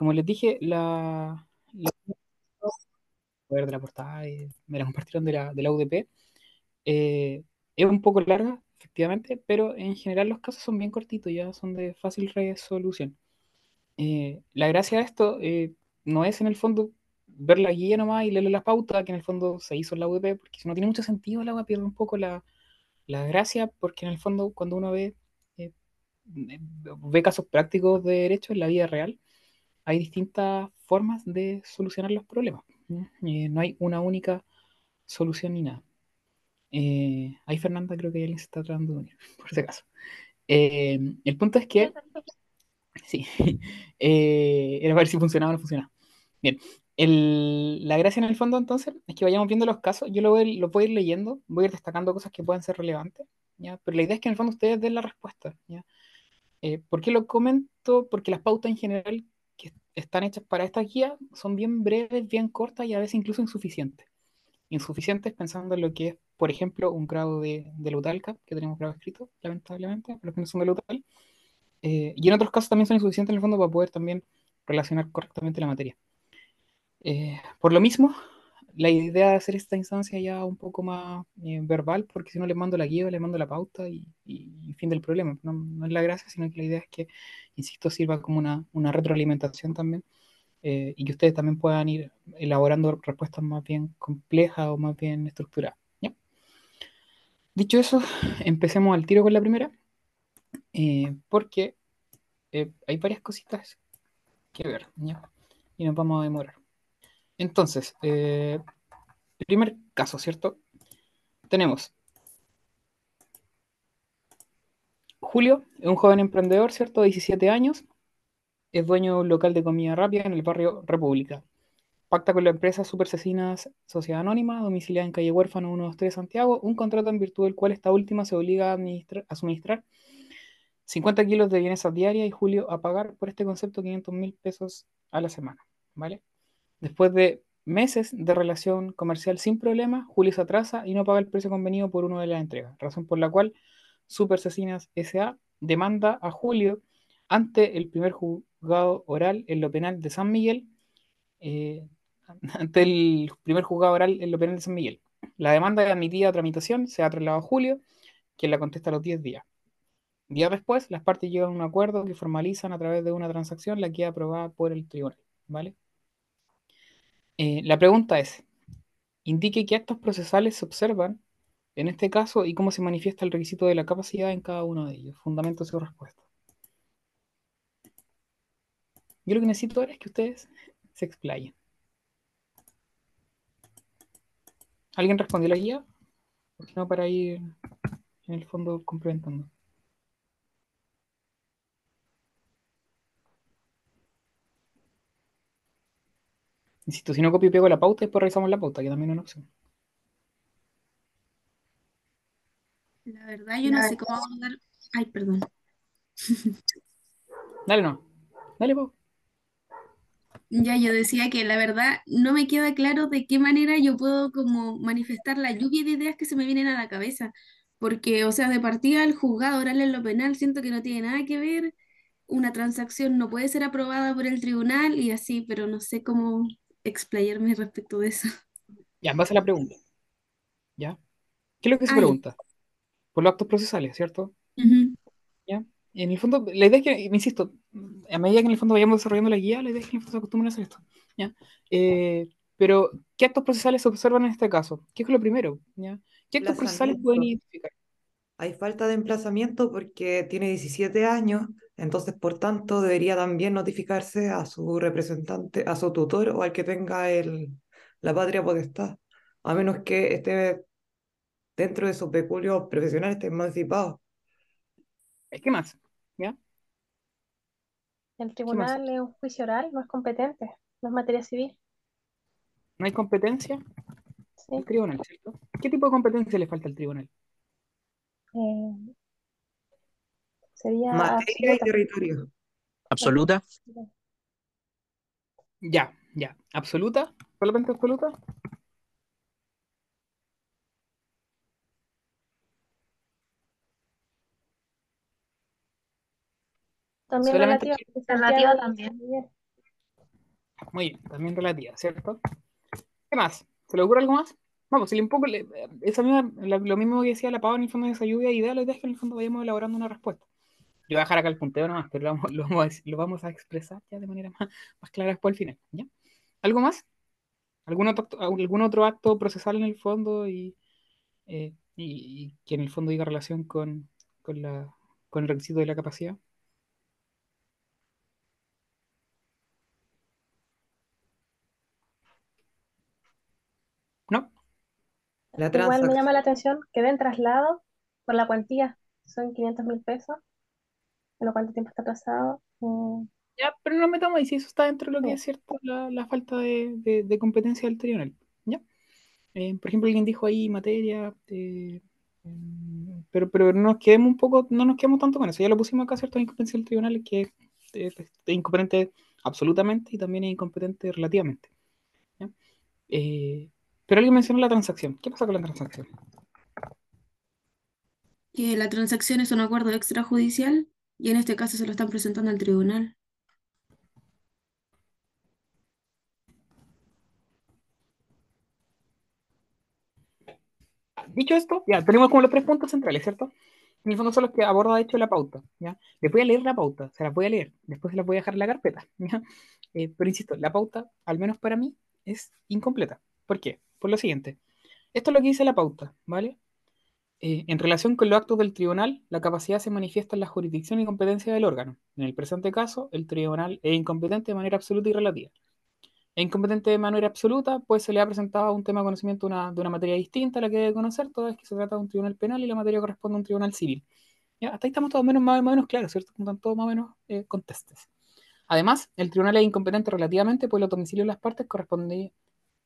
como les dije, la, la de la portada, me la compartieron de la, de la UDP. Eh, es un poco larga, efectivamente, pero en general los casos son bien cortitos, ya son de fácil resolución. Eh, la gracia de esto eh, no es en el fondo ver la guía nomás y leer la pauta, que en el fondo se hizo en la UDP, porque si no tiene mucho sentido, la agua pierde un poco la, la gracia, porque en el fondo cuando uno ve, eh, ve casos prácticos de derecho en la vida real, hay distintas formas de solucionar los problemas. no hay una única solución ni nada. ahí Fernanda creo que alguien se está tratando de unir, por ese caso. el punto es que Sí, eh, era para ver si funcionaba o no funcionaba. Bien, la gracia en el fondo entonces es que vayamos viendo los casos, yo lo voy, lo voy a ir leyendo, voy a ir destacando cosas que puedan ser relevantes, ¿ya? pero la idea es que en el fondo ustedes den la respuesta. ¿ya? Eh, ¿Por qué lo comento? Porque las pautas en general están hechas para esta guía son bien breves, bien cortas y a veces incluso insuficientes. Insuficientes pensando en lo que es, por ejemplo, un grado de, de Lutalca, que tenemos grado escrito, lamentablemente, los que no son de Lutal, eh, y en otros casos también son insuficientes en el fondo para poder también relacionar correctamente la materia. Eh, por lo mismo, la idea de hacer esta instancia ya un poco más eh, verbal, porque si no le mando la guía, le mando la pauta y, fin del problema. No, es la gracia, sino que la idea es que, insisto, sirva como una, una retroalimentación también y que ustedes también puedan ir elaborando respuestas más bien complejas o más bien estructuradas. Dicho eso, empecemos al tiro con la primera. Eh, porque eh, hay varias cositas que ver, Y nos vamos a demorar. Entonces, eh, primer caso, ¿cierto? Tenemos Julio, un joven emprendedor, ¿cierto? 17 años, es dueño de un local de comida rápida en el barrio República. Pacta con la empresa Super Cecinas Sociedad Anónima, domiciliada en calle Huérfano 123 Santiago, un contrato en virtud del cual esta última se obliga a, a suministrar 50 kilos de bienes a diaria y Julio a pagar por este concepto 500 mil pesos a la semana, ¿vale? Después de meses de relación comercial sin problema, Julio se atrasa y no paga el precio convenido por uno de las entregas, razón por la cual Super Cecinas S.A. demanda a Julio ante el primer juzgado oral en lo penal de San Miguel, eh, ante el primer juzgado oral en lo penal de San Miguel. La demanda de admitida a tramitación se ha trasladado a Julio, quien la contesta a los 10 días. Días después, las partes llegan a un acuerdo que formalizan a través de una transacción la que es aprobada por el tribunal. ¿vale? Eh, la pregunta es, indique qué actos procesales se observan en este caso y cómo se manifiesta el requisito de la capacidad en cada uno de ellos. Fundamento su respuesta. Yo lo que necesito ahora es que ustedes se explayen. ¿Alguien respondió la guía? no, para ir en el fondo complementando. Insisto, si no copio y pego la pauta, después revisamos la pauta, que también es una opción. La verdad, yo no sé cómo dar. Ay, perdón. Dale, no. Dale, Pau. Ya, yo decía que la verdad no me queda claro de qué manera yo puedo como manifestar la lluvia de ideas que se me vienen a la cabeza. Porque, o sea, de partida al juzgado oral en lo penal siento que no tiene nada que ver. Una transacción no puede ser aprobada por el tribunal y así, pero no sé cómo, explayarme respecto de eso. Ya, en base a la pregunta. ¿Ya? ¿Qué es lo que se ah, pregunta? Por los actos procesales, ¿cierto? ¿Ya? En el fondo, la idea es que, me insisto, a medida que en el fondo vayamos desarrollando la guía, la idea es que en el fondo se acostumbren a hacer esto. ¿Ya? Eh, pero, ¿qué actos procesales se observan en este caso? ¿Qué es lo primero? ¿Ya? ¿Qué actos procesales pueden identificar? Hay falta de emplazamiento porque tiene 17 años, entonces por tanto debería también notificarse a su representante, a su tutor o al que tenga el, la patria potestad, a menos que esté dentro de sus peculios profesionales, esté emancipado. ¿Qué más? ¿Ya? El tribunal es un juicio oral, no es competente, no es materia civil. ¿No hay competencia? Sí. tribunal, ¿cierto? ¿Qué tipo de competencia le falta al tribunal? Eh, sería Materia y territorio. ¿Absoluta? Ya, ya. ¿Absoluta? ¿Solamente absoluta? También relativa, relativa también. Muy bien, también relativa, ¿cierto? ¿Qué más? ¿Se le ocurre algo más? Vamos, si un poco, le, esa misma, lo mismo que decía la pava en el fondo de esa lluvia idea, la idea es que en el fondo vayamos elaborando una respuesta. Yo voy a dejar acá el punteo nomás, pero lo vamos, lo vamos, a, lo vamos a, expresar ya de manera más, más, clara después al final. ¿ya? ¿Algo más? ¿Algún otro, ¿Algún otro acto procesal en el fondo y, eh, y, y que en el fondo diga relación con, con, la, con el requisito de la capacidad? ¿No? La Igual me llama la atención que den traslado por la cuantía, son 500 mil pesos. ¿En cuánto tiempo está pasado? Mm. Ya, pero no metamos ahí si eso está dentro de lo que es cierto la, la falta de, de, de, competencia del tribunal. ¿ya? Eh, por ejemplo, alguien dijo ahí materia, eh, pero, pero no nos quedemos un poco, no nos quedemos tanto con eso. Ya lo pusimos acá, ¿cierto? La incompetencia del tribunal que es, es, es incompetente absolutamente y también es incompetente relativamente. ¿ya? Eh, pero alguien mencionó la transacción. ¿Qué pasa con la transacción? Que la transacción es un acuerdo extrajudicial y en este caso se lo están presentando al tribunal. Dicho esto, ya tenemos como los tres puntos centrales, ¿cierto? En el son los que aborda, de hecho, la pauta. ¿ya? Les voy a leer la pauta, se la voy a leer, después se la voy a dejar en la carpeta. Eh, pero insisto, la pauta, al menos para mí, es incompleta. ¿Por qué? Por lo siguiente. Esto es lo que dice la pauta, ¿vale? Eh, en relación con los actos del tribunal, la capacidad se manifiesta en la jurisdicción y competencia del órgano. En el presente caso, el tribunal es incompetente de manera absoluta y relativa. Es incompetente de manera absoluta, pues se le ha presentado un tema de conocimiento de una, materia distinta a la que debe conocer, toda vez que se trata de un tribunal penal y la materia corresponde a un tribunal civil. Hasta ahí estamos todos menos, más, o menos claros, ¿cierto? Están todos más o menos eh, contestes. Además, el tribunal es incompetente relativamente, pues los domicilios de las partes correspondían,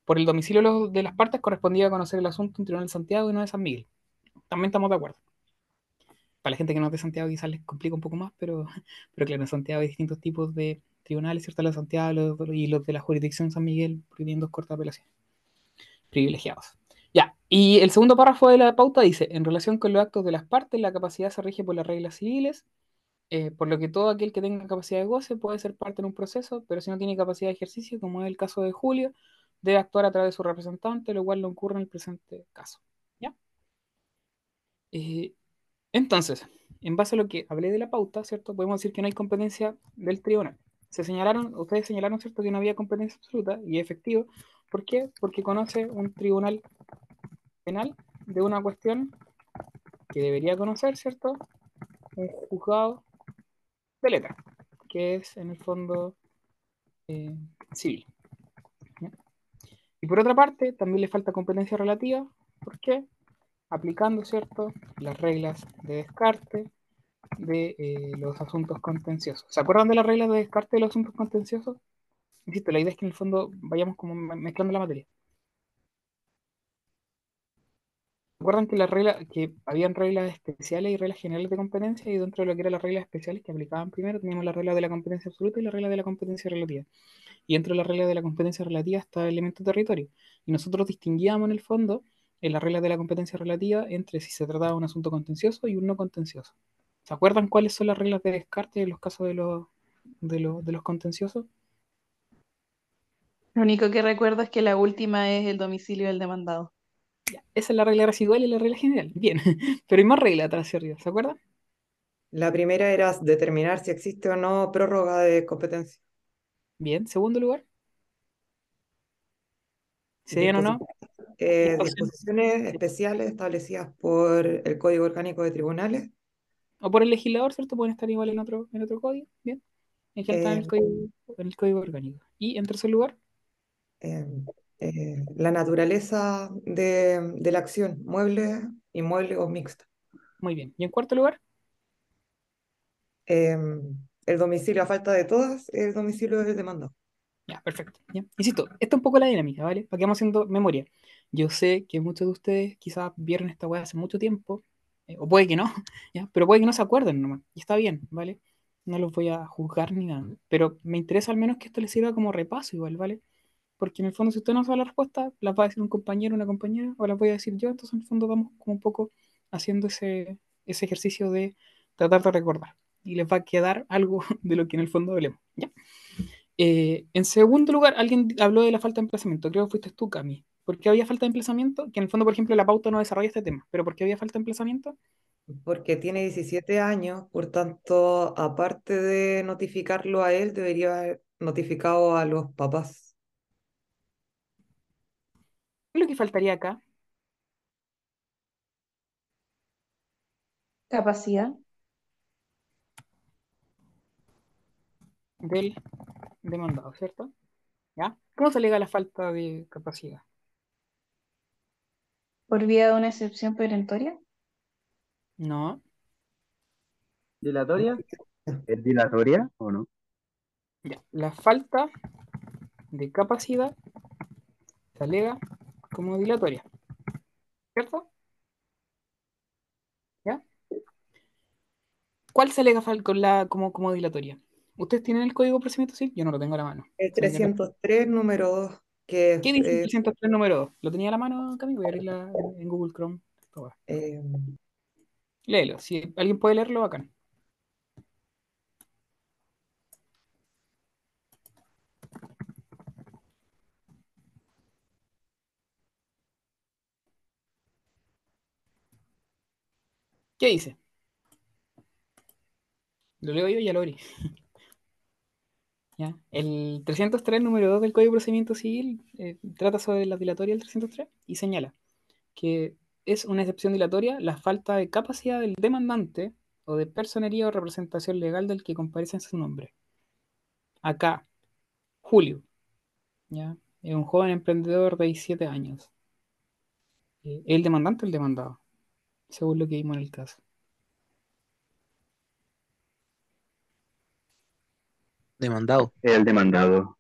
por el domicilio de las partes correspondía a conocer el asunto un tribunal de Santiago y no de San Miguel también estamos de acuerdo. Para la gente que no es Santiago quizás les complica un poco más, pero, pero claro, en Santiago hay distintos tipos de tribunales, ¿cierto? Los de Santiago y los de la jurisdicción San Miguel prohibiendo corta apelación. Privilegiados. Ya, y el segundo párrafo de la pauta dice, en relación con los actos de las partes, la capacidad se rige por las reglas civiles, eh, por lo que todo aquel que tenga capacidad de goce puede ser parte en un proceso, pero si no tiene capacidad de ejercicio, como es el caso de Julio, debe actuar a través de su representante, lo cual no ocurre en el presente caso. Eh, entonces, en base a lo que hablé de la pauta, ¿cierto? Podemos decir que no hay competencia del tribunal. Se señalaron, ustedes señalaron, ¿cierto?, que no había competencia absoluta y efectivo. ¿Por qué? Porque conoce un tribunal penal de una cuestión que debería conocer, ¿cierto? Un juzgado de letra, que es en el fondo eh, civil. Y por otra parte, también le falta competencia relativa. ¿Por qué? Aplicando, ¿cierto?, las reglas de descarte de eh, los asuntos contenciosos. ¿Se acuerdan de las reglas de descarte de los asuntos contenciosos? Insisto, la idea es que en el fondo vayamos como mezclando la materia. Recuerdan que, la regla, que habían reglas especiales y reglas generales de competencia y dentro de lo que eran las reglas especiales que aplicaban primero teníamos la regla de la competencia absoluta y la regla de la competencia relativa. Y dentro de la regla de la competencia relativa está el elemento territorio. Y nosotros distinguíamos en el fondo en las reglas de la competencia relativa entre si se trataba de un asunto contencioso y un no contencioso. ¿Se acuerdan cuáles son las reglas de descarte en los casos de los, de los, de los contenciosos? Lo único que recuerdo es que la última es el domicilio del demandado. Ya, esa es la regla residual y la regla general. Bien, pero hay más reglas atrás hacia arriba, ¿se acuerdan? La primera era determinar si existe o no prórroga de competencia. Bien, segundo lugar. ¿Serían o no? Eh, disposiciones especiales establecidas por el Código Orgánico de Tribunales. O por el legislador, ¿cierto? Pueden estar igual en otro, en otro código, ¿bien? En el Eh, código, en el código orgánico. Y en tercer lugar, eh, eh, la naturaleza de, de la acción, mueble, inmueble o mixta. muy bien. Y en cuarto lugar, Eh, el domicilio, a falta de todas, el domicilio del demandado. Ya, perfecto. ¿ya? Insisto, esta es un poco la dinámica, ¿vale? Para que vamos haciendo memoria. Yo sé que muchos de ustedes quizás vieron esta weá hace mucho tiempo, eh, o puede que no, ¿ya? Pero puede que no se acuerden nomás. Y está bien, ¿vale? No los voy a juzgar ni nada. Pero me interesa al menos que esto les sirva como repaso igual, ¿vale? Porque en el fondo, si usted no sabe la respuesta, las va a decir un compañero, una compañera, o las voy a decir yo. Entonces, en el fondo, vamos como un poco haciendo ese, ese ejercicio de tratar de recordar. Y les va a quedar algo de lo que en el fondo hablemos, ¿ya? Eh, en segundo lugar, alguien habló de la falta de emplazamiento. Creo que fuiste tú, Cami. ¿Por qué había falta de emplazamiento? Que en el fondo, por ejemplo, la pauta no desarrolla este tema. ¿Pero por qué había falta de emplazamiento? Porque tiene 17 años, por tanto, aparte de notificarlo a él, debería haber notificado a los papás. ¿Qué es lo que faltaría acá? Capacidad. Del demandado, ¿cierto? ¿Ya? ¿Cómo se alega la falta de capacidad? Por vía de una excepción perentoria. No. ¿Dilatoria? ¿Es dilatoria o no? Ya. La falta de capacidad se alega como dilatoria. ¿Cierto? ¿Ya? ¿Cuál se alega con la, como, como dilatoria? ¿Ustedes tienen el código de procedimiento civil? Yo no lo tengo a la mano. El Tengo que leer. 303, número 2, que ¿Qué dice el eh, 303 número 2? ¿Lo tenía a la mano, Cami? Voy a abrirla en Google Chrome. Eh, Léelo. Si alguien puede leerlo, bacán. ¿Qué dice? Lo leo yo y ya lo abrí. ¿Ya? El 303, número 2 del Código de Procedimiento Civil, eh, trata sobre la dilatoria del 303 y señala que es una excepción dilatoria la falta de capacidad del demandante o de personería o representación legal del que comparece en su nombre. Acá, Julio, ¿ya? Es un joven emprendedor de 17 años. Eh, ¿El demandante o el demandado? Según lo que vimos en el caso. Demandado. El demandado.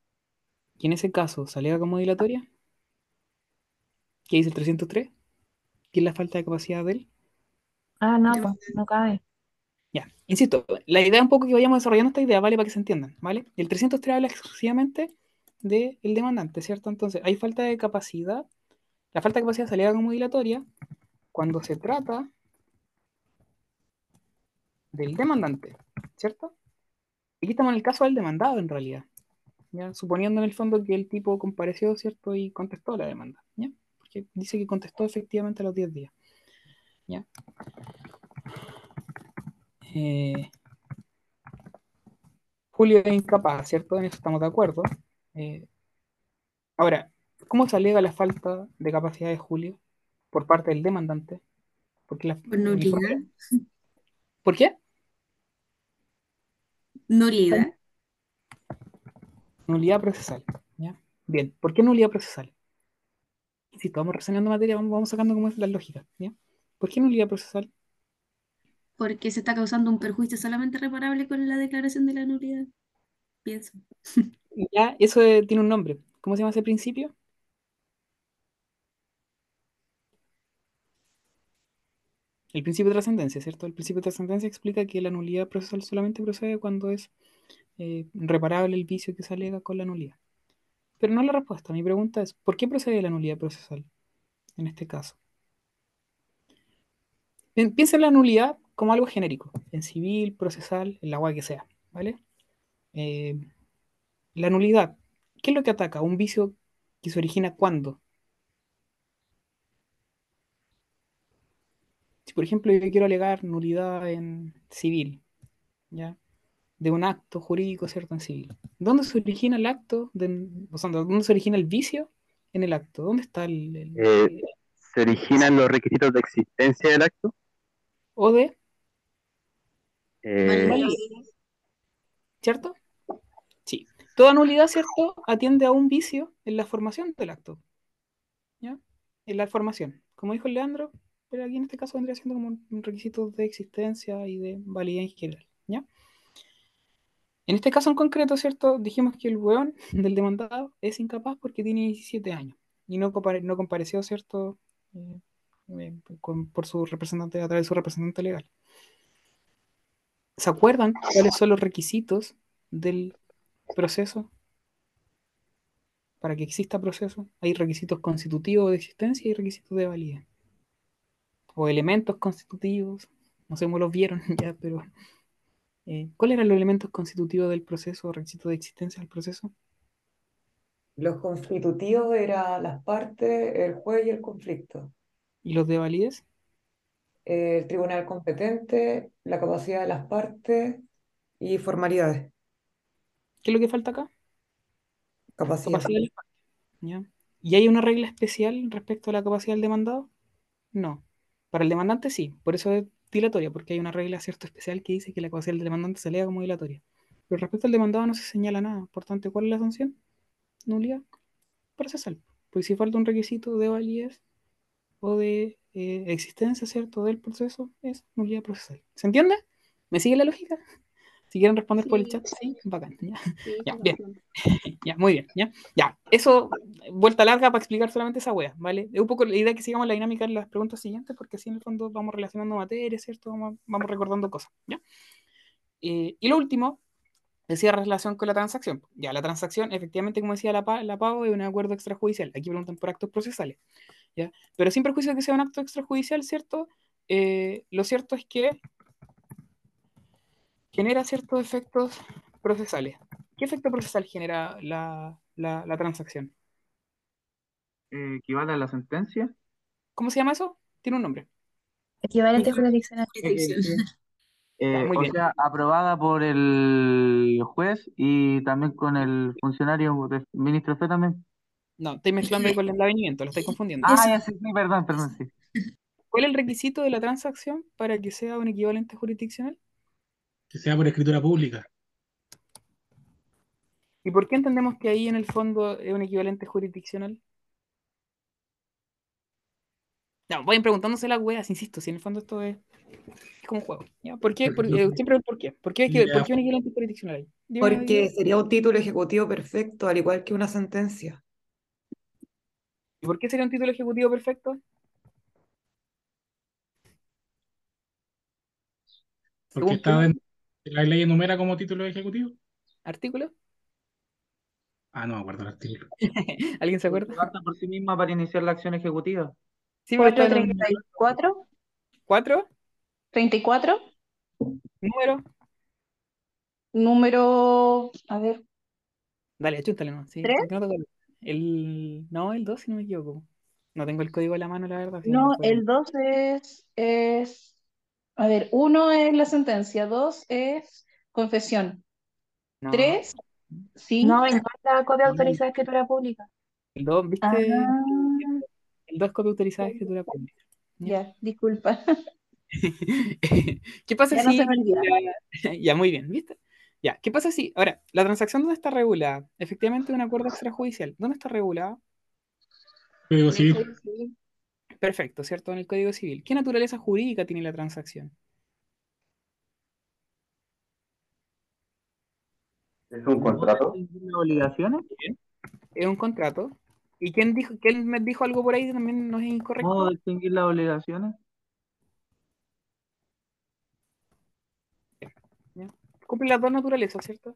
Y en ese caso, ¿se alega como dilatoria? ¿Qué dice el 303? ¿Qué es la falta de capacidad de él? Ah, no, pues no cabe. Ya, insisto, la idea un poco que vayamos desarrollando esta idea, ¿vale? Para que se entiendan, ¿vale? El 303 habla exclusivamente del demandante, ¿cierto? Entonces, hay falta de capacidad. La falta de capacidad se alega como dilatoria cuando se trata del demandante, ¿cierto? Aquí estamos en el caso del demandado, en realidad. ¿ya? Suponiendo en el fondo que el tipo compareció, ¿cierto? Y contestó la demanda, ¿ya? Porque dice que contestó efectivamente a los 10 días, ¿ya? Eh, Julio es incapaz, ¿cierto? En eso estamos de acuerdo. Eh, ahora, ¿cómo se alega la falta de capacidad de Julio por parte del demandante? Porque la, Por nulidad. ¿Por qué? Nulidad. Nulidad procesal. ¿ya? Bien, ¿por qué nulidad procesal? Si estamos reseñando materia, vamos, vamos sacando cómo es la lógica. ¿ya? ¿Por qué nulidad procesal? Porque se está causando un perjuicio solamente reparable con la declaración de la nulidad. Pienso. Ya, eso eh, tiene un nombre. ¿Cómo se llama ese principio? El principio de trascendencia, ¿cierto? El principio de trascendencia explica que la nulidad procesal solamente procede cuando es eh, reparable el vicio que se alega con la nulidad. Pero no la respuesta. Mi pregunta es, ¿por qué procede la nulidad procesal en este caso? Pi- Piensa en la nulidad como algo genérico, en civil, procesal, en la agua que sea, ¿vale? Eh, la nulidad, ¿qué es lo que ataca? ¿Un vicio que se origina cuándo? Si, por ejemplo, yo quiero alegar nulidad en civil, ¿ya? De un acto jurídico, ¿cierto? En civil. ¿Dónde se origina el acto? De, o sea, ¿dónde se origina el vicio en el acto? ¿Dónde está el, el- Eh, ¿Se originan los requisitos de existencia del acto? o de, Eh. ¿cierto? Sí. Toda nulidad, ¿cierto? Atiende a un vicio en la formación del acto. ¿Ya? En la formación. Como dijo el Leandro, pero aquí en este caso vendría siendo como un requisito de existencia y de validez en general. ¿Ya? En este caso en concreto, ¿cierto? Dijimos que el weón del demandado es incapaz porque tiene 17 años y no, compare- no compareció, ¿cierto? Eh, eh, por su representante, a través de su representante legal. ¿Se acuerdan cuáles son los requisitos del proceso? Para que exista proceso, hay requisitos constitutivos de existencia y requisitos de validez. O elementos constitutivos, no sé cómo los vieron ya, pero Eh, ¿Cuáles eran los elementos constitutivos del proceso o requisitos de existencia del proceso? Los constitutivos eran las partes, el juez y el conflicto. ¿Y los de validez? El tribunal competente, la capacidad de las partes y formalidades. ¿Qué es lo que falta acá? Capacidad. Capacidad de las partes. ¿ya? ¿Y hay una regla especial respecto a la capacidad del demandado? No. Para el demandante sí, por eso es dilatoria, porque hay una regla cierto especial que dice que la capacidad del demandante se lea como dilatoria. Pero respecto al demandado no se señala nada. Por tanto, ¿cuál es la sanción? Nulidad procesal. Pues si falta un requisito de validez o de eh, existencia, ¿cierto?, del proceso, es nulidad procesal. ¿Se entiende? ¿Me sigue la lógica? Si quieren responder por el chat, sí, bacán. Ya, Sí, Ya, sí, bien. ya, muy bien. Ya, ya. Eso, vuelta larga para explicar solamente esa wea, ¿vale? Es un poco la idea que sigamos la dinámica en las preguntas siguientes, porque así en el fondo vamos relacionando materias, ¿cierto? Vamos, vamos recordando cosas, ¿ya? Eh, y lo último, decía relación con la transacción. Ya, la transacción, efectivamente, como decía la, la PAO, es un acuerdo extrajudicial. Aquí preguntan por actos procesales. ¿ya? Pero sin perjuicio de que sea un acto extrajudicial, ¿cierto? Eh, lo cierto es que genera ciertos efectos procesales. ¿Qué efecto procesal genera la, la- la transacción? Eh, equivale a la sentencia. ¿Cómo se llama eso? Tiene un nombre. Equivalente jurisdiccional. Jurisdicción. Eh, muy o bien. sea, aprobada por el juez y también con el funcionario del ministro F también. No, estoy mezclando con el enlavenimiento, lo estoy confundiendo. Ah, ya sí, sí, perdón, perdón, sí. ¿Cuál es el requisito de la transacción para que sea un equivalente jurisdiccional? Que sea por escritura pública. ¿Y por qué entendemos que ahí en el fondo es un equivalente jurisdiccional? No, vayan preguntándose las weas, insisto, si en el fondo esto es, es como un juego. ¿ya? ¿Por qué? Por- eh, siempre por qué. ¿Por qué, hay que- Ya. por qué un equivalente jurisdiccional ahí? Dime, Porque sería un título ejecutivo perfecto, al igual que una sentencia. ¿Y por qué sería un título ejecutivo perfecto? Porque está dentro- la ley enumera como título ejecutivo. artículo. Ah, no me acuerdo el artículo. ¿Alguien se acuerda? Basta por sí misma para iniciar la acción ejecutiva. Sí, pero está en un 434. cuatro, 34, número. número, a ver, Dale, chúntale, ¿no? Sí, ¿Tres? el, no, el 2, si no me equivoco. No tengo el código a la mano, la verdad. si no, el 2 es, es, a ver, uno es la sentencia, dos es confesión, No, tres, sí. No, en la copia autorizada de escritura pública. El 2, ¿viste? Ah, El 2 copia autorizada de escritura pública. ya, disculpa. ¿Qué pasa Ya no si... Ya, ya, muy bien, ¿viste? Ya, ¿qué pasa si... Ahora, ¿la transacción dónde está regulada? Efectivamente, un acuerdo extrajudicial. ¿Dónde está regulada? Código civil. Perfecto, ¿cierto? En el Código Civil. ¿Qué naturaleza jurídica tiene la transacción? ¿Es un contrato? ¿Las obligaciones? Es un contrato. ¿Y quién dijo, quién me dijo algo por ahí que también no es incorrecto? ¿Cómo distinguir las obligaciones? Cumple las dos naturalezas, ¿cierto?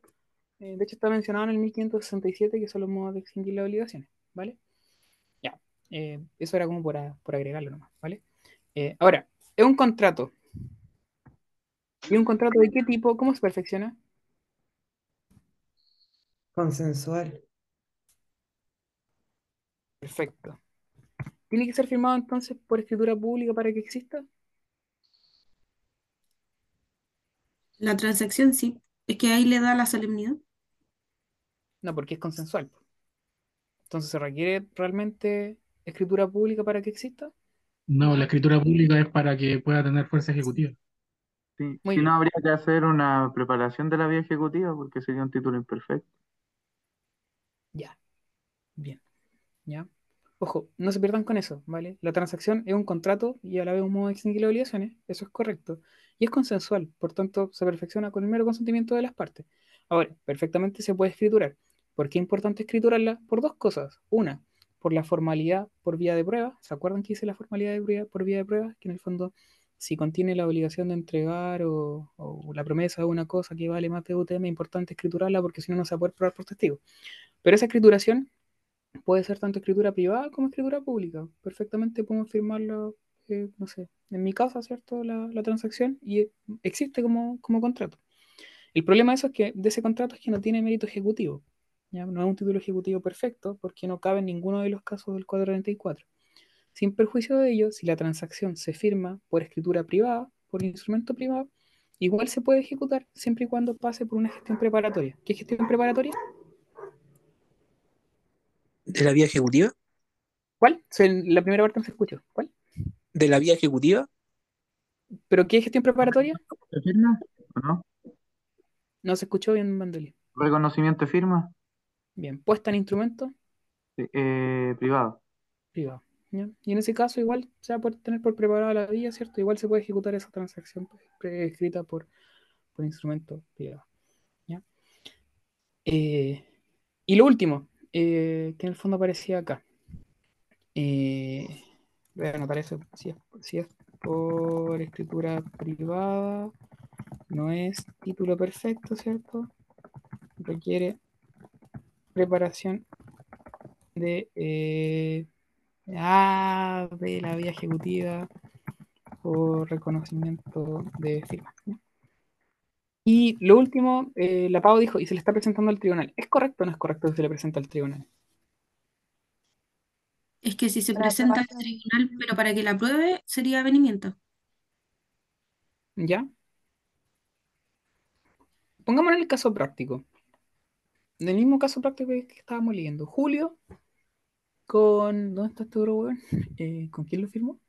Eh, de hecho, está mencionado en el 1567 que son los modos de extinguir las obligaciones, ¿vale? Eh, eso era como por, a- por agregarlo nomás, ¿vale? Eh, ahora, es un contrato. ¿Y un contrato de qué tipo? ¿Cómo se perfecciona? Consensual. Perfecto. ¿Tiene que ser firmado entonces por escritura pública para que exista? La transacción sí. Es que ahí le da la solemnidad. No, porque es consensual. Entonces, ¿se requiere realmente escritura pública para que exista? No, la escritura pública es para que pueda tener fuerza ejecutiva. Sí, Muy si bien. no, habría que hacer una preparación de la vía ejecutiva porque sería un título imperfecto. Ya. Bien. ¿Ya? Ojo, no se pierdan con eso, ¿vale? La transacción es un contrato y a la vez un modo de extinguir las obligaciones, eso es correcto. Y es consensual, por tanto, se perfecciona con el mero consentimiento de las partes. Ahora, perfectamente se puede escriturar. ¿Por qué es importante escriturarla? Por dos cosas. Una, por la formalidad por vía de prueba. ¿Se acuerdan que dice la formalidad de prueba- por vía de prueba? Que en el fondo, si contiene la obligación de entregar o, la promesa de una cosa que vale más de UTM, es importante escriturarla porque si no, no se va probar por testigo. Pero esa escrituración puede ser tanto escritura privada como escritura pública. Perfectamente podemos firmarlo, eh, no sé, en mi casa, ¿cierto? La, la transacción y existe como, como contrato. El problema es que de ese contrato es que no tiene mérito ejecutivo. ¿Ya? No es un título ejecutivo perfecto porque no cabe en ninguno de los casos del 434. Sin perjuicio de ello, si la transacción se firma por escritura privada, por instrumento privado, igual se puede ejecutar siempre y cuando pase por una gestión preparatoria. ¿Qué gestión preparatoria? ¿De la vía ejecutiva? ¿Cuál? La primera parte no se escuchó. ¿Cuál? ¿De la vía ejecutiva? ¿Pero qué gestión preparatoria? ¿Se firma o no? No se escuchó bien, Mandeli. ¿Reconocimiento de firma? Bien, puesta en instrumento Eh, privado. privado. ¿ya? Y en ese caso igual se va a poder tener por preparada la vía, ¿cierto? Igual se puede ejecutar esa transacción pues, prescrita por, por instrumento privado. ¿ya? Eh, y lo último, eh, que en el fondo aparecía acá. Voy a anotar eso. Si es, si es por escritura privada, no es título perfecto, ¿cierto? Requiere preparación de, eh, ah, de la vía ejecutiva por reconocimiento de firma. ¿no? Y lo último, eh, la PAO dijo, y se le está presentando al tribunal. ¿Es correcto o no es correcto que se le presenta al tribunal? Es que si se Para presenta al tribunal, pero para que la apruebe, sería avenimiento. ¿Ya? Pongámonos en el caso práctico. En el mismo caso práctico que estábamos leyendo. Julio, con. ¿Dónde está este? Eh, ¿con quién lo firmó?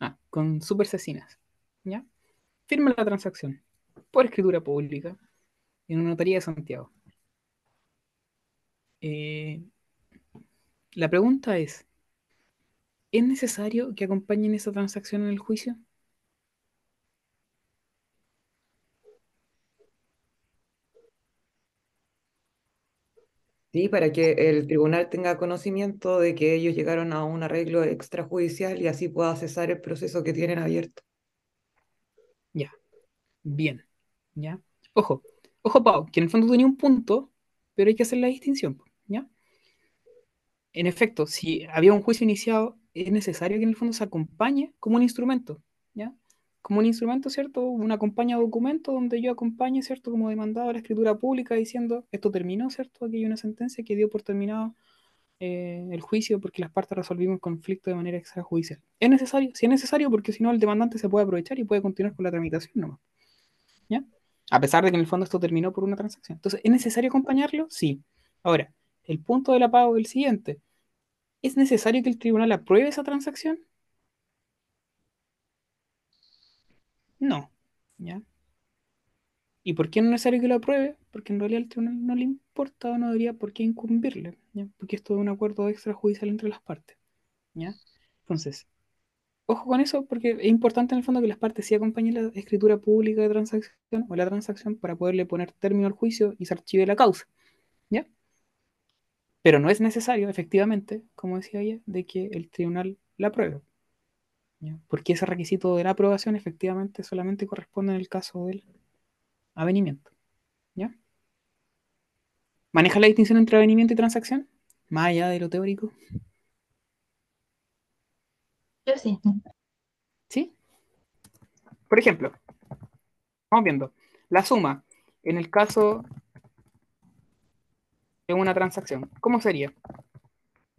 Ah, con Super Cecinas. ¿Ya? Firma la transacción por escritura pública en una notaría de Santiago. Eh, la pregunta es: ¿es necesario que acompañen esa transacción en el juicio? Sí, para que el tribunal tenga conocimiento de que ellos llegaron a un arreglo extrajudicial y así pueda cesar el proceso que tienen abierto. Ya, bien, ya. Ojo, ojo, Pau, que en el fondo tenía un punto, pero hay que hacer la distinción, ¿ya? En efecto, si había un juicio iniciado, es necesario que en el fondo se acompañe como un instrumento. Como un instrumento, ¿cierto? Un acompaña documento donde yo acompañe, ¿cierto? Como demandado a la escritura pública diciendo, esto terminó, ¿cierto? Aquí hay una sentencia que dio por terminado eh, el juicio porque las partes resolvimos el conflicto de manera extrajudicial. ¿Es necesario? Sí es necesario porque si no el demandante se puede aprovechar y puede continuar con la tramitación nomás. ¿Ya? A pesar de que en el fondo esto terminó por una transacción. Entonces, ¿es necesario acompañarlo? Sí. Ahora, el punto de la pago es el siguiente. ¿Es necesario que el tribunal apruebe esa transacción? No. ¿Ya? ¿Y por qué no es necesario que lo apruebe? Porque en realidad al tribunal no le importa o no debería por qué incumbirle, ¿ya? Porque esto es un acuerdo extrajudicial entre las partes, ¿ya? Entonces, ojo con eso porque es importante en el fondo que las partes sí acompañen la escritura pública de transacción o la transacción para poderle poner término al juicio y se archive la causa, ¿ya? Pero no es necesario, efectivamente, como decía ella, de que el tribunal la apruebe, ¿ya? Porque ese requisito de la aprobación efectivamente solamente corresponde en el caso del avenimiento, ¿ya? ¿Maneja la distinción entre avenimiento y transacción? Más allá de lo teórico. Yo sí. ¿Sí? Por ejemplo, vamos viendo. La suma, en el caso de una transacción, ¿cómo sería?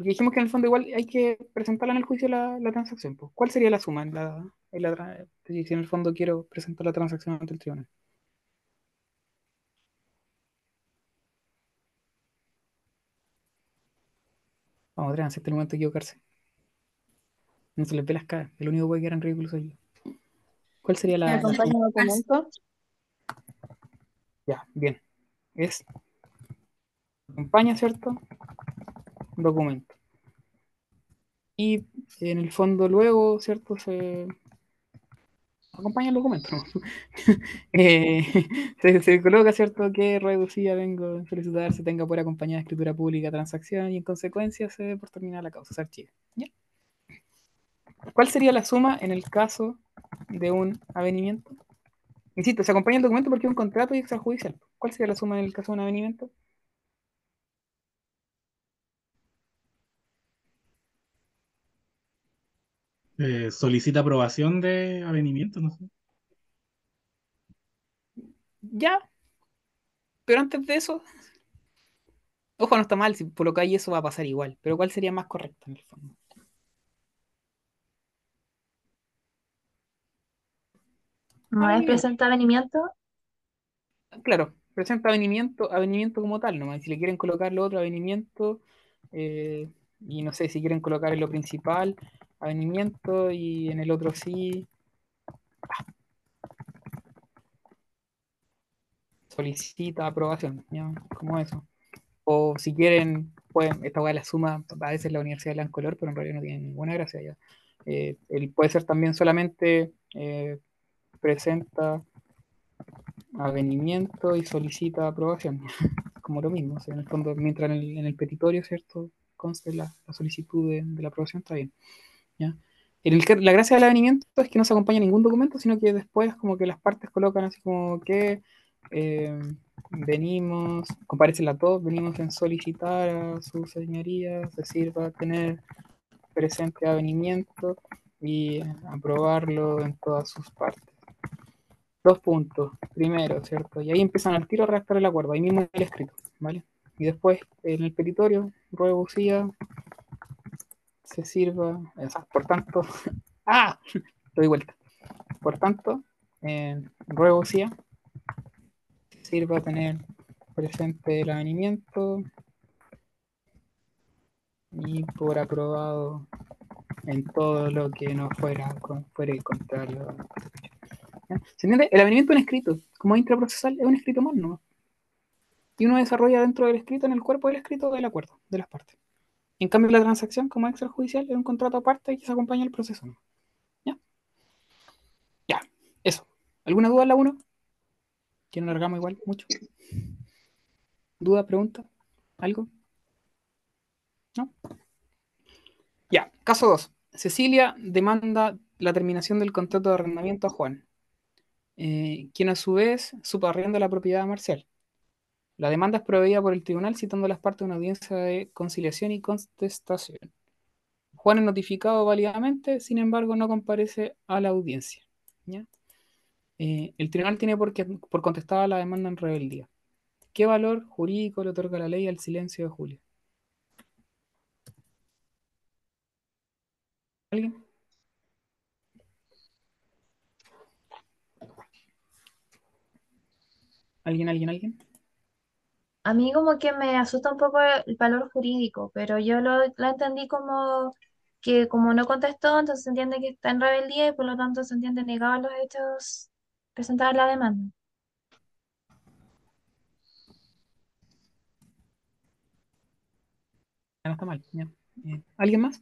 Porque dijimos que en el fondo igual hay que presentarla en el juicio la, la transacción. Pues. ¿Cuál sería la suma en la, en la si en el fondo quiero presentar la transacción ante el tribunal? Vamos, atrévanse, este es el momento de equivocarse. No se les ve las caras. El único que puede quedar en ridículo soy yo. ¿Cuál sería la, suma? documento. Ya, bien. Es acompaña, ¿cierto? Documento. Y en el fondo luego, ¿cierto? Se acompaña el documento. Eh, se, coloca, ¿cierto? Que reducida vengo a solicitar se tenga por acompañada de escritura pública transacción y en consecuencia se debe por terminar la causa, se archiva. ¿ya? ¿Cuál sería la suma en el caso de un avenimiento? Insisto, se acompaña el documento porque es un contrato y extrajudicial. ¿Cuál sería la suma en el caso de un avenimiento? Eh, solicita aprobación de avenimiento, no sé. Ya, pero antes de eso, ojo, no está mal, si por lo que hay eso va a pasar igual, pero ¿cuál sería más correcto en el fondo? ¿No es Avenimiento. presente avenimiento? Claro, presenta avenimiento, avenimiento como tal nomás. Si le quieren colocar lo otro avenimiento, eh, y no sé si quieren colocar en lo principal, avenimiento, y en el otro sí. Solicita aprobación, ¿ya? Como eso. O si quieren, pueden, esta weá la suma, a veces la universidad le dan color, pero en realidad no tiene ninguna gracia ya. Eh, puede ser también solamente eh, presenta avenimiento y solicita aprobación. Como lo mismo, en el fondo, mientras en el, en petitorio, ¿cierto? Conste la, la solicitud de, de la aprobación, está bien. La gracia del avenimiento es que no se acompaña ningún documento, sino que después como que las partes colocan así como que eh, venimos, comparecen las dos, venimos en solicitar a su señoría, se sirva tener presente avenimiento y aprobarlo en todas sus partes. Dos puntos. Primero, ¿cierto? Y ahí empiezan al tiro a redactar el acuerdo, ahí mismo el escrito, ¿vale? Y después, en el petitorio, ruego UCIA, se sirva, sea, por tanto, ¡ah! Doy vuelta. Por tanto, eh, ruego UCIA, se sirva tener presente el avenimiento y por aprobado en todo lo que no fuera, con- fuera el contrario. ¿Se entiende? El avenimiento es un escrito, como intraprocesal es un escrito más, ¿no? Y uno desarrolla dentro del escrito, en el cuerpo del escrito, el acuerdo de las partes. En cambio, la transacción, como extrajudicial, es un contrato aparte que se acompaña al proceso. ¿Ya? Ya, eso. ¿Alguna duda la 1? Que no largamos igual mucho. ¿Duda, pregunta? ¿Algo? ¿No? Ya, caso 2. Cecilia demanda la terminación del contrato de arrendamiento a Juan, eh, quien a su vez subarrienda la propiedad a Marcial. La demanda es proveída por el tribunal citando a las partes de una audiencia de conciliación y contestación. Juan es notificado válidamente, sin embargo, no comparece a la audiencia. Eh, el tribunal tiene por, por contestada la demanda en rebeldía. ¿Qué valor jurídico le otorga la ley al silencio de Julio? ¿Alguien? ¿Alguien, alguien, alguien? A mí como que me asusta un poco el valor jurídico, pero yo lo, lo entendí como que como no contestó, entonces se entiende que está en rebeldía y por lo tanto se entiende negado a los hechos presentados en la demanda. Ya no está mal. ya. Eh, ¿Alguien más?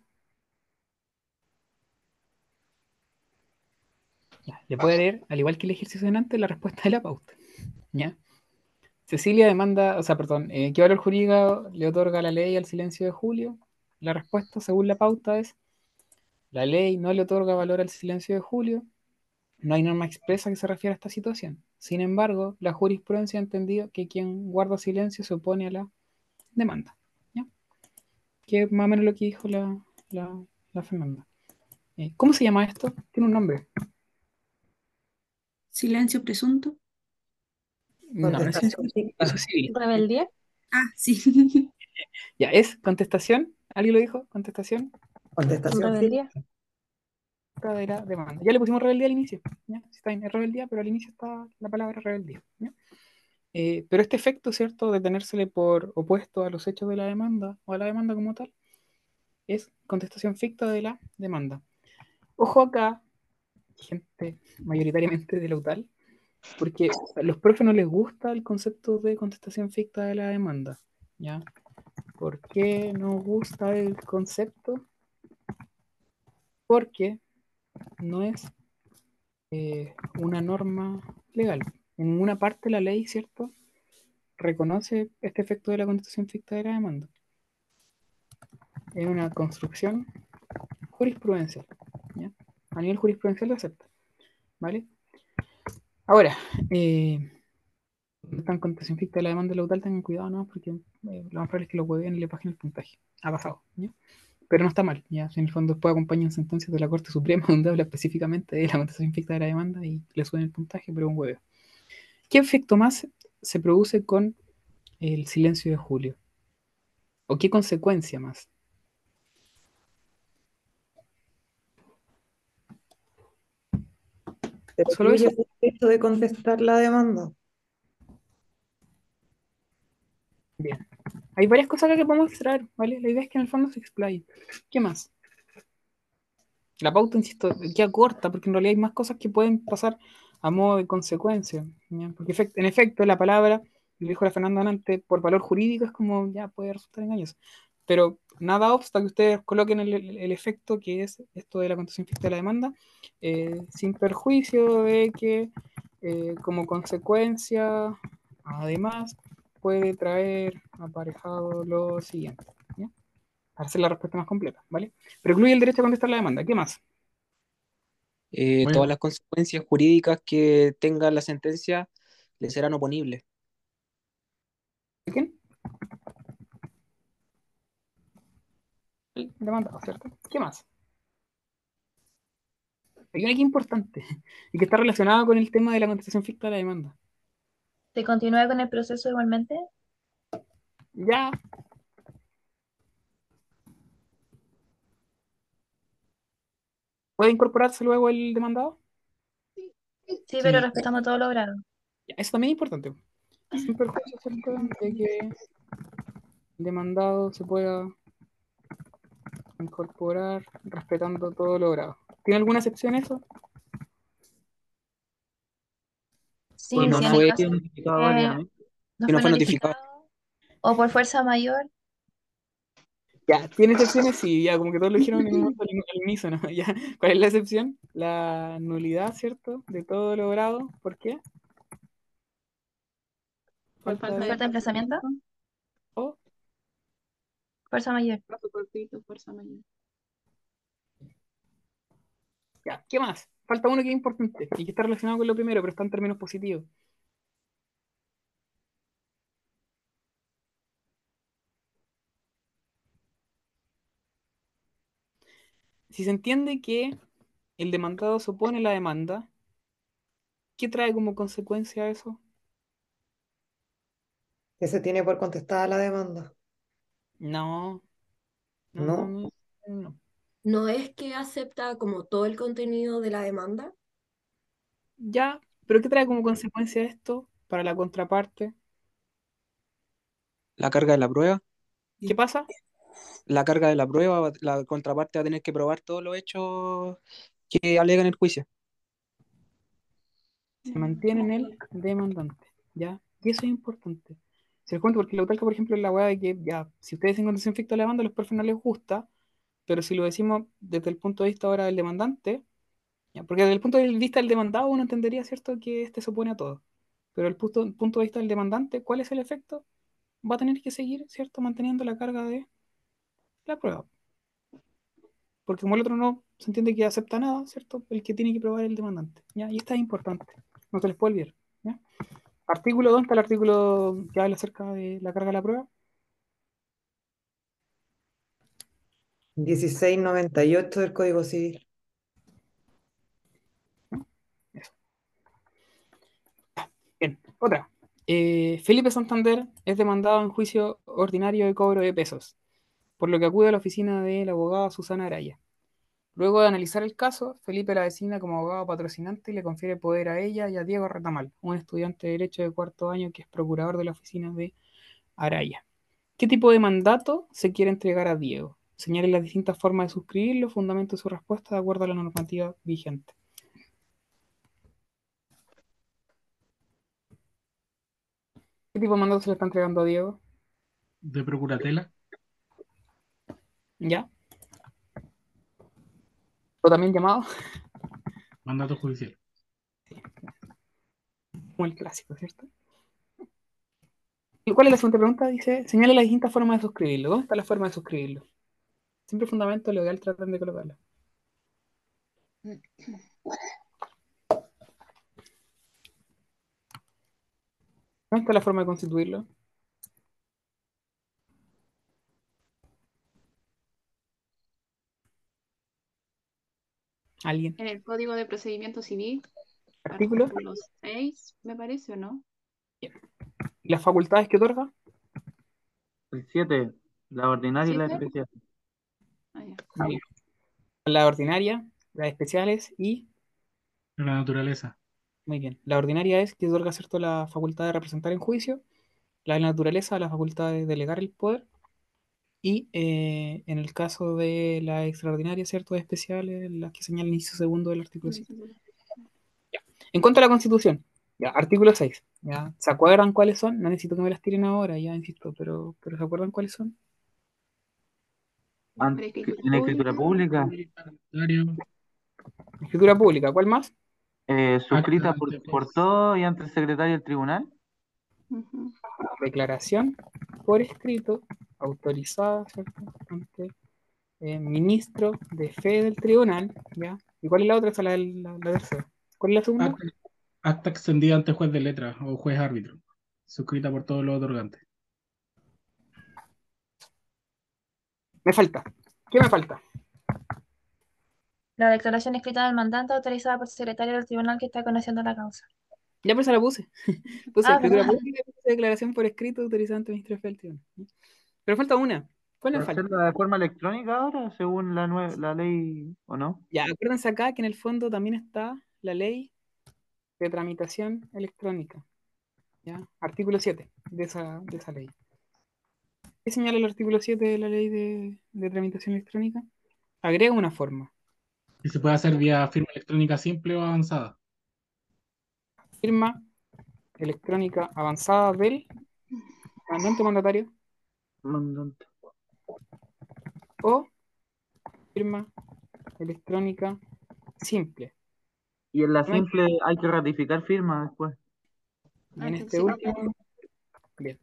Le puede leer, al igual que el ejercicio de antes, la respuesta de la pauta. ¿Ya? Cecilia demanda, o sea, perdón, eh, ¿qué valor jurídico le otorga la ley al silencio de Julio? La respuesta, según la pauta, es la ley no le otorga valor al silencio de Julio. No hay norma expresa que se refiera a esta situación. Sin embargo, la jurisprudencia ha entendido que quien guarda silencio se opone a la demanda. ¿Ya? Que más o menos lo que dijo la, la, la Fernanda. Eh, ¿Cómo se llama esto? Tiene un nombre. Silencio presunto. No, no es eso es civil. ¿Rebeldía? Ah, sí. Ya, ¿es contestación? ¿Alguien lo dijo? ¿Contestación? Contestación ¿Rebeldía? de la demanda. Ya le pusimos rebeldía al inicio. Está bien, es rebeldía, pero al inicio está la palabra rebeldía. ¿ya? Eh, pero este efecto, ¿cierto?, de tenérsele por opuesto a los hechos de la demanda o a la demanda como tal, es contestación ficta de la demanda. Ojo acá, gente mayoritariamente de la UTAL, porque a los profes no les gusta el concepto de contestación ficta de la demanda. ¿ya? ¿Por qué no gusta el concepto? Porque no es eh, una norma legal. En ninguna parte la ley, ¿cierto? Reconoce este efecto de la contestación ficta de la demanda. Es una construcción jurisprudencial. ¿ya? A nivel jurisprudencial lo acepta. ¿Vale? Ahora, eh, están ficta de la demanda laudal, tengan cuidado, ¿no? Porque eh, lo más probable es que lo hueven y le bajen el puntaje. Ha pasado, ¿ya? Pero no está mal, ya. Si en el fondo después acompañan sentencias de la Corte Suprema donde habla específicamente de la contestación ficta de la demanda y le suben el puntaje, pero un huevo. ¿Qué efecto más se produce con el silencio de Julio? ¿O qué consecuencia más? ¿Se Solo eso. el derecho de contestar la demanda? Bien. Hay varias cosas acá que podemos extraer, ¿vale? La idea es que en el fondo se explaye. ¿Qué más? La pauta, insisto, queda corta, porque en realidad hay más cosas que pueden pasar a modo de consecuencia. ¿ya? Porque en efecto, la palabra, lo dijo la Fernanda antes, por valor jurídico es como ya puede resultar engañoso. Pero nada obsta que ustedes coloquen el, el- el efecto que es esto de la contestación ficticia de la demanda, eh, sin perjuicio de que eh, como consecuencia, además, puede traer aparejado lo siguiente. ¿ya? Para hacer la respuesta más completa, ¿vale? Precluye el derecho a contestar la demanda. ¿Qué más? Eh, Bueno. todas las consecuencias jurídicas que tenga la sentencia le serán oponibles. ¿De quién? Demandado, ¿cierto? ¿Qué más? Hay una que es importante y que está relacionada con el tema de la contestación ficta de la demanda. ¿Se continúa con el proceso igualmente? Ya. ¿Puede incorporarse luego el demandado? Sí, pero Sí. respetando todo logrado. Ya, eso también es importante. ¿cierto? De que el demandado se pueda incorporar respetando todo logrado. ¿Tiene alguna excepción eso? Sí, Y no si fue- caso notificado varias no fue notificado. notificado o por fuerza mayor, Ya, ¿tiene excepciones? Sí, ya, como que todos lo dijeron al unísono. Ya, ¿cuál es la excepción? La nulidad, ¿cierto? De todo logrado. ¿Por qué? Por Falta ¿Falta de emplazamiento? Fuerza mayor. plazo cortito, fuerza mayor. Ya, ¿qué más? Falta uno que es importante y que está relacionado con lo primero, pero está en términos positivos. Si se entiende que el demandado se opone a la demanda, ¿qué trae como consecuencia eso? Que se tiene por contestada la demanda. No. No, ¿No? no, no, no. ¿No es que acepta como todo el contenido de la demanda? Ya, pero ¿qué trae como consecuencia esto para la contraparte? La carga de la prueba. ¿Qué pasa? La carga de la prueba, la contraparte va a tener que probar todos los hechos que alegan el juicio. se mantiene en el demandante, ¿ya? Y eso es importante. Se les porque la UTALCA, por ejemplo, es la weá de que, ya, si ustedes en condición ficta la demanda, a los profes no les gusta, pero si lo decimos desde el punto de vista ahora del demandante, ya, porque desde el punto de vista del demandado uno entendería, ¿cierto?, que este se opone a todo. Pero el punto, punto de vista del demandante, ¿cuál es el efecto? Va a tener que seguir, ¿cierto?, manteniendo la carga de la prueba. Porque como el otro no se entiende que acepta nada, ¿cierto? El que tiene que probar es el demandante, ¿ya? Y esta es importante, no se les puede olvidar. Artículo, ¿dónde está el artículo que habla acerca de la carga de la prueba? 1698 del Código Civil. Bien, otra. Eh, Felipe Santander es demandado en juicio ordinario de cobro de pesos, por lo que acude a la oficina de la abogada Susana Araya. Luego de analizar el caso, Felipe la designa como abogado patrocinante y le confiere poder a ella y a Diego Retamal, un estudiante de Derecho de cuarto año que es procurador de la oficina de Araya. ¿Qué tipo de mandato se quiere entregar a Diego? Señale las distintas formas de suscribirlo, fundamento su respuesta de acuerdo a la normativa vigente. ¿Qué tipo de mandato se le está entregando a Diego? de procuratela, ¿Ya? ¿O también llamado? mandato judicial. Como el clásico, ¿cierto? ¿Y cuál es la siguiente pregunta? Dice, señale las distintas formas de suscribirlo. ¿Dónde está la forma de suscribirlo? Siempre fundamento legal tratan de colocarla. ¿Dónde está la forma de constituirlo? ¿Alguien? En el Código de Procedimiento Civil, ¿Artículo? artículo 6, me parece, ¿o no? las facultades que otorga, El 7, la ordinaria y la especial. Ah, ya. Muy bien. la ordinaria, las especiales y, La naturaleza. muy bien, la ordinaria es que otorga, ¿cierto?, la facultad de representar en juicio, la de la naturaleza, la facultad de delegar el poder, y eh, en el caso de la extraordinaria, ¿cierto?, especiales, las que señala el inciso segundo del artículo 7. En contra de la Constitución, ya, artículo 6, ya, ¿se acuerdan cuáles son? No necesito que me las tiren ahora, ya insisto, pero, pero ¿se acuerdan cuáles son? Escritura En escritura pública. Escritura pública, ¿cuál más? eh, suscrita por, por todo y ante el secretario del tribunal. Declaración por escrito, autorizada, ¿cierto? Ante eh, ministro de fe del tribunal, ¿ya? ¿Y cuál es la otra? Esa es la, la, la tercera. ¿Cuál es la segunda? Acta, acta extendida ante juez de letra o juez árbitro. Suscrita por todos los otorgantes. Me falta. ¿Qué me falta? La declaración escrita del mandante autorizada por el secretario del tribunal que está conociendo la causa. Ya pues se la puse. Puse Ah, escritura ¿verdad? pública y puse declaración por escrito autorizada ante ministro de fe del tribunal. Pero falta una. ¿Cuál me ¿Va a falta? hacerla de forma electrónica ahora, según la, la ley o no? Ya, acuérdense acá que en el fondo también está la ley de tramitación electrónica. ¿ya? Artículo 7 de esa, de esa ley. ¿Qué señala el artículo 7 de la ley de, de tramitación electrónica? Agrega una forma. Y se puede hacer vía firma electrónica simple o avanzada. Firma electrónica avanzada del mandante mandatario Mandante. o firma electrónica simple. Y en la No hay- simple hay que ratificar firma después. Y Ah, en este sí. último, bien,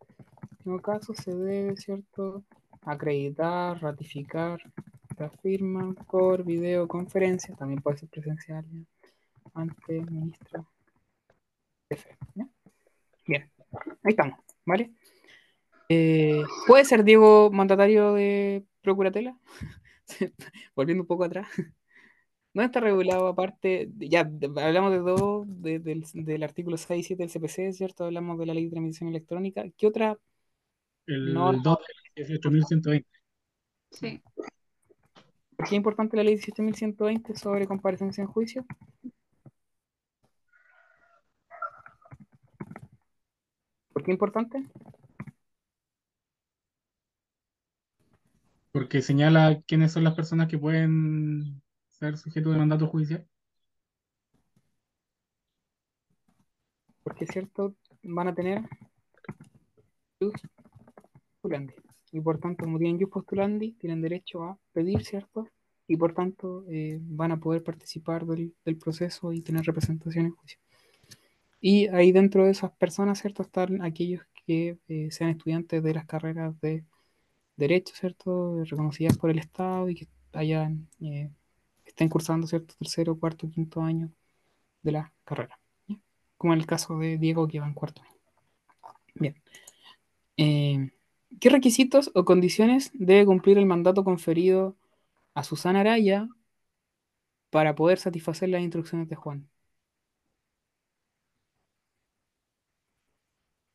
último caso se debe, ¿cierto?, acreditar, ratificar la firma por videoconferencia, también puede ser presencial, ¿ya? ante el ministro. Bien, ahí estamos, ¿vale? Eh, ¿puede ser Diego mandatario de Procuratela? Volviendo un poco atrás. ¿No está regulado aparte? Ya de- hablamos de dos, de- del, del artículo 6 y 7 del CPC, ¿cierto? Hablamos de la ley de transmisión electrónica. ¿Qué otra El norma? 2 de 18.120. Sí. ¿Por qué es importante la ley 18.120 sobre comparecencia en juicio? ¿Por qué es importante? Porque señala quiénes son las personas que pueden ser sujetos de mandato judicial. Porque, ¿cierto? Van a tener jus postulandi. Y por tanto, como tienen jus postulandi, tienen derecho a pedir, ¿cierto? Y por tanto, eh, van a poder participar del, del proceso y tener representación en juicio. Y ahí dentro de esas personas, ¿cierto? Están aquellos que eh, sean estudiantes de las carreras de Derecho, ¿cierto? Reconocidas por el Estado y que hayan, eh, estén cursando, ¿cierto? Tercero, cuarto, quinto año de la carrera. Como en el caso de Diego, que va en cuarto año. Bien. Eh, ¿qué requisitos o condiciones debe cumplir el mandato conferido a Susana Araya para poder satisfacer las instrucciones de Juan?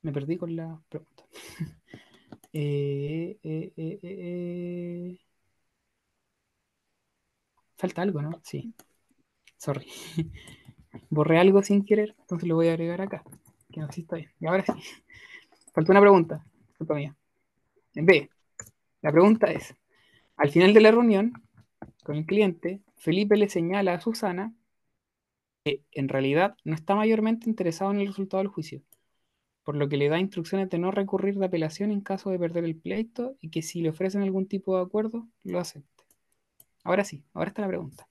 Me perdí con la pregunta. Eh, eh, eh, eh, eh. Falta algo, ¿no? Sí. Sorry. Borré algo sin querer, entonces lo voy a agregar acá. Que no sé si. Y ahora sí. Falta una pregunta. Culpa mía. En B. La pregunta es: al final de la reunión con el cliente, Felipe le señala a Susana que en realidad no está mayormente interesado en el resultado del juicio, por lo que le da instrucciones de no recurrir de apelación en caso de perder el pleito y que si le ofrecen algún tipo de acuerdo, lo acepte. Ahora sí, ahora está la pregunta.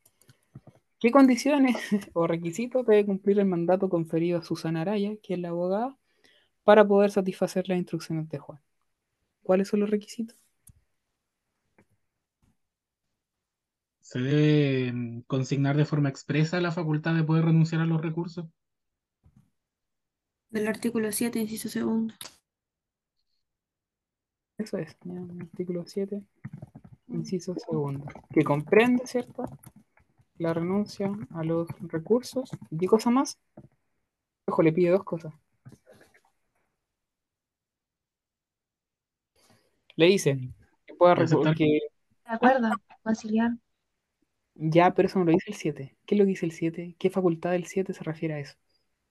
¿Qué condiciones o requisitos debe cumplir el mandato conferido a Susana Araya, que es la abogada, para poder satisfacer las instrucciones de Juan? ¿Cuáles son los requisitos? Se debe mm, consignar de forma expresa la facultad de poder renunciar a los recursos. Del artículo 7, inciso segundo. Eso es, ya, el artículo 7, inciso segundo, que comprende, ¿cierto? La renuncia a los recursos. ¿Y qué cosa más? Ojo, le pide dos cosas. Le dice que pueda Puede recu- aceptar. que De acuerdo, conciliar. ya, pero eso no lo dice el 7. ¿Qué es lo que dice el 7? ¿Qué facultad del 7 se refiere a eso?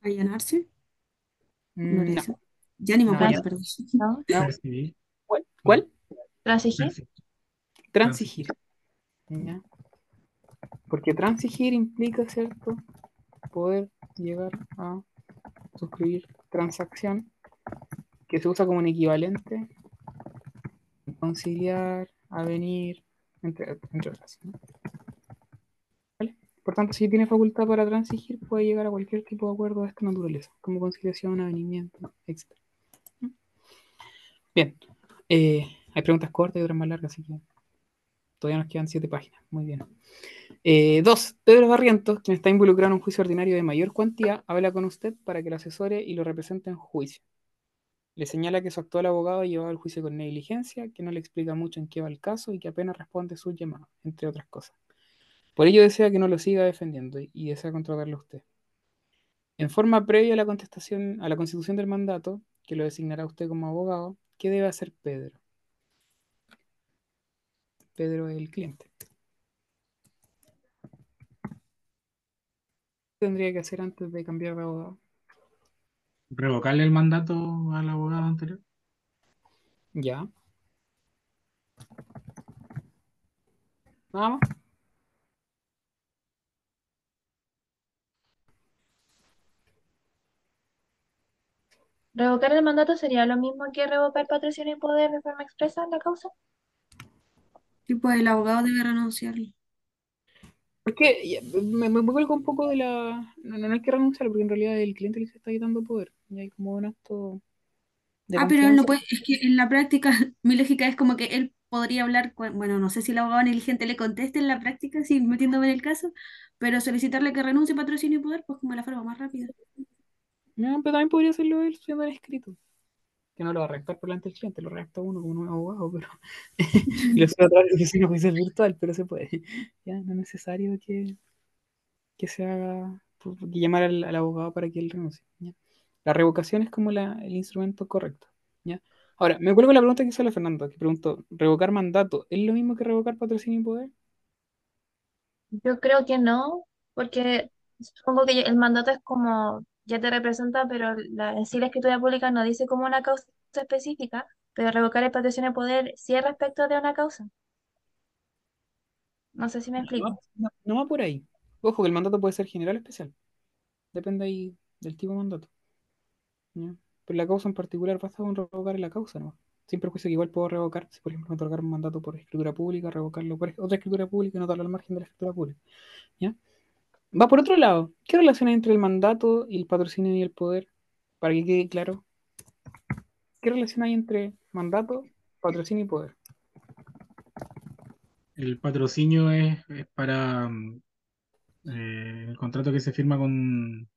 ¿Allanarse? Ya ni me acuerdo, perdón. ¿No? no. Percibir. ¿Cuál? ¿Cuál? Transigir. Transi- Transigir. ¿Ya? Porque transigir implica, ¿cierto? Poder llegar a suscribir transacción que se usa como un equivalente, conciliar, avenir, entre, entre otras. ¿no? Por tanto, si tiene facultad para transigir, puede llegar a cualquier tipo de acuerdo de esta naturaleza, como conciliación, avenimiento, etc. Bien, eh, hay preguntas cortas y otras más largas, así que todavía nos quedan siete páginas. Muy bien. Eh, dos, Pedro Barrientos, quien está involucrado en un juicio ordinario de mayor cuantía, habla con usted para que lo asesore y lo represente en juicio. Le señala que su actual abogado ha llevado el juicio con negligencia, que no le explica mucho en qué va el caso y que apenas responde sus llamados, entre otras cosas. Por ello desea que no lo siga defendiendo y, desea contratarlo a usted. En forma previa a la contestación, a la constitución del mandato, que lo designará usted como abogado, ¿qué debe hacer Pedro? Pedro es el cliente. ¿Qué tendría que hacer antes de cambiar de abogado? Revocarle el mandato al abogado anterior. Ya. Nada más. Revocar el mandato sería lo mismo que revocar patrocinio y poder de forma expresa en la causa. Sí, pues el abogado debe renunciarlo. Porque ya, me, me un poco de la. No, no hay que renunciar, porque en realidad el cliente le está quitando poder. Y hay como un acto de Ah, pero él no confianza. puede, es que en la práctica mi lógica es como que él podría hablar, con- bueno, no sé si el abogado negligente le conteste en la práctica, sí, metiéndome en el caso, pero solicitarle que renuncie patrocinio y poder, pues como la forma más rápida. Pero también podría hacerlo él siendo en escrito. Que no lo va a redactar por delante del cliente, lo redacta uno como un abogado, pero. lo sube a través de oficina juicial virtual, pero se puede. Ya, no es necesario que, que se haga. que llamar al, abogado para que él renuncie. La revocación es como la, el instrumento correcto. ¿ya? Ahora, me cuelgo la pregunta que hizo la Fernando, que preguntó: ¿revocar mandato es lo mismo que revocar patrocinio y poder? Yo creo que no, porque supongo que el mandato es como, ya te representa, pero la, en sí la escritura pública no dice como una causa específica, pero revocar el patrocinio de poder sí es respecto de una causa. No sé si me No, explico. no, no va por ahí. Ojo, que el mandato puede ser general o especial. Depende ahí del tipo de mandato. ¿ya? Pero la causa en particular basta con revocar en la causa, ¿no? Sin perjuicio que igual puedo revocar, si por ejemplo me otorgar un mandato por escritura pública, revocarlo por otra escritura pública y no darlo al margen de la escritura pública. ¿ya? Va por otro lado. ¿Qué relación hay entre el mandato y el patrocinio y el poder? Para que quede claro. ¿Qué relación hay entre mandato, patrocinio y poder? El patrocinio es, es para mm, eh, el contrato que se firma con,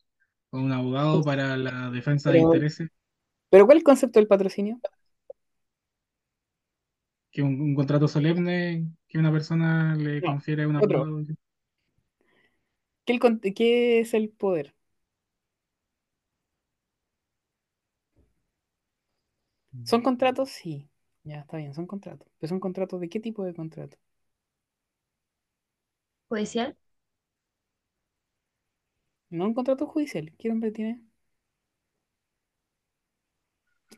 con un abogado para la defensa de intereses, pero ¿cuál es el concepto del patrocinio? que un, un contrato solemne que una persona le No, confiere a un otro. abogado. ¿Qué, el con- qué es el poder? ¿Son contratos? Sí. Ya, está bien, son contratos. ¿Pero son contratos de qué tipo de contrato? Judicial. No un contrato judicial. ¿Qué nombre tiene?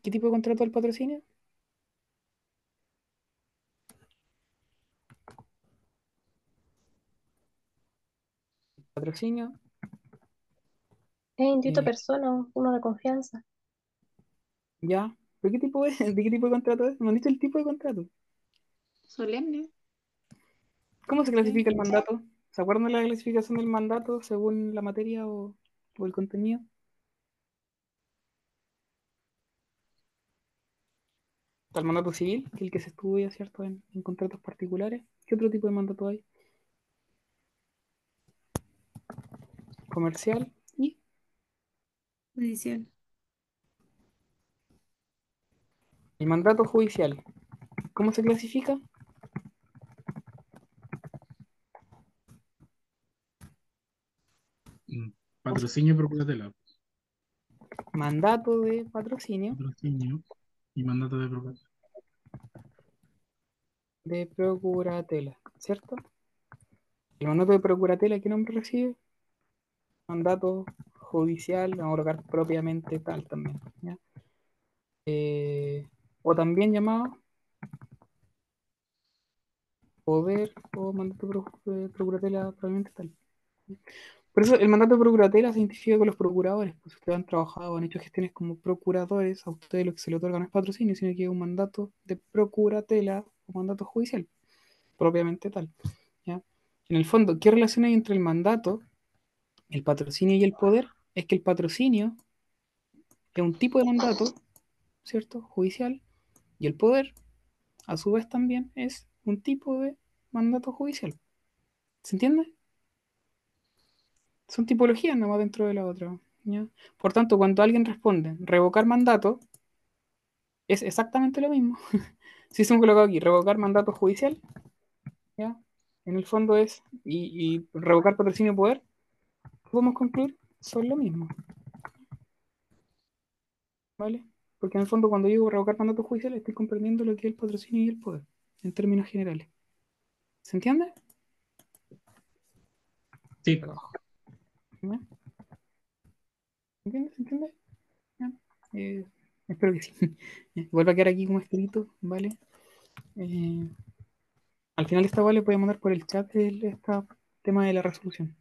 ¿Qué tipo de contrato del patrocinio? Patrocinio. Es indito eh, persona, uno de confianza. ya. ¿Pero qué tipo es? ¿De qué tipo de contrato es? ¿Me han dicho el tipo de contrato? Solemne. ¿Cómo se clasifica el mandato? ¿Se acuerdan de la clasificación del mandato según la materia o, o el contenido? Está el mandato civil, que es el que se estudia, ¿cierto? En, en contratos particulares. ¿Qué otro tipo de mandato hay? Comercial y Judicial. el mandato judicial. ¿Cómo se clasifica? Mm, Patrocinio procuratela. Mandato de patrocinio Patrocinio y mandato de procuratela. de procuratela, ¿cierto? El mandato de procuratela, ¿qué nombre recibe? Mandato judicial, a colocar propiamente tal también. Eh, o también llamado poder o mandato de procuratela propiamente tal. Por eso el mandato de procuratela se identifica con los procuradores, pues ustedes han trabajado, han hecho gestiones como procuradores, a ustedes lo que se le otorga no es patrocinio, sino que es un mandato de procuratela o mandato judicial, propiamente tal. ¿ya? En el fondo, ¿qué relación hay entre el mandato, el patrocinio y el poder? Es que el patrocinio es un tipo de mandato, ¿cierto? Judicial, y el poder, a su vez, también es un tipo de mandato judicial. ¿Se entiende? Son tipologías nomás dentro de la otra. Por tanto, cuando alguien responde revocar mandato, es exactamente lo mismo. si se me colocado aquí, revocar mandato judicial, ¿ya? En el fondo es, y, y revocar patrocinio y poder, podemos concluir, son lo mismo. ¿Vale? Porque en el fondo cuando digo revocar mandato judicial estoy comprendiendo lo que es el patrocinio y el poder, en términos generales. ¿Se entiende? Sí. ¿Ya? ¿Se entiende? ¿Se entiende? Eh, espero que sí. Ya, Vuelve a quedar aquí como escrito, ¿vale? Eh, al final esta vale a mandar por el chat el este tema de la resolución.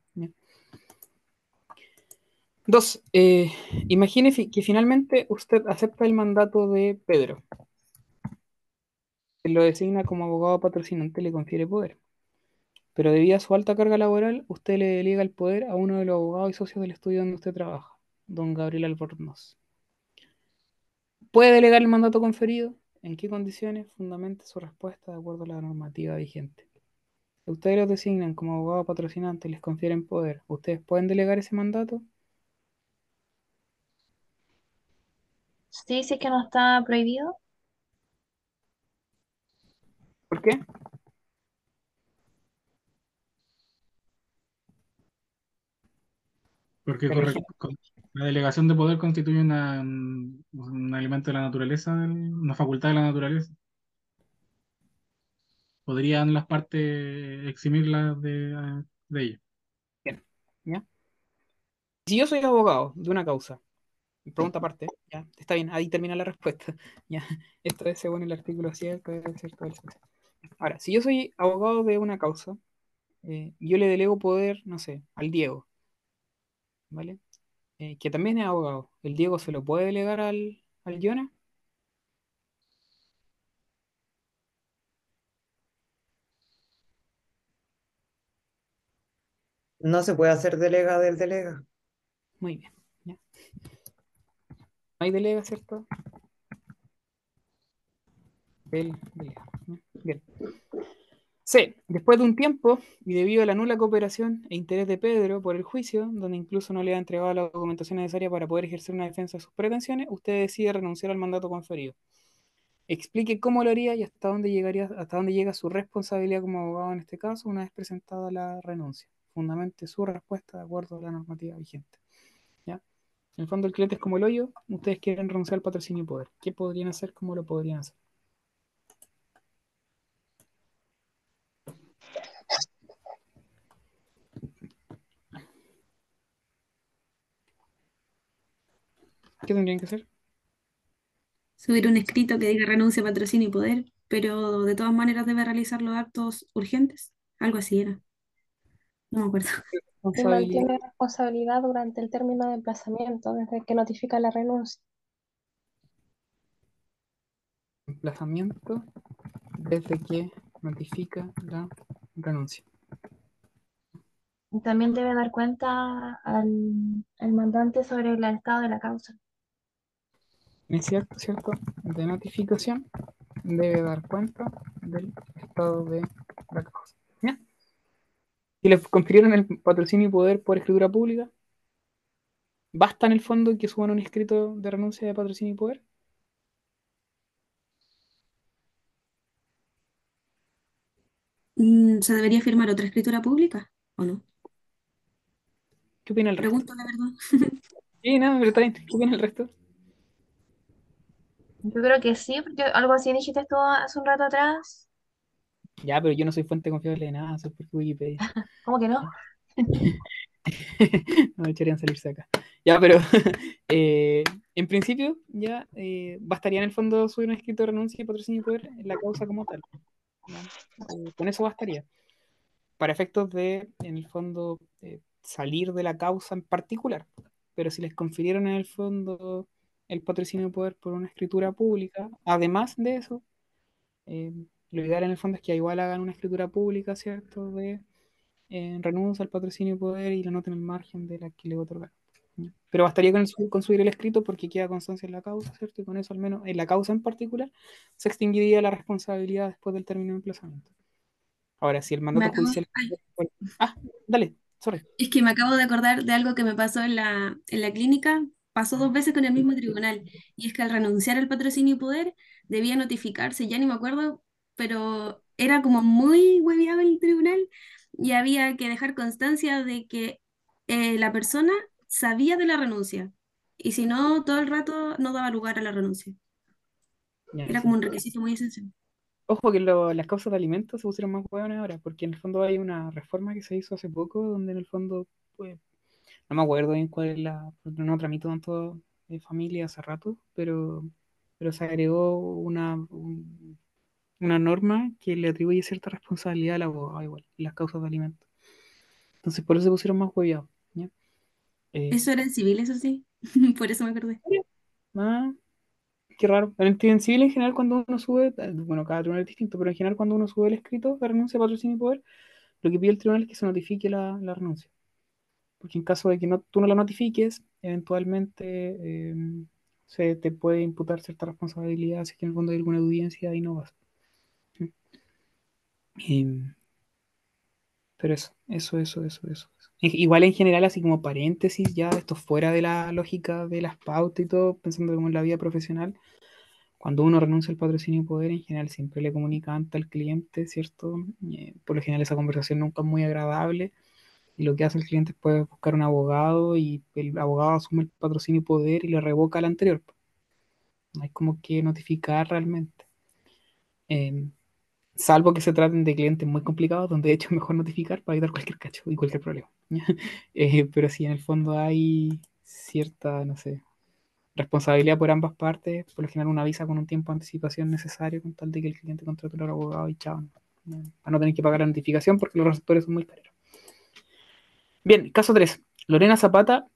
Dos, eh, imagine que finalmente usted acepta el mandato de Pedro. Lo designa como abogado patrocinante y le confiere poder. Pero debido a su alta carga laboral, usted le delega el poder a uno de los abogados y socios del estudio donde usted trabaja, don Gabriel Albornoz. ¿Puede delegar el mandato conferido? ¿En qué condiciones? Fundamente su respuesta de acuerdo a la normativa vigente. Ustedes los designan como abogado patrocinante y les confieren poder, ¿ustedes pueden delegar ese mandato? Sí, sí que no está prohibido. ¿Por qué? Porque corre- con- la delegación de poder constituye una, un, un elemento de la naturaleza, del- una facultad de la naturaleza. Podrían las partes eximirlas de, de ello. Bien, ¿ya? Si yo soy abogado de una causa, pregunta aparte, ya, está bien, ahí termina la respuesta. Ya, esto es según el artículo cierto, cierto. Ahora, si yo soy abogado de una causa, eh, yo le delego poder, no sé, al Diego, ¿vale? Eh, que también es abogado. ¿El Diego se lo puede delegar al, al Jonah? No se puede hacer delega del delega. Muy bien, hay delega, ¿cierto? Bien. C. Después de un tiempo, y debido a la nula cooperación e interés de Pedro por el juicio, donde incluso no le ha entregado la documentación necesaria para poder ejercer una defensa de sus pretensiones, usted decide renunciar al mandato conferido. Explique cómo lo haría y hasta dónde llegaría, hasta dónde llega su responsabilidad como abogado en este caso, una vez presentada la renuncia. Fundamente su respuesta de acuerdo a la normativa vigente. En el fondo el cliente es como el hoyo, ustedes quieren renunciar al patrocinio y poder. ¿Qué podrían hacer? ¿Cómo lo podrían hacer? ¿Qué tendrían que hacer? Subir un escrito que diga renuncia, patrocinio y poder, pero de todas maneras debe realizar los actos urgentes. Algo así era. No me acuerdo. Se Responsabilidad. mantiene responsabilidad durante el término de emplazamiento, desde que notifica la renuncia. emplazamiento desde que notifica la renuncia. Y También debe dar cuenta al, al mandante sobre el estado de la causa. Es cierto, cierto, de notificación debe dar cuenta del estado de la causa. ¿Ya? Si le confirieron el patrocinio y poder por escritura pública, ¿basta en el fondo que suban un escrito de renuncia de patrocinio y poder? Mm, ¿Se debería firmar otra escritura pública o no? ¿Qué opina el resto? Pregunto la verdad. Sí, no, pero está bien. ¿Qué opina el resto? Yo creo que sí, porque algo así dijiste tú hace un rato atrás. Ya, pero yo no soy fuente confiable de nada, soy porque Wikipedia. ¿Cómo que no? no me echarían salirse acá. Ya, pero eh, en principio ya eh, bastaría en el fondo subir un escrito de renuncia y patrocinio y poder en la causa como tal. Eh, con eso bastaría. Para efectos de, en el fondo, eh, salir de la causa en particular. Pero si les confirieron en el fondo el patrocinio y poder por una escritura pública, además de eso, eh, lo ideal en el fondo es que igual hagan una escritura pública, ¿cierto? De eh, renuncia al patrocinio y poder y la nota en el margen de la que le otorgar. ¿ya? Pero bastaría con, su- con subir el escrito porque queda constancia en la causa, ¿cierto? Y con eso, al menos en la causa en particular, se extinguiría la responsabilidad después del término de emplazamiento. Ahora, si el mandato acabo, judicial... ay, Ah, dale, sorry. es que me acabo de acordar de algo que me pasó en la, en la clínica. Pasó dos veces con el mismo tribunal. Y es que al renunciar al patrocinio y poder, debía notificarse, ya ni me acuerdo, pero era como muy hueviado el tribunal y había que dejar constancia de que eh, la persona sabía de la renuncia. Y si no, todo el rato no daba lugar a la renuncia. Ya, Era sí. como un requisito muy esencial. Ojo que lo- las causas de alimentos se pusieron más hueones ahora, porque en el fondo hay una reforma que se hizo hace poco, donde en el fondo, pues, no me acuerdo bien cuál es la, no tramito tanto de familia hace rato, pero, pero se agregó una, un- una norma que le atribuye cierta responsabilidad al abogado igual, en las causas de alimentos. Entonces por eso se pusieron más hueviados, ¿ya? Eh, Eso era en civil, eso sí. Por eso me acordé. ah, qué raro. En, en civil en general cuando uno sube, eh, bueno, cada tribunal es distinto, pero en general cuando uno sube el escrito de renuncia, patrocinio y poder, lo que pide el tribunal es que se notifique la, la renuncia. Porque en caso de que no, tú no la notifiques, eventualmente eh, se te puede imputar cierta responsabilidad si es que en el fondo hay alguna audiencia y no vas. Pero eso, eso, eso, eso, eso. Igual en general, así como paréntesis, ya esto fuera de la lógica de las pautas y todo, pensando como en la vida profesional, cuando uno renuncia al patrocinio y poder, en general siempre le comunica antes al cliente, ¿cierto? Eh, por lo general esa conversación nunca es muy agradable y lo que hace el cliente es puede buscar un abogado y el abogado asume el patrocinio y poder y le revoca el anterior. No hay como que notificar realmente. Em, salvo que se traten de clientes muy complicados, donde de hecho es mejor notificar para evitar cualquier cacho y cualquier problema. Eh, pero si en el fondo hay cierta, no sé, responsabilidad por ambas partes, por lo general una avisa con un tiempo de anticipación necesario con tal de que el cliente contrate al abogado y chao, ¿no? para no tener que pagar la notificación porque los receptores son muy caros. Bien, caso 3. Lorena Zapata,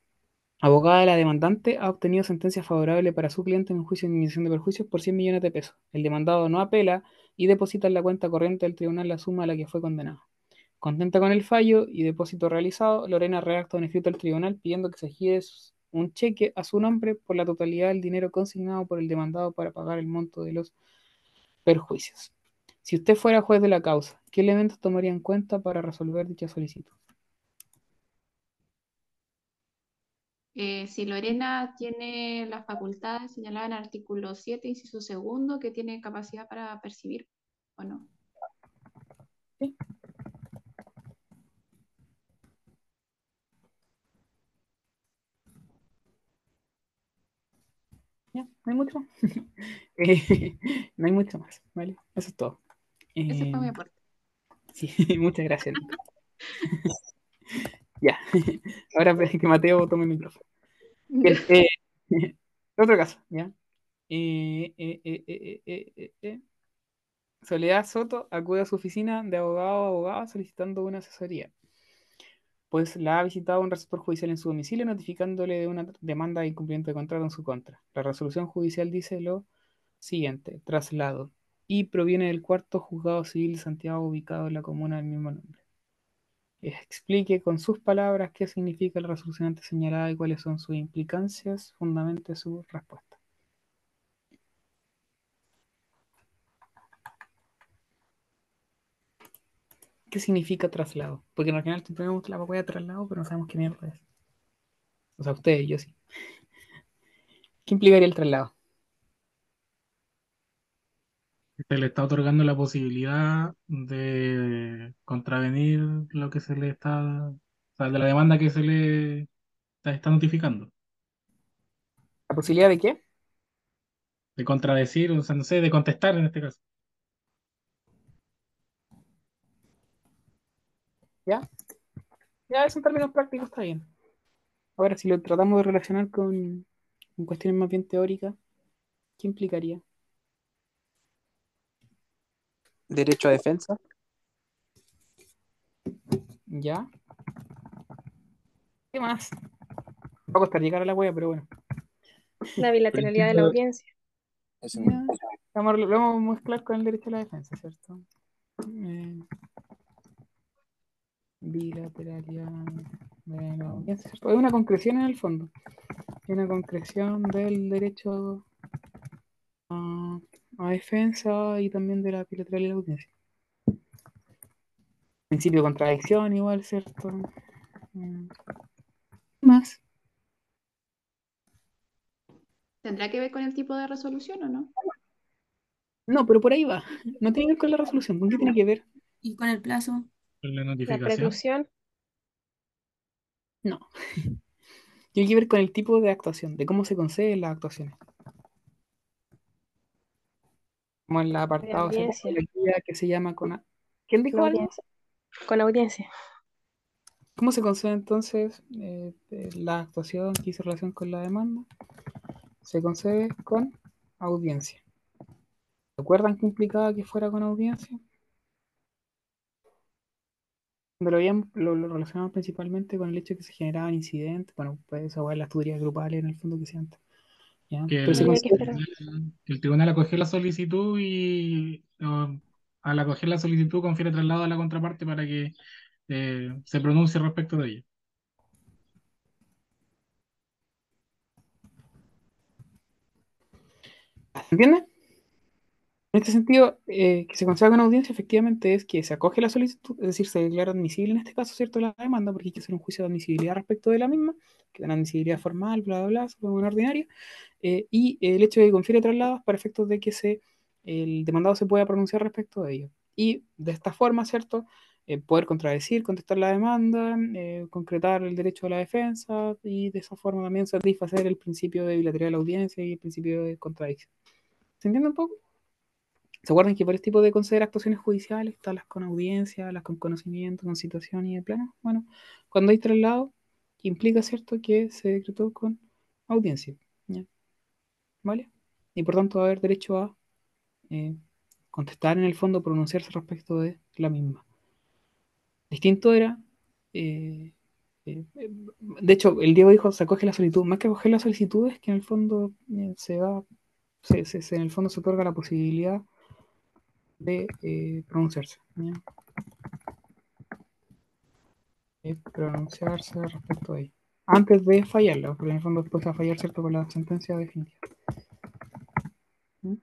abogada de la demandante, ha obtenido sentencia favorable para su cliente en un juicio de indemnización de perjuicios por 100 millones de pesos. El demandado no apela y deposita en la cuenta corriente del tribunal la suma a la que fue condenado. Contenta con el fallo y depósito realizado, Lorena redacta un escrito al tribunal pidiendo que se gire un cheque a su nombre por la totalidad del dinero consignado por el demandado para pagar el monto de los perjuicios. Si usted fuera juez de la causa, ¿qué elementos tomaría en cuenta para resolver dicha solicitud? Eh, si Lorena tiene las facultades señaladas en el artículo 7, inciso segundo, que tiene capacidad para percibir, ¿o no? Sí. Ya, no hay mucho más. Eh, no hay mucho más, ¿vale? Eso es todo. Ese fue mi Eh, aporte. sí, muchas gracias. Ya, ahora que Mateo tome el micrófono. Eh, otro caso, ¿ya? Eh, eh. Soledad Soto acude a su oficina de abogado o abogada solicitando una asesoría, pues la ha visitado un receptor judicial en su domicilio notificándole de una demanda de incumplimiento de contrato en su contra. La resolución judicial dice lo siguiente, traslado, y proviene del cuarto juzgado civil de Santiago ubicado en la comuna del mismo nombre. Explique con sus palabras qué significa la resolución antes señalada y cuáles son sus implicancias, fundamente su respuesta. ¿Qué significa traslado? Porque en general tenemos la papaya de traslado, pero no sabemos qué mierda es. O sea, ustedes, yo sí. ¿Qué implicaría el traslado? Se le está otorgando la posibilidad de contravenir lo que se le está, o sea, de la demanda que se le está, notificando, ¿La posibilidad de qué? de contradecir, o sea, no sé, de contestar en este caso. ¿Ya? Ya, eso en términos prácticos está bien. Ahora, si lo tratamos de relacionar con, con cuestiones más bien teóricas, ¿qué implicaría? Derecho a defensa. ¿Ya? ¿Qué más? Va a costar llegar a la wea, pero bueno. La bilateralidad de la audiencia. Eso mismo. Vamos, lo vamos a mezclar con el derecho a la defensa, ¿cierto? Eh, bilateralidad de la audiencia, ¿cierto? Es una concreción en el fondo. Es una concreción del derecho a, a defensa y también de la bilateralidad de la audiencia. Principio de contradicción, igual, ¿cierto? Mm. ¿Qué más? ¿Tendrá que ver con el tipo de resolución o no? No, pero por ahí va. No tiene que ver con la resolución. ¿Con qué tiene que ver? Y con el plazo. Con la La notificación. preclusión. No. Tiene que ver con el tipo de actuación, de cómo se conceden las actuaciones. Como en el apartado de la que se llama con... ¿Quién dijo La algo? audiencia. Con audiencia. ¿Cómo se concede entonces eh, la actuación que hizo relación con la demanda? Se concede con audiencia. ¿Recuerdan qué implicaba que fuera con audiencia? Lo, habían, lo, lo relacionamos principalmente con el hecho de que se generaban incidentes, bueno, pues esa es las tutorías grupales en el fondo que se antes. ¿Ya? Que Pero el, que tribunal acogió la solicitud y o, al acoger la solicitud confiere traslado a la contraparte para que eh, se pronuncie respecto de ella. ¿Entiendes? En este sentido, eh, que se conceda con audiencia efectivamente es que se acoge la solicitud, es decir, se declara admisible en este caso, ¿cierto?, la demanda, porque hay que hacer un juicio de admisibilidad respecto de la misma, que una admisibilidad formal, bla, bla, bla, supongo una ordinaria, eh, y el hecho de que confiere traslados para efectos de que se, el demandado se pueda pronunciar respecto de ello. Y de esta forma, ¿cierto?, eh, poder contradecir, contestar la demanda, eh, concretar el derecho a la defensa y de esa forma también satisfacer el principio de la audiencia y el principio de contradicción. ¿Se entiende un poco? ¿Se acuerdan que por este tipo de considerar actuaciones judiciales están las con audiencia, las con conocimiento, con situación y de plano? Bueno, cuando hay traslado, implica, ¿cierto?, que se decretó con audiencia. ¿Vale? Y por tanto va a haber derecho a eh, contestar en el fondo, pronunciarse respecto de la misma. Distinto era, eh, eh, de hecho, el Diego dijo, se acoge la solicitud. Más que acoger la solicitud es que en el fondo se da, se, se- se- en el fondo se otorga la posibilidad de eh, pronunciarse. De pronunciarse respecto a ello. Antes de fallarla, porque en el fondo después va a fallar, ¿cierto? Con la sentencia definitiva. ¿Mm?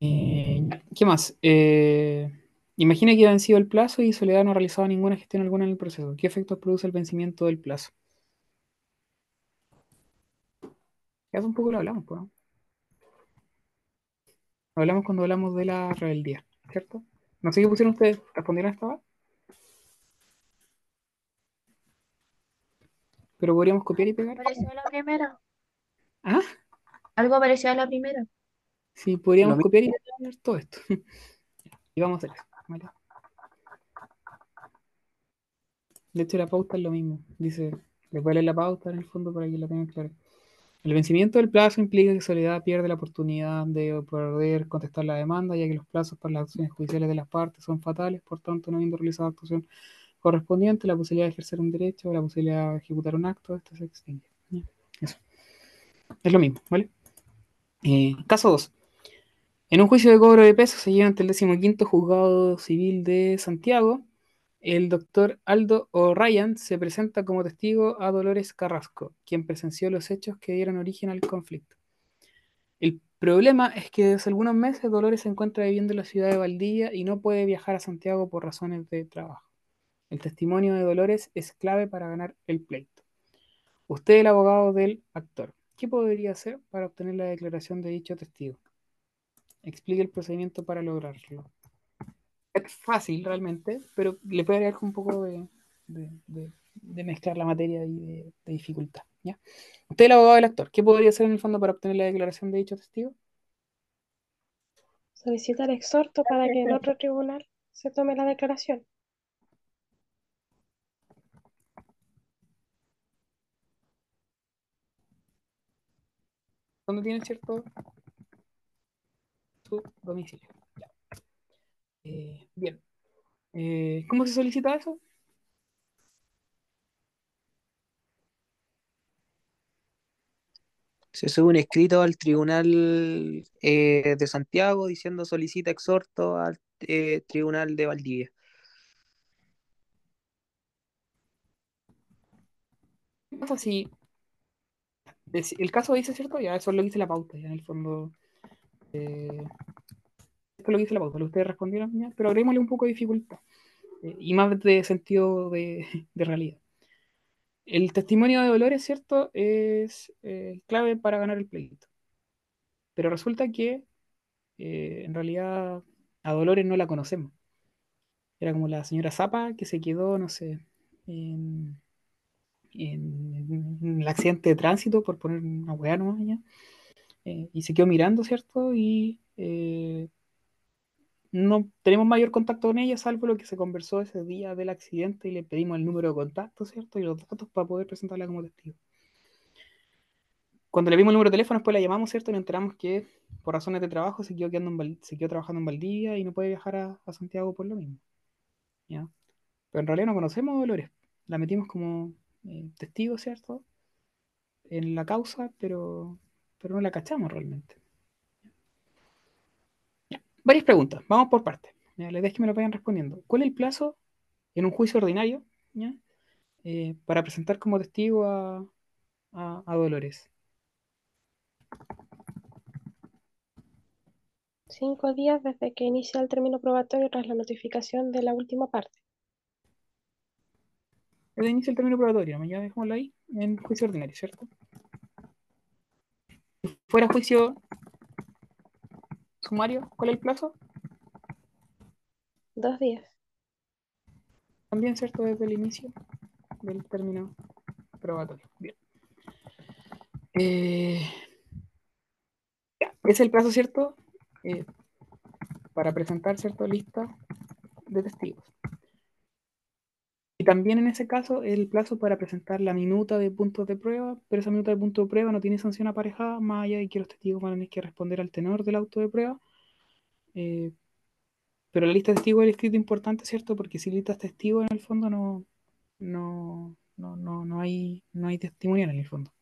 Eh, ¿qué más? Eh, imagina que ha vencido el plazo y Soledad no ha realizado ninguna gestión alguna en el proceso. ¿Qué efectos produce el vencimiento del plazo? Ya hace un poco lo hablamos, pues, ¿no? Hablamos cuando hablamos de la rebeldía, ¿cierto? No sé qué pusieron ustedes, ¿respondieron a esta vez? Pero podríamos copiar y pegar. Pareció a la primera. Ah, Algo parecido a la primera. sí, podríamos copiar y pegar todo esto. Y vamos a hacer eso, ¿vale? De hecho, la pauta es lo mismo. Dice, les voy a leer la pauta en el fondo para que la tengan clara. El vencimiento del plazo implica que Soledad pierde la oportunidad de poder contestar la demanda, ya que los plazos para las acciones judiciales de las partes son fatales, por tanto, no habiendo realizado actuación correspondiente, la posibilidad de ejercer un derecho o la posibilidad de ejecutar un acto, esto se extingue. Eso. Es lo mismo, ¿vale? Eh, caso 2. En un juicio de cobro de pesos se lleva ante el 15 Juzgado Civil de Santiago, el doctor Aldo O'Ryan se presenta como testigo a Dolores Carrasco, quien presenció los hechos que dieron origen al conflicto. El problema es que desde algunos meses Dolores se encuentra viviendo en la ciudad de Valdivia y no puede viajar a Santiago por razones de trabajo. El testimonio de Dolores es clave para ganar el pleito. Usted es el abogado del actor. ¿Qué podría hacer para obtener la declaración de dicho testigo? Explique el procedimiento para lograrlo es fácil realmente, pero le puede agregar un poco de, de, de, mezclar la materia y de, dificultad. ¿ya? Usted es el abogado del actor. ¿Qué podría hacer en el fondo para obtener la declaración de dicho testigo? Solicitar exhorto para que el otro tribunal se tome la declaración. ¿Dónde tiene cierto su domicilio? Eh, bien. Eh, ¿cómo se solicita eso? Se sube un escrito al Tribunal eh, de Santiago diciendo solicita exhorto al Tribunal de Valdivia. ¿Qué pasa si el caso dice, ¿cierto? Ya eso es lo dice la pauta, ya en el fondo. Esto es lo que dice la pauta, lo ustedes respondieron, ya, pero agreguémosle un poco de dificultad eh, y más de sentido de, de realidad. El testimonio de Dolores, ¿cierto? Es eh, clave para ganar el pleito. Pero resulta que eh, en realidad a Dolores no la conocemos. Era como la señora Zapa que se quedó, no sé, en, en- en el accidente de tránsito, por poner una weá nomás ya. Eh, y se quedó mirando, ¿cierto? Y eh, no tenemos mayor contacto con ella, salvo lo que se conversó ese día del accidente y le pedimos el número de contacto, ¿cierto? Y los datos para poder presentarla como testigo. Cuando le vimos el número de teléfono, después la llamamos, ¿cierto? Y nos enteramos que por razones de trabajo se quedó, quedando en se quedó trabajando en Valdivia y no puede viajar a, a Santiago por lo mismo. ¿ya? Pero en realidad no conocemos a Dolores. La metimos como eh, testigo, ¿cierto? En la causa, pero, pero no la cachamos realmente. Varias preguntas, vamos por partes. La idea es que me lo vayan respondiendo. ¿Cuál es el plazo en un juicio ordinario ¿ya? Eh, para presentar como testigo a, a- a Dolores? Cinco días desde que inicia el término probatorio tras la notificación de la última parte. Desde inicio el término probatorio, ya dejémoslo ahí, en juicio ordinario, ¿cierto? Si fuera juicio sumario, ¿cuál es el plazo? Dos días. También, ¿cierto? Desde el inicio del término probatorio. Bien. Eh, es el plazo, ¿cierto? Eh, para presentar, ¿cierto? Lista de testigos. También en ese caso el plazo para presentar la minuta de puntos de prueba, pero esa minuta de puntos de prueba no tiene sanción aparejada, más allá de que los testigos van a tener que responder al tenor del auto de prueba. Eh, pero la lista de testigos es el escrito importante, ¿cierto? Porque si listas testigos en el fondo no, no, no, no, no hay, no hay testimonial en el fondo.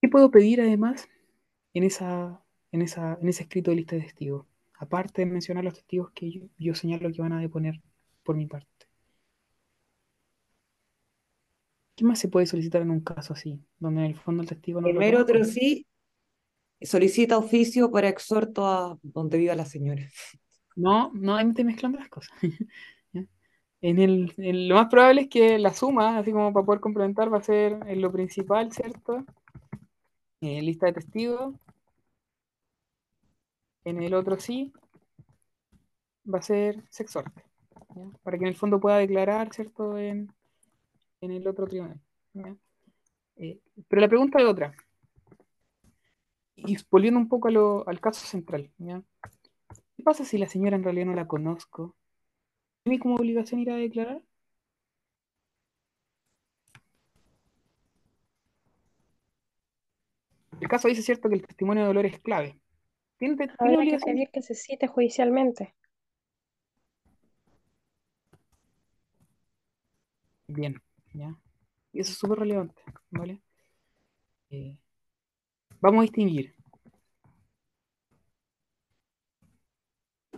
¿Qué puedo pedir además en esa, en esa, en ese escrito de lista de testigos? Aparte de mencionar los testigos que yo, yo señalo que van a deponer por mi parte. ¿Qué más se puede solicitar en un caso así? Donde en el fondo el testigo no Primero, otro sí, solicita oficio para exhorto a donde viva la señora. No, no, ahí me estoy mezclando las cosas. En el, en lo más probable es que la suma, así como para poder complementar, va a ser en lo principal, ¿cierto? Eh, lista de testigos. En el otro sí, va a ser sexorte. Para que en el fondo pueda declarar, ¿cierto? En, en el otro tribunal. Eh, pero la pregunta es otra. Y volviendo un poco al caso central. ¿Qué pasa si la señora en realidad no la conozco? ¿Tiene como obligación ir a declarar? El caso dice cierto que el testimonio de dolor es clave. ¿Tiene, tiene Habrá que obligación? pedir que se cite judicialmente. Bien, ya. Y eso es súper relevante, ¿vale? Eh, vamos a distinguir.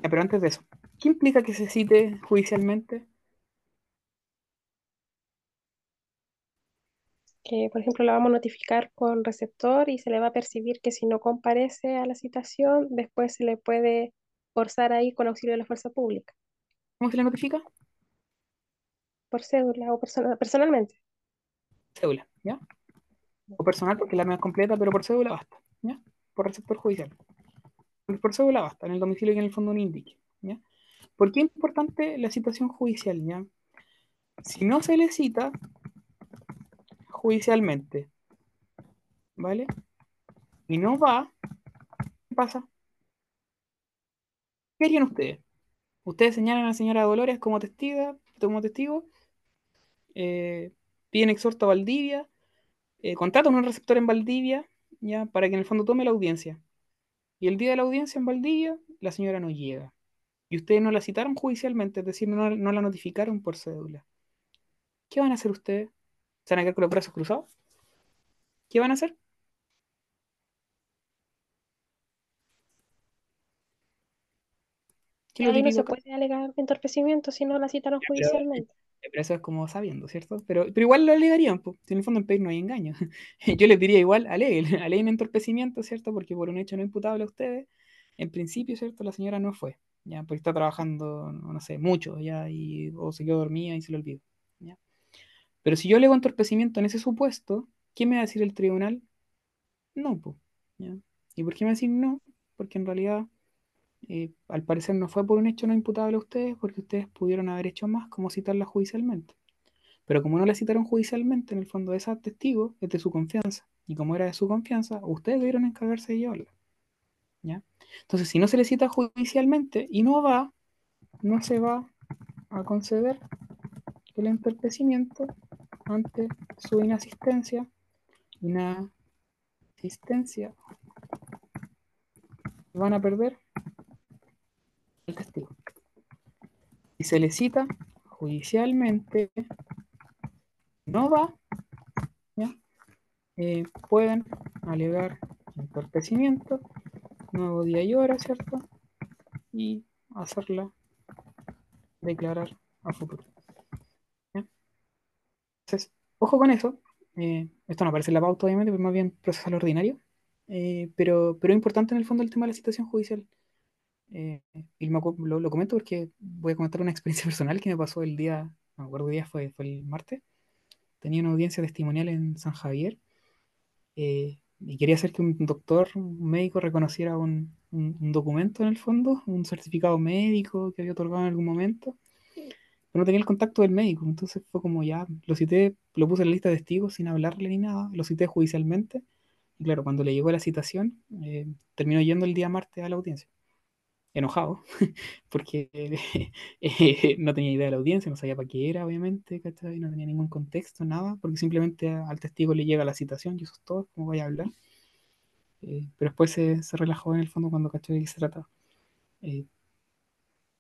Ya, pero antes de eso, ¿qué implica que se cite judicialmente? Que, por ejemplo, la vamos a notificar con receptor y se le va a percibir que si no comparece a la citación, después se le puede forzar ahí con auxilio de la fuerza pública, ¿Cómo se le notifica? por cédula o persona- personalmente. Cédula, ¿ya? O personal, porque la más completa, pero por cédula basta, ¿ya? Por receptor judicial. Por cédula basta, en el domicilio que en el fondo no indique, ¿ya? ¿Por qué es importante la citación judicial, ya? Si no se le cita judicialmente, ¿vale? Y no va, ¿qué pasa? ¿Qué harían ustedes? Ustedes señalan a la señora Dolores como testiga, como testigo, eh, piden exhorto a Valdivia, eh, contratan un receptor en Valdivia, ya, para que en el fondo tome la audiencia. Y el día de la audiencia en Valdivia, la señora no llega. Y ustedes no la citaron judicialmente, es decir, no la notificaron por cédula. ¿Qué van a hacer ustedes? ¿Se van a quedar con los brazos cruzados? ¿Qué van a hacer? ¿Qué lo Ahí no se puede alegar entorpecimiento si no la citaron Pero, judicialmente. pero eso es como sabiendo, ¿cierto? Pero, pero igual lo alegarían, pues. Si en el fondo en pedir no hay engaño. Yo les diría igual, aleguen, aleguen entorpecimiento, ¿cierto? Porque por un hecho no imputable a ustedes, en principio, ¿cierto? La señora no fue, ¿ya? Porque está trabajando, no, sé, mucho, ¿ya? Y, o se quedó dormida y se le olvidó, ¿ya? Pero si yo alego entorpecimiento en ese supuesto, ¿qué me va a decir el tribunal? No, pues, ¿ya? ¿Y por qué me va a decir no? Porque en realidad eh, al parecer no fue por un hecho no imputable a ustedes, porque ustedes pudieron haber hecho más, como citarla judicialmente. Pero como no la citaron judicialmente, en el fondo esa testigo es de su confianza. Y como era de su confianza, ustedes debieron encargarse de llevarla. ¿ya? Entonces, si no se le cita judicialmente y no va, no se va a conceder el entorpecimiento ante su inasistencia. Inasistencia. Van a perder el testigo. Si se le cita judicialmente, no va, ¿ya? Eh, pueden alegar entorpecimiento, nuevo día y hora, ¿cierto? Y hacerla declarar a futuro. Ojo con eso. eh, esto no aparece en la pauta, obviamente, pero más bien procesal ordinario. eh, pero, pero es importante en el fondo el tema de la citación judicial. Eh, y lo, lo comento porque voy a comentar una experiencia personal que me pasó el día, no me acuerdo día fue, fue el martes. Tenía una audiencia testimonial en San Javier eh, y quería hacer que un doctor, un médico, reconociera un, un- un documento en el fondo, un certificado médico que había otorgado en algún momento, pero no tenía el contacto del médico. Entonces fue como ya, lo cité, lo puse en la lista de testigos sin hablarle ni nada, lo cité judicialmente. Y claro, cuando le llegó la citación, eh, terminó yendo el día martes a la audiencia enojado, porque eh, no tenía idea de la audiencia, no sabía para qué era, obviamente, ¿cachai? No tenía ningún contexto, nada, porque simplemente al testigo le llega la citación y eso es todo, como vaya a hablar. Eh, pero después se, se relajó en el fondo cuando cachó de qué se trataba.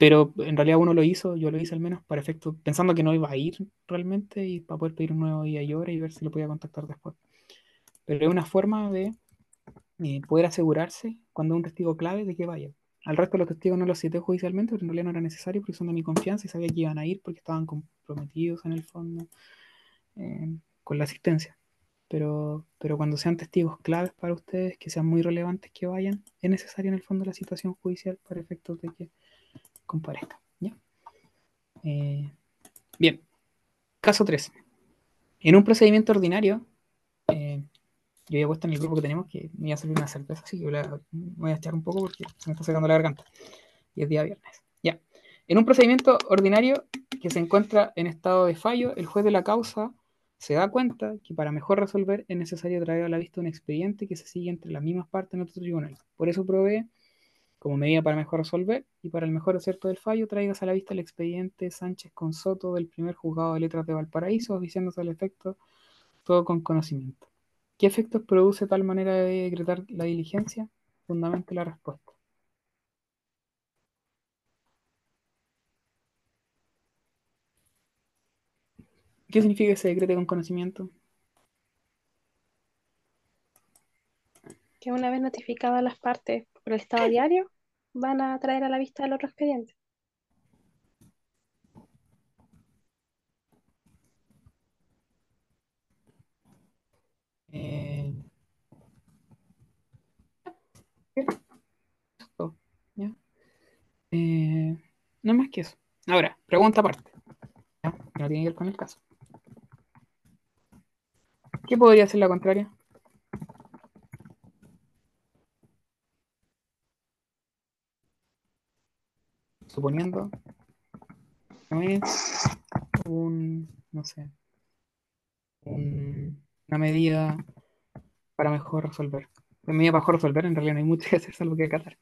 Pero en realidad uno lo hizo, yo lo hice al menos para efecto, pensando que no iba a ir realmente y para poder pedir un nuevo día y hora y ver si lo podía contactar después. Pero es una forma de eh, poder asegurarse cuando un testigo clave de que vaya. Al resto de los testigos no los cité judicialmente, pero en realidad no era necesario porque son de mi confianza y sabía que iban a ir porque estaban comprometidos en el fondo eh, con la asistencia. Pero, pero cuando sean testigos claves para ustedes, que sean muy relevantes que vayan, es necesaria en el fondo la citación judicial para efectos de que ¿ya? Eh, bien, caso 3. En un procedimiento ordinario, eh, yo había puesto en el grupo que tenemos que me iba a servir una cerveza, así que voy a echar un poco porque se me está secando la garganta. Y es día viernes. Ya. En un procedimiento ordinario que se encuentra en estado de fallo, el juez de la causa se da cuenta que para mejor resolver es necesario traer a la vista un expediente que se sigue entre las mismas partes en otro tribunal. Por eso provee, como medida para mejor resolver y para el mejor acierto del fallo, traigas a la vista el expediente Sánchez con Soto del primer juzgado de letras de Valparaíso, diciéndose al efecto todo con conocimiento. ¿Qué efectos produce tal manera de decretar la diligencia? Fundamente la respuesta. ¿Qué significa que se decrete con conocimiento? Que una vez notificadas las partes por el estado diario, van a traer a la vista el otro expediente. Eh. Eh, no más que eso. Ahora, pregunta aparte. no tiene que ver con el caso. ¿Qué podría ser la contraria? Suponiendo no es un, no sé, un- una medida para mejor resolver. Una medida para mejor resolver, en realidad no hay mucho que hacer salvo que acatar.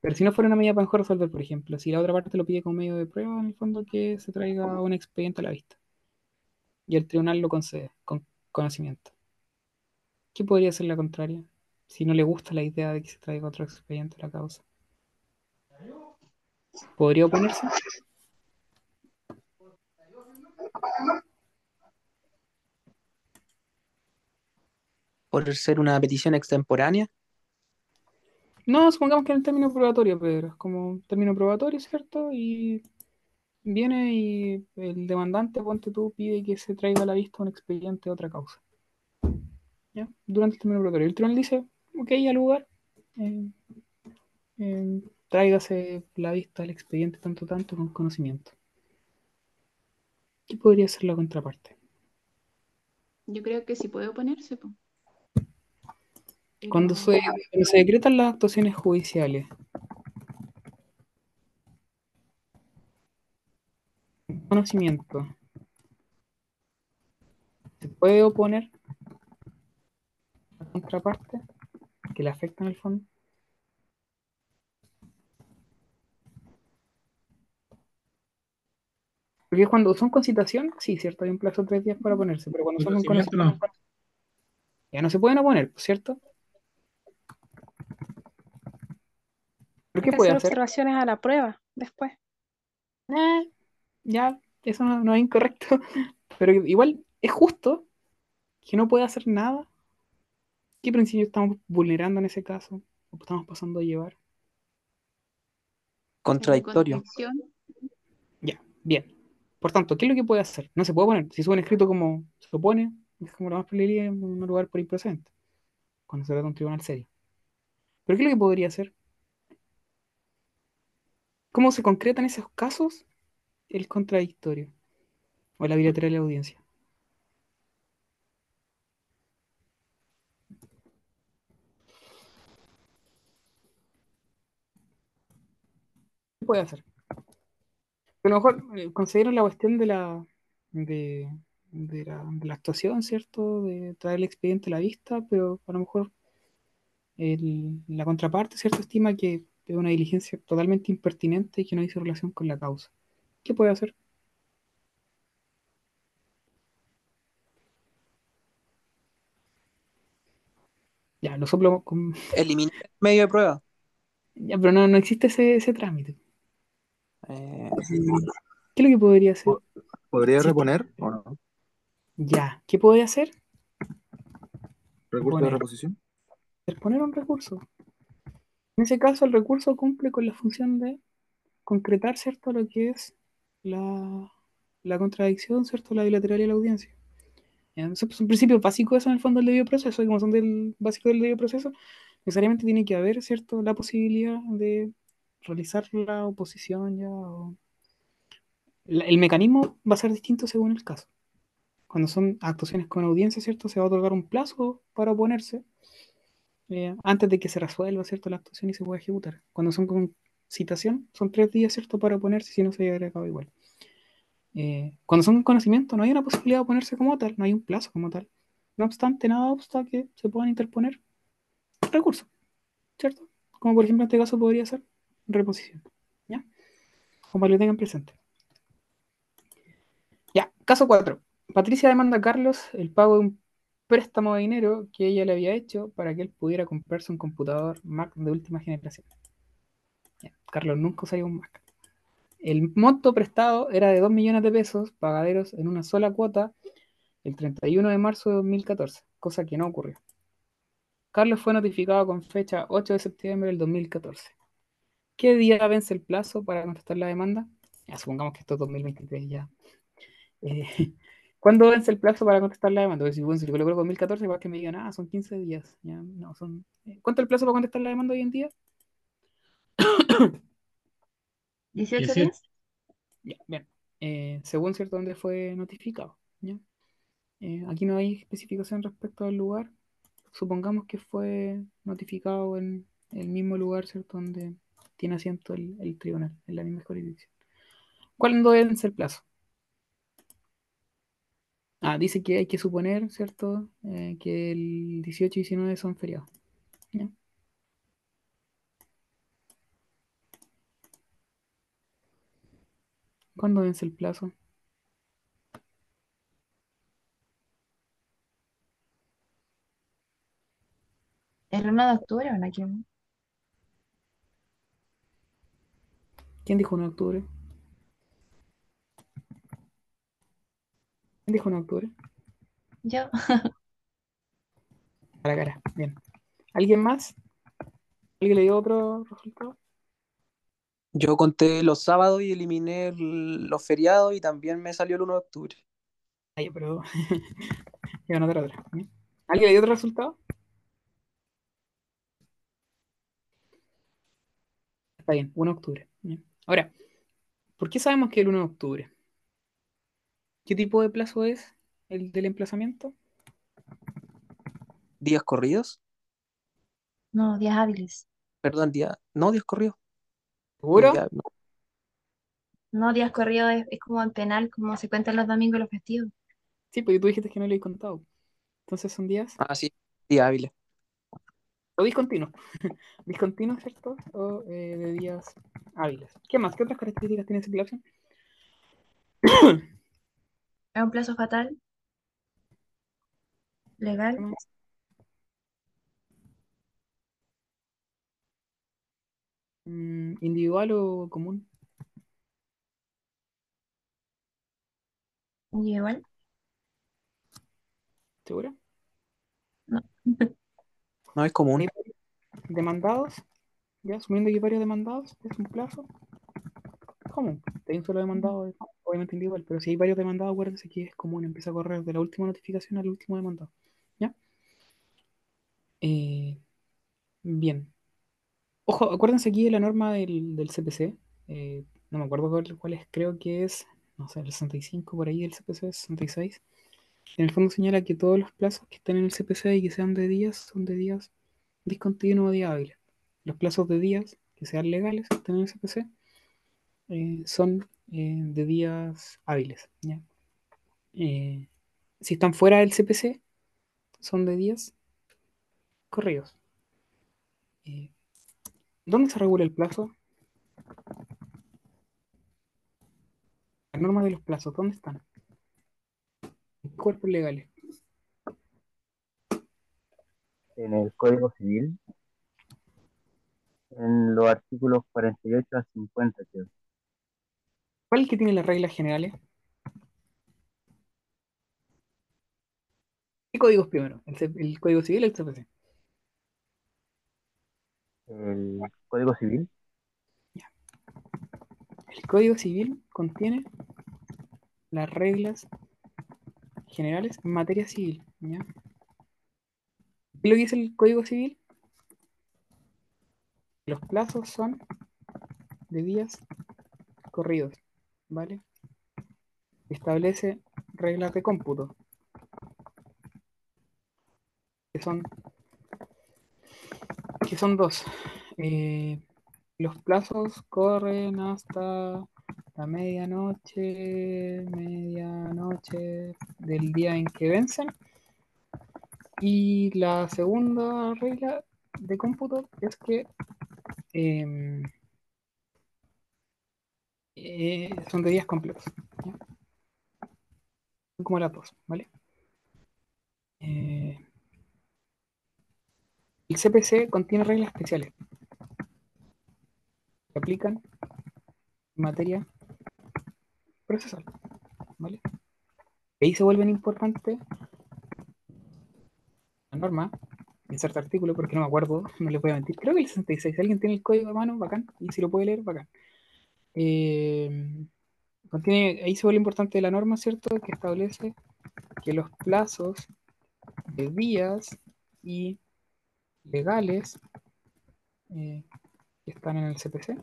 Pero si no fuera una medida para mejor resolver, por ejemplo, si la otra parte lo pide como medio de prueba, en el fondo que se traiga un expediente a la vista. Y el tribunal lo concede con conocimiento. ¿Qué podría ser la contraria? Si no le gusta la idea de que se traiga otro expediente a la causa. ¿Podría oponerse? Por ser una petición extemporánea. No, supongamos que en el término probatorio, Pedro. Es como un término probatorio, ¿cierto? Y viene y el demandante, ponte tú, pide que se traiga a la vista un expediente de otra causa. ¿Ya? Durante el término probatorio. El tribunal dice, ok, al lugar, eh, eh, tráigase la vista al expediente tanto tanto con conocimiento. ¿Qué podría ser la contraparte? Yo creo que sí puede oponerse. po. Cuando Pero- se, cuando se decretan las actuaciones judiciales, conocimiento, ¿se puede oponer la contraparte que le afecta en el fondo? Porque cuando son con citación, sí, cierto, hay un plazo de tres días para oponerse, pero cuando son con ya no se pueden oponer, ¿cierto? ¿Por Hay qué que puede hacer hacer? observaciones a la prueba después. Eh, ya, eso no, no es incorrecto, pero igual es justo que no pueda hacer nada. ¿Qué principio estamos vulnerando en ese caso? ¿O estamos pasando a llevar? Contradictorio. Ya, bien. Por tanto, ¿qué es lo que puede hacer? No se puede poner. Si sube un escrito como se opone, es como la más probabilidad en un lugar por improcedente, cuando se trata de un tribunal serio. Pero ¿qué es lo que podría hacer? ¿Cómo se concreta en esos casos el contradictorio o la bilateral de audiencia? ¿Qué puede hacer? A lo mejor eh, consideran la cuestión de la, de, de la, de la actuación, ¿cierto? De traer el expediente a la vista, pero a lo mejor el- la contraparte, ¿cierto? Estima que es una diligencia totalmente impertinente y que no hizo relación con la causa. ¿Qué puede hacer? Ya, lo soplo con... Eliminar el medio de prueba. Ya, pero no, no existe ese, ese trámite. Eh, ¿Qué es lo que podría hacer? ¿Podría Sí. reponer o no? Ya, ¿qué puede hacer? ¿Recurso de Reponer. reposición? Exponer un recurso. En ese caso, el recurso cumple con la función de concretar, ¿cierto?, lo que es la, la contradicción, ¿cierto?, la bilateralidad de la audiencia. Ya, Eso es un principio básico eso en el fondo del debido proceso, y como son del básico del debido proceso, necesariamente tiene que haber, ¿cierto?, la posibilidad de realizar la oposición ya. o- el mecanismo va a ser distinto según el caso. Cuando son actuaciones con audiencia, ¿cierto?, se va a otorgar un plazo para oponerse eh, antes de que se resuelva, ¿cierto?, la actuación y se pueda ejecutar. Cuando son con citación, son tres días, ¿cierto?, para oponerse si no se lleva a cabo igual. Eh, cuando son con conocimiento, no hay una posibilidad de oponerse como tal, no hay un plazo como tal. No obstante, nada obsta que se puedan interponer recursos, ¿cierto? Como por ejemplo en este caso podría ser reposición, ¿ya? Como lo tengan presente. Ya, caso 4. Patricia demanda a Carlos el pago de un préstamo de dinero que ella le había hecho para que él pudiera comprarse un computador Mac de última generación. Carlos nunca usaría un Mac. El monto prestado era de 2 millones de pesos, pagaderos en una sola cuota, el 31 de marzo de 2014, cosa que no ocurrió. Carlos fue notificado con fecha 8 de septiembre del 2014. ¿Qué día vence el plazo para contestar la demanda? Ya, supongamos que esto es 2023 ya. Eh, ¿Cuándo vence el plazo para contestar la demanda? Porque si, bueno, si lo coloco 2014, igual que me digan, ah, son 15 días. Ya, no, son... eh, ¿Cuánto es el plazo para contestar la demanda hoy en día? 18 17. días. Ya, bien. Eh, según cierto dónde fue notificado. ¿ya? Eh, aquí no hay especificación respecto al lugar. Supongamos que fue notificado en el mismo lugar, ¿cierto? Donde tiene asiento el, tribunal, en la misma jurisdicción. ¿Cuándo vence el plazo? Ah, dice que hay que suponer, ¿cierto? Eh, que el 18 y 19 son feriados. ¿ya? ¿Cuándo vence el plazo? ¿El 1 de octubre o? ¿Quién? ¿Quién dijo 1 de octubre? ¿Quién dijo 1 de octubre? Yo. A la cara, bien. ¿Alguien más? ¿Alguien le dio otro resultado? Yo conté los sábados y eliminé el- los feriados y también me salió el 1 de octubre. Ay, pero. A anotar otra. ¿Alguien le dio otro resultado? Está bien, 1 de octubre. bien. Ahora, ¿por qué sabemos que es el 1 de octubre? ¿Qué tipo de plazo es el del emplazamiento? ¿Días corridos? No, días hábiles. Perdón, día. No, días corridos. ¿Seguro? No. No, días corridos es, es como en penal, como se cuentan los domingos y los festivos. Sí, porque tú dijiste que no le he contado. Entonces son días Ah, sí, días hábiles. O discontinuos. Discontinuos, ¿cierto? O eh, de días hábiles. ¿Qué más? ¿Qué otras características tiene ese plazo? Es un plazo fatal, ¿Qué legal? Mm, ¿Individual o común? individual. ¿Seguro? No. No es común. ¿Hay varios demandados? ¿Ya? Asumiendo que hay varios demandados, es un plazo común. Hay un solo demandado, es obviamente individual, pero si hay varios demandados, acuérdense que es común, empieza a correr de la última notificación al último demandado. ¿Ya? Eh, bien. Ojo, acuérdense aquí de la norma del, del CPC. eh, no me acuerdo cuál, cuál es, creo que es, no sé, el 65 por ahí, el CPC 66. En el fondo señala que todos los plazos que estén en el CPC y que sean de días son de días discontinuos o días hábiles. Los plazos de días que sean legales que estén en el CPC eh, son eh, de días hábiles. Eh, si están fuera del CPC, son de días corridos. ¿Dónde se regula el plazo? Las normas de los plazos, ¿dónde están? ¿En qué cuerpos legales? En el Código Civil, en los artículos 48 a 50, creo. ¿Cuál es que tiene las reglas generales? ¿Qué códigos primero? ¿El, el Código Civil o el CPC? El Código Civil, El Código Civil contiene las reglas generales en materia civil. ¿ya? ¿Qué es lo dice el Código Civil? Los plazos son de días corridos, ¿vale? Establece reglas de cómputo, que son, que son dos. Eh, los plazos corren hasta la medianoche, medianoche del día en que vencen. Y la segunda regla de cómputo es que em, eh, son de días completos. ¿ya? Como las dos, ¿vale? Eh, el CPC contiene reglas especiales que aplican en materia Y ahí se vuelven importantes la norma, inserta artículo, porque no me acuerdo, no les voy a mentir. Creo que el 66, alguien tiene el código a mano, bacán, y si lo puede leer, bacán. Eh, contiene, ahí se vuelve importante la norma, ¿cierto? Que establece que los plazos de días y legales eh, que están en el CPC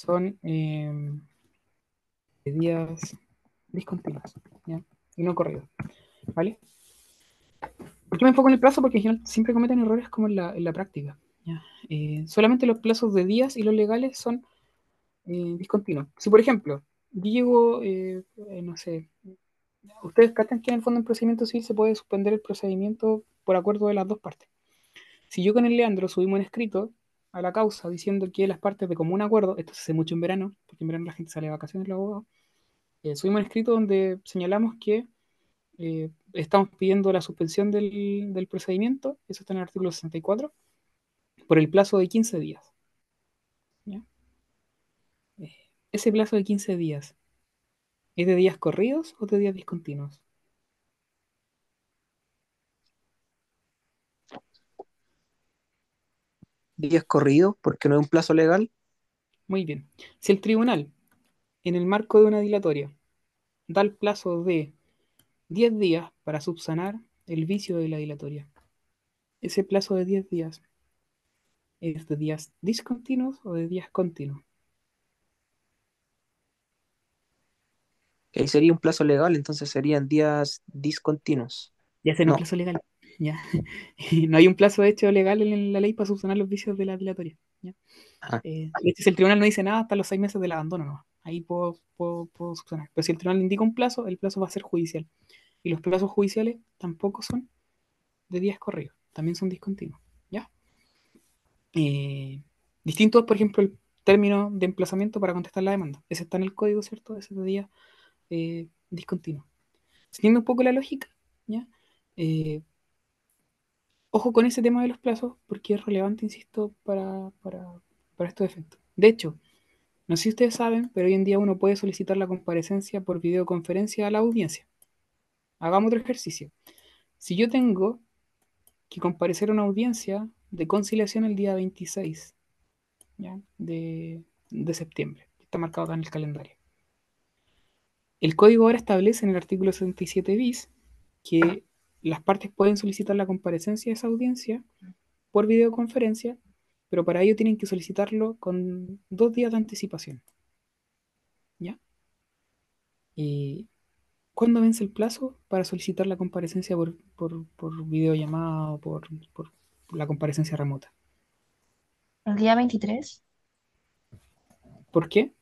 son eh, de días discontinuos ¿ya? y no corridos. ¿Vale? ¿Por qué me enfoco en el plazo? Porque siempre cometen errores como en la, práctica. Eh, solamente los plazos de días y los legales son eh, discontinuos. Si, por ejemplo, yo llego, eh, eh, no sé, ustedes captan que en el fondo en procedimiento civil se puede suspender el procedimiento por acuerdo de las dos partes. Si yo con el Leandro subimos un escrito a la causa diciendo que las partes de común acuerdo, esto se hace mucho en verano, porque en verano la gente sale de vacaciones, los abogados, eh, subimos un escrito donde señalamos que eh, estamos pidiendo la suspensión del, del procedimiento, eso está en el artículo 64, por el plazo de 15 días. Eh, Ese plazo de 15 días, ¿es de días corridos o de días discontinuos? Días corridos, porque no es un plazo legal. Muy bien. Si el tribunal, en el marco de una dilatoria, da el plazo de 10 días para subsanar el vicio de la dilatoria, ese plazo de 10 días es de días discontinuos o de días continuos. Ahí sería un plazo legal, entonces serían días discontinuos. Ya será un plazo legal. Ya. Y no hay un plazo hecho legal en la ley para subsanar los vicios de la dilatoria. ¿ya? Ah. Eh, de hecho, si el tribunal no dice nada hasta los seis meses del abandono, no. Ahí puedo, puedo, puedo subsanar. Pero si el tribunal indica un plazo, el plazo va a ser judicial. Y los plazos judiciales tampoco son de días corridos, también son discontinuos. ¿Ya? Eh, distinto es, por ejemplo, el término de emplazamiento para contestar la demanda. Ese está en el código, ¿cierto? Ese de día eh, discontinuo. Siguiendo un poco la lógica, ¿ya? Eh, ojo con ese tema de los plazos, porque es relevante, insisto, para, para, para estos efectos. De hecho, no sé si ustedes saben, pero hoy en día uno puede solicitar la comparecencia por videoconferencia a la audiencia. Hagamos otro ejercicio. Si yo tengo que comparecer a una audiencia de conciliación el día 26 ¿ya? De, de septiembre, está marcado acá en el calendario. El código ahora establece en el artículo 67 bis que las partes pueden solicitar la comparecencia de esa audiencia por videoconferencia, pero para ello tienen que solicitarlo con dos días de anticipación. ¿Ya? ¿Y cuándo vence el plazo para solicitar la comparecencia por, por, por videollamada o por, por la comparecencia remota? El día 23, ¿Por qué?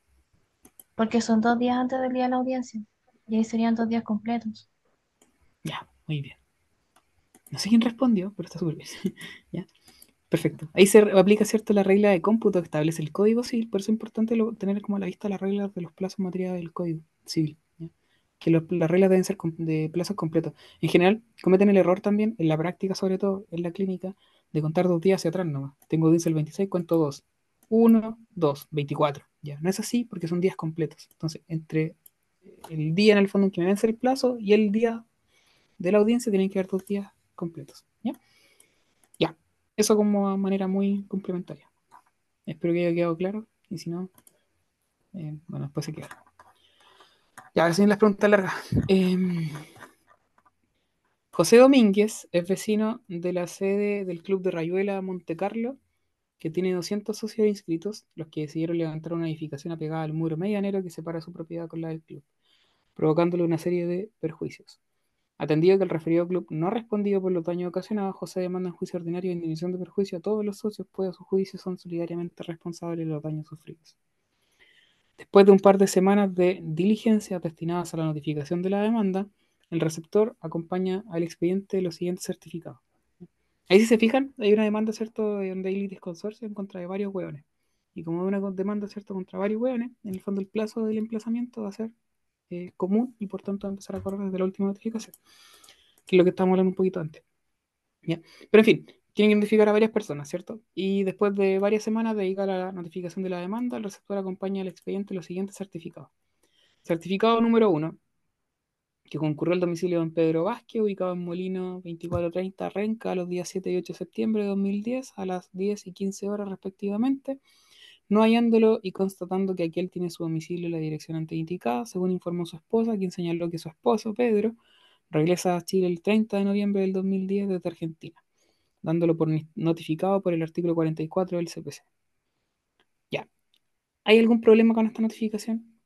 porque son dos días antes del día de la audiencia. Y ahí serían dos días completos. Ya, muy bien. No sé quién respondió, pero está súper bien. ¿Ya? Perfecto. Ahí se aplica, ¿cierto?, la regla de cómputo que establece el Código Civil, por eso es importante tener como a la vista las reglas de los plazos en materia del Código Civil. Que las reglas deben ser de plazos completos. En general, cometen el error también, en la práctica, sobre todo en la clínica, de contar dos días hacia atrás nomás. Tengo audiencia el 26, cuento dos. 1, 2, 24. Ya, no es así porque son días completos. Entonces, entre el día en el fondo en que me vence el plazo y el día de la audiencia tienen que haber dos días completos. ¿Ya? Ya. Eso como manera muy complementaria. Espero que haya quedado claro. Y si no, eh, bueno, después se queda. Ya, ahora siguen las preguntas largas. Em, José Domínguez es vecino de la sede del Club de Rayuela Monte Carlo, que tiene 200 socios inscritos, los que decidieron levantar una edificación apegada al muro medianero que separa su propiedad con la del club, provocándole una serie de perjuicios. Atendido que el referido club no ha respondido por los daños ocasionados, José demanda en juicio ordinario de indemnización de perjuicio a todos los socios, pues a su juicio son solidariamente responsables de los daños sufridos. Después de un par de semanas de diligencias destinadas a la notificación de la demanda, el receptor acompaña al expediente los siguientes certificados. Ahí si se fijan, hay una demanda, ¿cierto?, de un Dailitis Consorcio en contra de varios hueones. Y como hay una demanda, ¿cierto?, contra varios hueones, en el fondo el plazo del emplazamiento va a ser eh, común y por tanto empezar a correr desde la última notificación, que es lo que estábamos hablando un poquito antes. ¿ya? Pero en fin, tienen que identificar a varias personas, ¿cierto? Y después de varias semanas dedicada a la notificación de la demanda, el receptor acompaña al expediente los siguientes certificados. Certificado número uno, que concurrió al domicilio de don Pedro Vázquez, ubicado en Molino 2430 Renca, los días 7 y 8 de septiembre de 2010, a las 10 y 15 horas respectivamente, no hallándolo y constatando que aquel tiene su domicilio en la dirección antes indicada, según informó su esposa, quien señaló que su esposo, Pedro, regresa a Chile el 30 de noviembre del 2010 desde Argentina, dándolo por notificado por el artículo 44 del CPC. Ya. ¿Hay algún problema con esta notificación?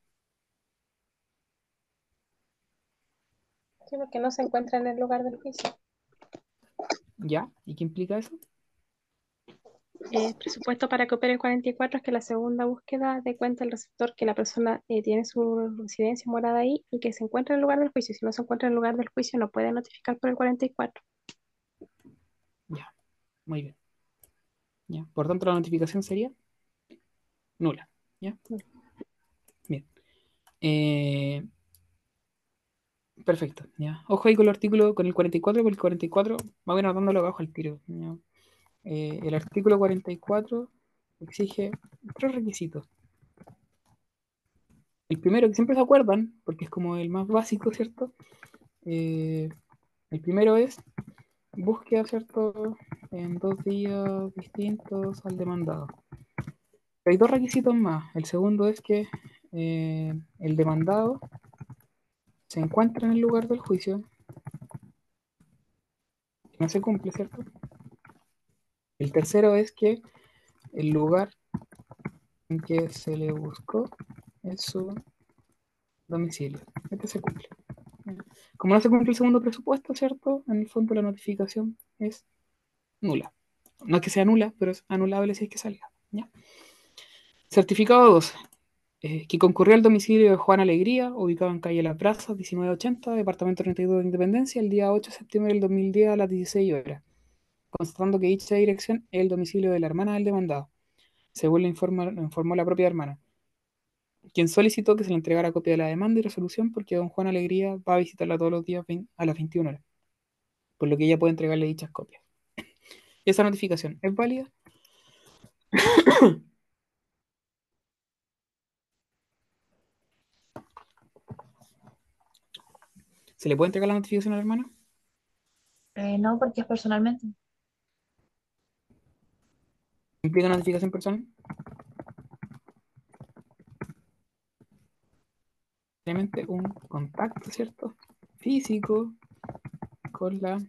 Sí, porque no se encuentra en el lugar del juicio. ¿Ya? ¿Y qué implica eso? El presupuesto para que opere el 44 es que la segunda búsqueda dé cuenta al receptor que la persona eh, tiene su residencia morada ahí y que se encuentra en el lugar del juicio. Si no se encuentra en el lugar del juicio, no puede notificar por el 44. Ya. Muy bien. ¿Ya? Por tanto, la notificación sería nula. ¿Ya? Bien. Eh, Perfecto, ya. Ojo ahí con el artículo, con el 44, porque el 44, va a ir anotándolo abajo al tiro. Eh, el artículo 44 exige tres requisitos. El primero, que siempre se acuerdan, porque es como el más básico, ¿cierto? Eh, el primero es búsqueda, ¿cierto? En dos días distintos al demandado. Hay dos requisitos más. El segundo es que eh, el demandado se encuentra en el lugar del juicio. No se cumple, ¿cierto? El tercero es que el lugar en que se le buscó es su domicilio. Este se cumple. Como no se cumple el segundo presupuesto, ¿cierto? En el fondo la notificación es nula. No es que sea nula, pero es anulable si es que salga. ¿ya? Certificado 2. eh, que concurrió al domicilio de Juan Alegría, ubicado en calle Las Brazas, 1980, departamento 32 de Independencia, el día 8 de septiembre del 2010 a las 16 horas, constatando que dicha dirección es el domicilio de la hermana del demandado, según le informa- informó la propia hermana, quien solicitó que se le entregara copia de la demanda y resolución porque don Juan Alegría va a visitarla todos los días a las 21 horas, por lo que ella puede entregarle dichas copias. Esa notificación es válida. ¿Se le puede entregar la notificación a la hermana? Eh, no, porque es personalmente. ¿Implica notificación personal? Simplemente un contacto, ¿cierto? Físico con la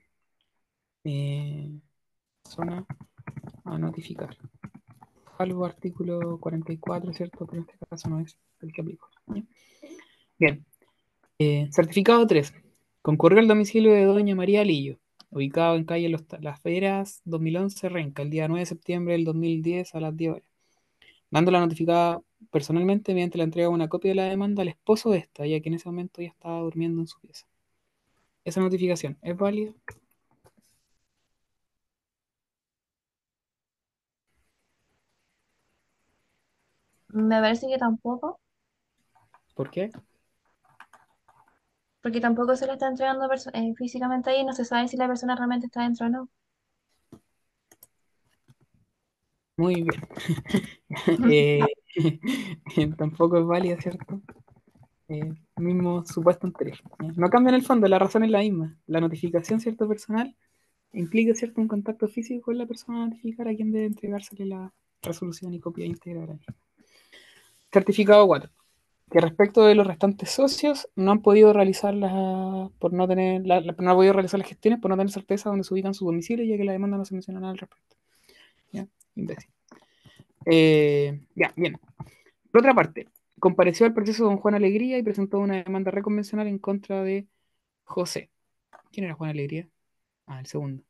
eh, persona a notificar. Salvo artículo 44, ¿cierto? Pero en este caso no es el que aplico. Bien. Eh, certificado 3. Concurrió al domicilio de doña María Lillo, ubicado en calle Los- Las Feras 2011 Renca, el día 9 de septiembre del 2010 a las 10 horas, dándola notificada personalmente mediante la entrega de una copia de la demanda al esposo de esta, ya que en ese momento ya estaba durmiendo en su pieza. Esa notificación es válida. Me parece que tampoco, ¿Por qué? Porque tampoco se le está entregando eh, físicamente ahí, no se sabe si la persona realmente está dentro o no. Muy bien. Eh, tampoco es válida, ¿cierto? Eh, mismo supuesto. ¿ya? No cambia en el fondo, la razón es la misma. La notificación, ¿cierto? Personal implica, ¿cierto? Un contacto físico con la persona a notificar a quien debe entregársele la resolución y copia misma. Certificado 4. Que respecto de los restantes socios, no han podido realizar las, por no tener, la- no han podido realizar las gestiones por no tener certeza dónde se ubican su domicilio, ya que la demanda no se menciona nada al respecto. ¿Ya? Eh, ya, bien. Por otra parte, compareció al proceso don Juan Alegría y presentó una demanda reconvencional en contra de José. ¿Quién era Juan Alegría? Ah, el segundo.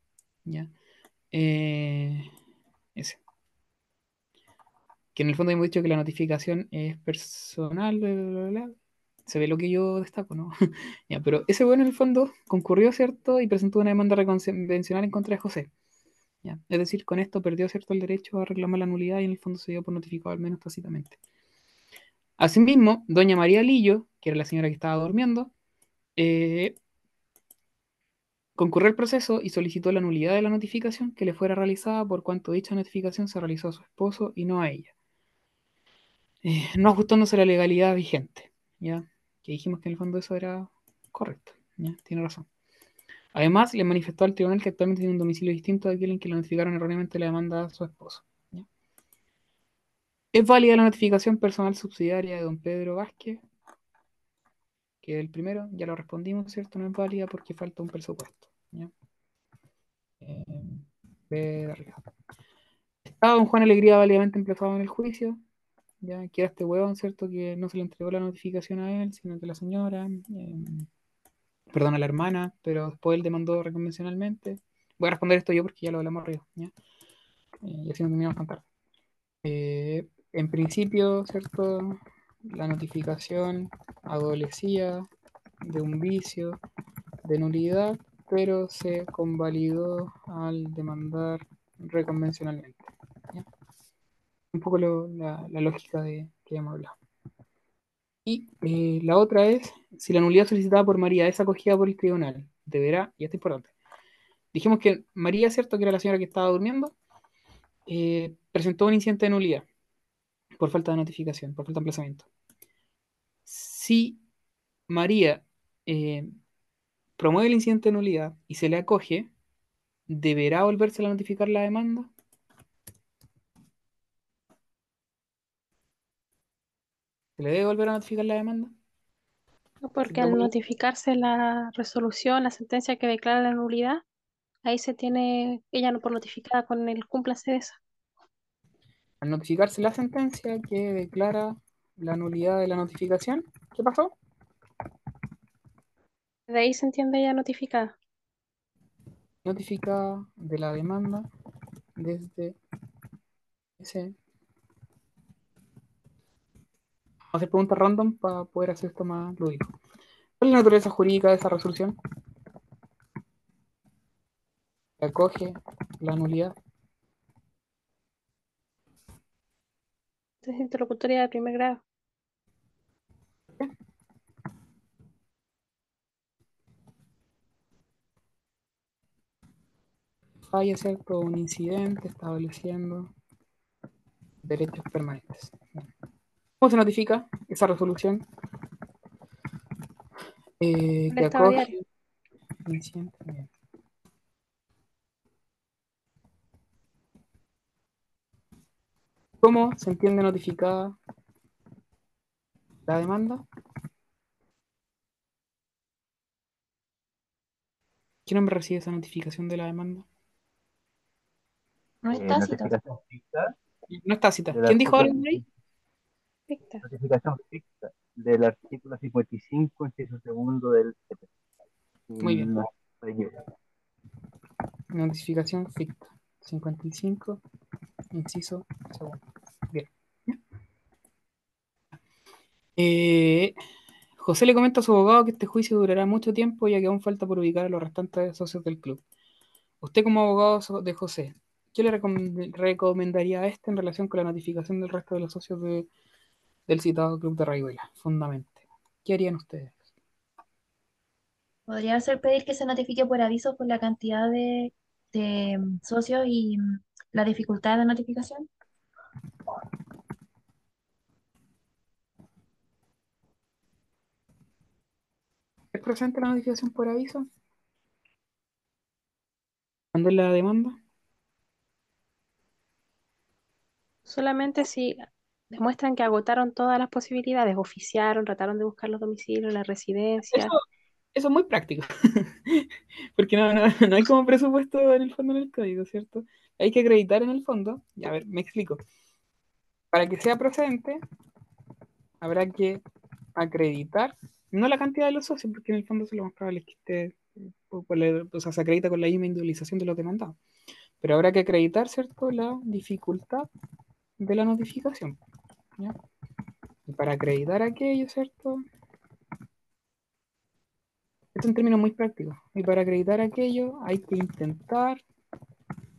Ya. Eh, ese. Que en el fondo hemos dicho que la notificación es personal, bla, bla, bla. Se ve lo que yo destaco, ¿no? Pero ese bueno en el fondo concurrió, ¿cierto? Y presentó una demanda reconvencional en contra de José. Es decir, con esto perdió, ¿cierto?, el derecho a reclamar la nulidad y en el fondo se dio por notificado al menos tácitamente. Asimismo, doña María Lillo, que era la señora que estaba durmiendo, eh, concurrió al proceso y solicitó la nulidad de la notificación que le fuera realizada por cuanto dicha notificación se realizó a su esposo y no a ella, eh, no ajustándose a la legalidad vigente, ¿ya? Que dijimos que en el fondo eso era correcto, ¿ya? Tiene razón. Además, le manifestó al tribunal que actualmente tiene un domicilio distinto de aquel en que le notificaron erróneamente la demanda a su esposo. Es válida la notificación personal subsidiaria de don Pedro Vázquez, que el primero, ya lo respondimos, ¿cierto? No es válida porque falta un presupuesto. ¿ya? Eh, arriba. Está don Juan Alegría válidamente emplazado en el juicio. Ya queda este huevón, ¿cierto? Que no se le entregó la notificación a él, sino que la señora, eh, perdón, a la hermana, pero después él demandó reconvencionalmente. Voy a responder esto yo porque ya lo hablamos arriba, ¿ya? Eh, y así no terminamos tan tarde. Eh, en principio, ¿cierto? La notificación adolecía de un vicio de nulidad, pero se convalidó al demandar reconvencionalmente. Un poco la, lógica de que hemos hablado. Y eh, la otra es, si la nulidad solicitada por María es acogida por el tribunal, deberá, y esto es importante, dijimos que María, ¿cierto? Que era la señora que estaba durmiendo, eh, presentó un incidente de nulidad por falta de notificación, por falta de emplazamiento. Si María eh, promueve el incidente de nulidad y se le acoge, ¿deberá volverse a notificar la demanda? ¿Se le debe volver a notificar la demanda? No, Porque al notificarse la resolución, la sentencia que declara la nulidad, ahí se tiene ella no por notificada con el cúmplase de esa. Al notificarse la sentencia que declara la nulidad de la notificación, ¿qué pasó? De ahí se entiende ella notificada. Notificada de la demanda desde ese. Hacer preguntas random para poder hacer esto más lúdico. ¿Cuál es la naturaleza jurídica de esa resolución? Acoge la nulidad. Es interlocutoria de primer grado. Falla, ¿cierto? Un incidente estableciendo derechos permanentes. ¿Cómo se notifica esa resolución? Eh, que acoge. Bien. ¿Cómo se entiende notificada la demanda? ¿Quién nombre recibe esa notificación de la demanda? No Eh, está cita. No está cita. ¿Quién dijo algo ahí? Notificación fixa del artículo 55, inciso segundo del CP. Muy bien. No. Notificación ficta. 55, inciso segundo. Bien. Eh, José le comenta a su abogado que este juicio durará mucho tiempo ya que aún falta por ubicar a los restantes socios del club. Usted como abogado de José, ¿qué le recom- recomendaría a este en relación con la notificación del resto de los socios de- del citado club de Rayuela? Fundamente. ¿Qué harían ustedes? Podría ser pedir que se notifique por aviso por la cantidad de, de, mm, socios y mm, la dificultad de notificación. ¿Es presente la notificación por aviso? ¿Cuándo es la demanda? Solamente si demuestran que agotaron todas las posibilidades, oficiaron, trataron de buscar los domicilios, las residencias. Eso, es muy práctico. Porque no, no, no hay como presupuesto en el fondo en el código, ¿cierto? Hay que acreditar en el fondo. Y a ver, me explico. Para que sea procedente, habrá que acreditar, no la cantidad de los socios, porque en el fondo eso lo más probable es que esté, o sea, se acredita con la misma individualización de los demandados. Pero habrá que acreditar, ¿cierto?, la dificultad de la notificación. Y para acreditar aquello, ¿cierto? Esto es un término muy práctico. Y para acreditar aquello hay que intentar,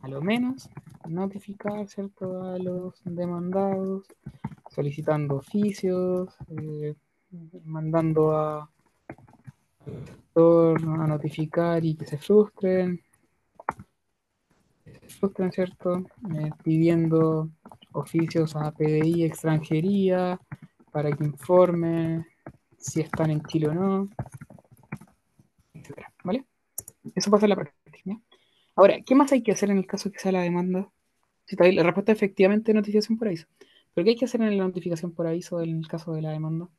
a lo menos, notificar, ¿cierto?, a los demandados, solicitando oficios, eh, mandando a, a notificar y que se frustren, se ¿cierto? Eh, pidiendo oficios a PDI extranjería para que informe si están en Chile o no, etcétera, ¿vale? Eso pasa en la práctica. Ahora, ¿qué más hay que hacer en el caso que sea la demanda? La respuesta es efectivamente notificación por aviso. ¿Pero qué hay que hacer en la notificación por aviso en el caso de la demanda?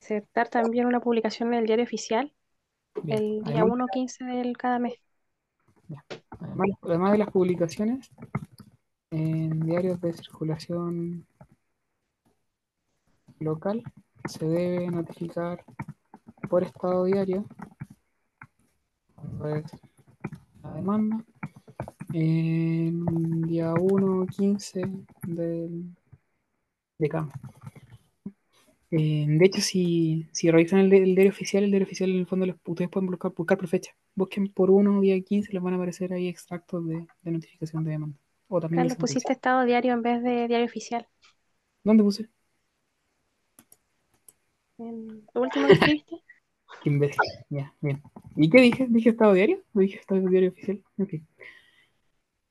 Insertar también una publicación en el diario oficial Bien, el día además, 1 o 15 del cada mes. además, además de las publicaciones en diarios de circulación local, se debe notificar por estado diario cuando es la demanda en día 1 o 15 del, de cada mes. Eh, de hecho, si, si revisan el, el diario oficial, el diario oficial en el fondo los- ustedes pueden buscar, buscar por fecha. Busquen por uno día 15, les van a aparecer ahí extractos de, de notificación de demanda. O también Carlos, sentencia. pusiste estado diario en vez de diario oficial. ¿Dónde puse? Lo último que escribiste, Qué imbécil. Ya, bien. ¿Y qué dije? ¿Dije estado diario? ¿O dije estado diario oficial? Ok.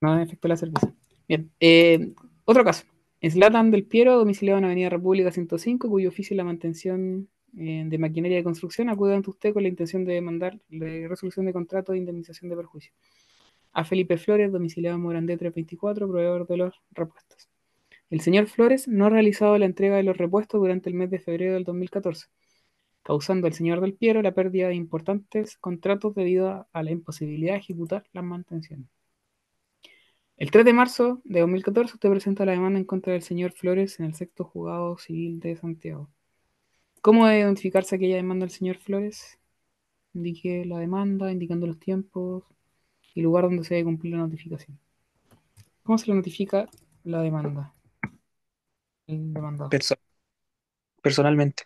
No, en efecto, la cerveza. Bien. eh, otro caso. Slatan del Piero, domiciliado en Avenida República 105, cuyo oficio es la mantención eh, de maquinaria de construcción, acude ante usted con la intención de demandar la resolución de contrato de indemnización de perjuicio. A Felipe Flores, domiciliado en Morandé 324, proveedor de los repuestos. El señor Flores no ha realizado la entrega de los repuestos durante el mes de febrero del 2014 causando al señor del Piero la pérdida de importantes contratos debido a, a la imposibilidad de ejecutar las mantenciones. El 3 de marzo de 2014 usted presenta la demanda en contra del señor Flores en el sexto juzgado civil de Santiago. ¿Cómo debe notificarse aquella demanda al señor Flores? Indique la demanda, indicando los tiempos y lugar donde se debe cumplir la notificación. ¿Cómo se le notifica la demanda? El demandado. Perso- personalmente.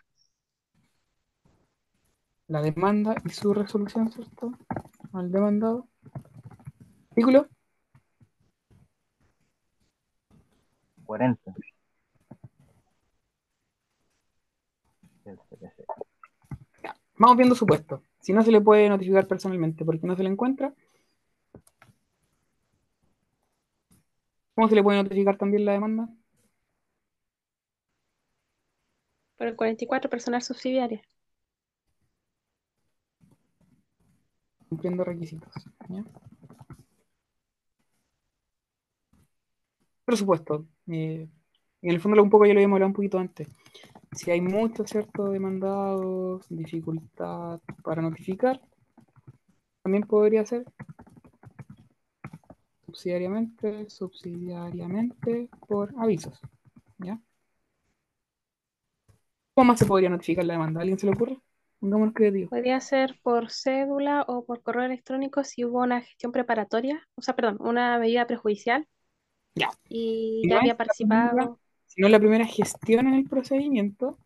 la demanda y su resolución, ¿cierto? Al demandado. Artículo 40. Del CPC. Vamos viendo supuesto. Si no se le puede notificar personalmente porque no se le encuentra, ¿cómo se le puede notificar también la demanda? por el 44 personal subsidiario. Cumpliendo requisitos. ¿ya? Presupuesto. Eh, en el fondo un poco ya lo habíamos hablado un poquito antes. Si hay muchos, ¿cierto? Demandados, dificultad para notificar, también podría ser subsidiariamente, subsidiariamente por avisos. ¿Ya? ¿Cómo más se podría notificar la demanda? ¿A ¿Alguien se le ocurre? Podría ser por cédula o por correo electrónico si hubo una gestión preparatoria, o sea, perdón, una medida prejudicial Ya. y ya no había primera- participado. si no es la primera gestión en el procedimiento,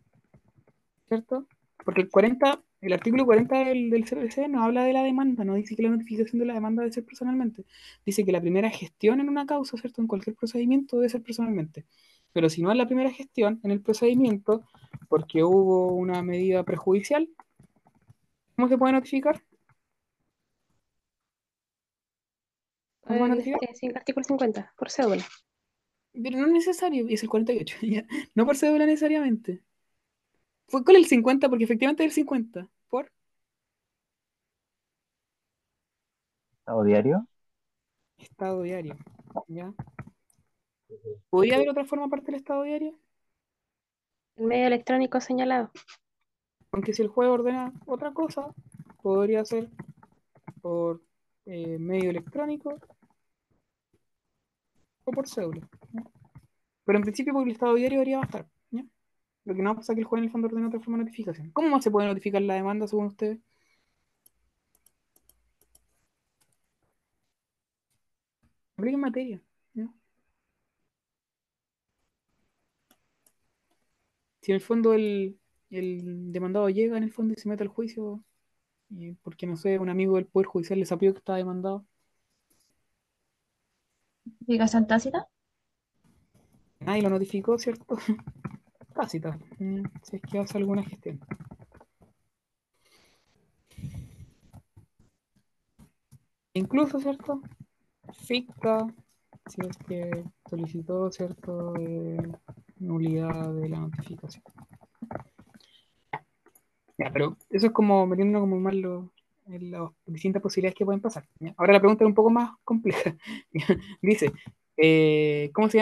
¿cierto? Porque el 40, el artículo 40 del, del CPC no habla de la demanda, no dice que la notificación de la demanda debe ser personalmente. Dice que la primera gestión en una causa, ¿cierto? En cualquier procedimiento debe ser personalmente. Pero si no es la primera gestión en el procedimiento, porque hubo una medida prejudicial, ¿cómo se puede notificar? ¿Cómo se puede el, notificar? eh, artículo 50, por cédula. Pero no es necesario, es el 48, ya. No por cédula necesariamente. Fue con el 50 porque efectivamente es el 50. ¿Por? Estado diario. Estado diario. ¿Ya? ¿Podría haber otra forma aparte del estado diario? El medio electrónico señalado. Aunque si el juego ordena otra cosa, podría ser por eh, medio electrónico o por cédula. Pero en principio por el estado diario debería bastar. Lo que no pasa es que el juego en el fondo ordena otra forma de notificación. ¿Cómo más se puede notificar la demanda según ustedes? Apliquen materia. ¿ya? Si en el fondo el, el demandado llega en el fondo y se mete al juicio, porque no sé, un amigo del Poder Judicial le sapió que estaba demandado, ¿Notificación tácita? nadie lo notificó, ¿cierto? Tácita, mm, si es que hace alguna gestión. Incluso, ¿cierto? Ficta, si es que solicitó, ¿cierto? Eh, nulidad de la notificación. Ya, pero eso es como metiendo como más lo- las distintas posibilidades que pueden pasar. Ahora la pregunta es un poco más compleja. Dice, eh, ¿cómo se,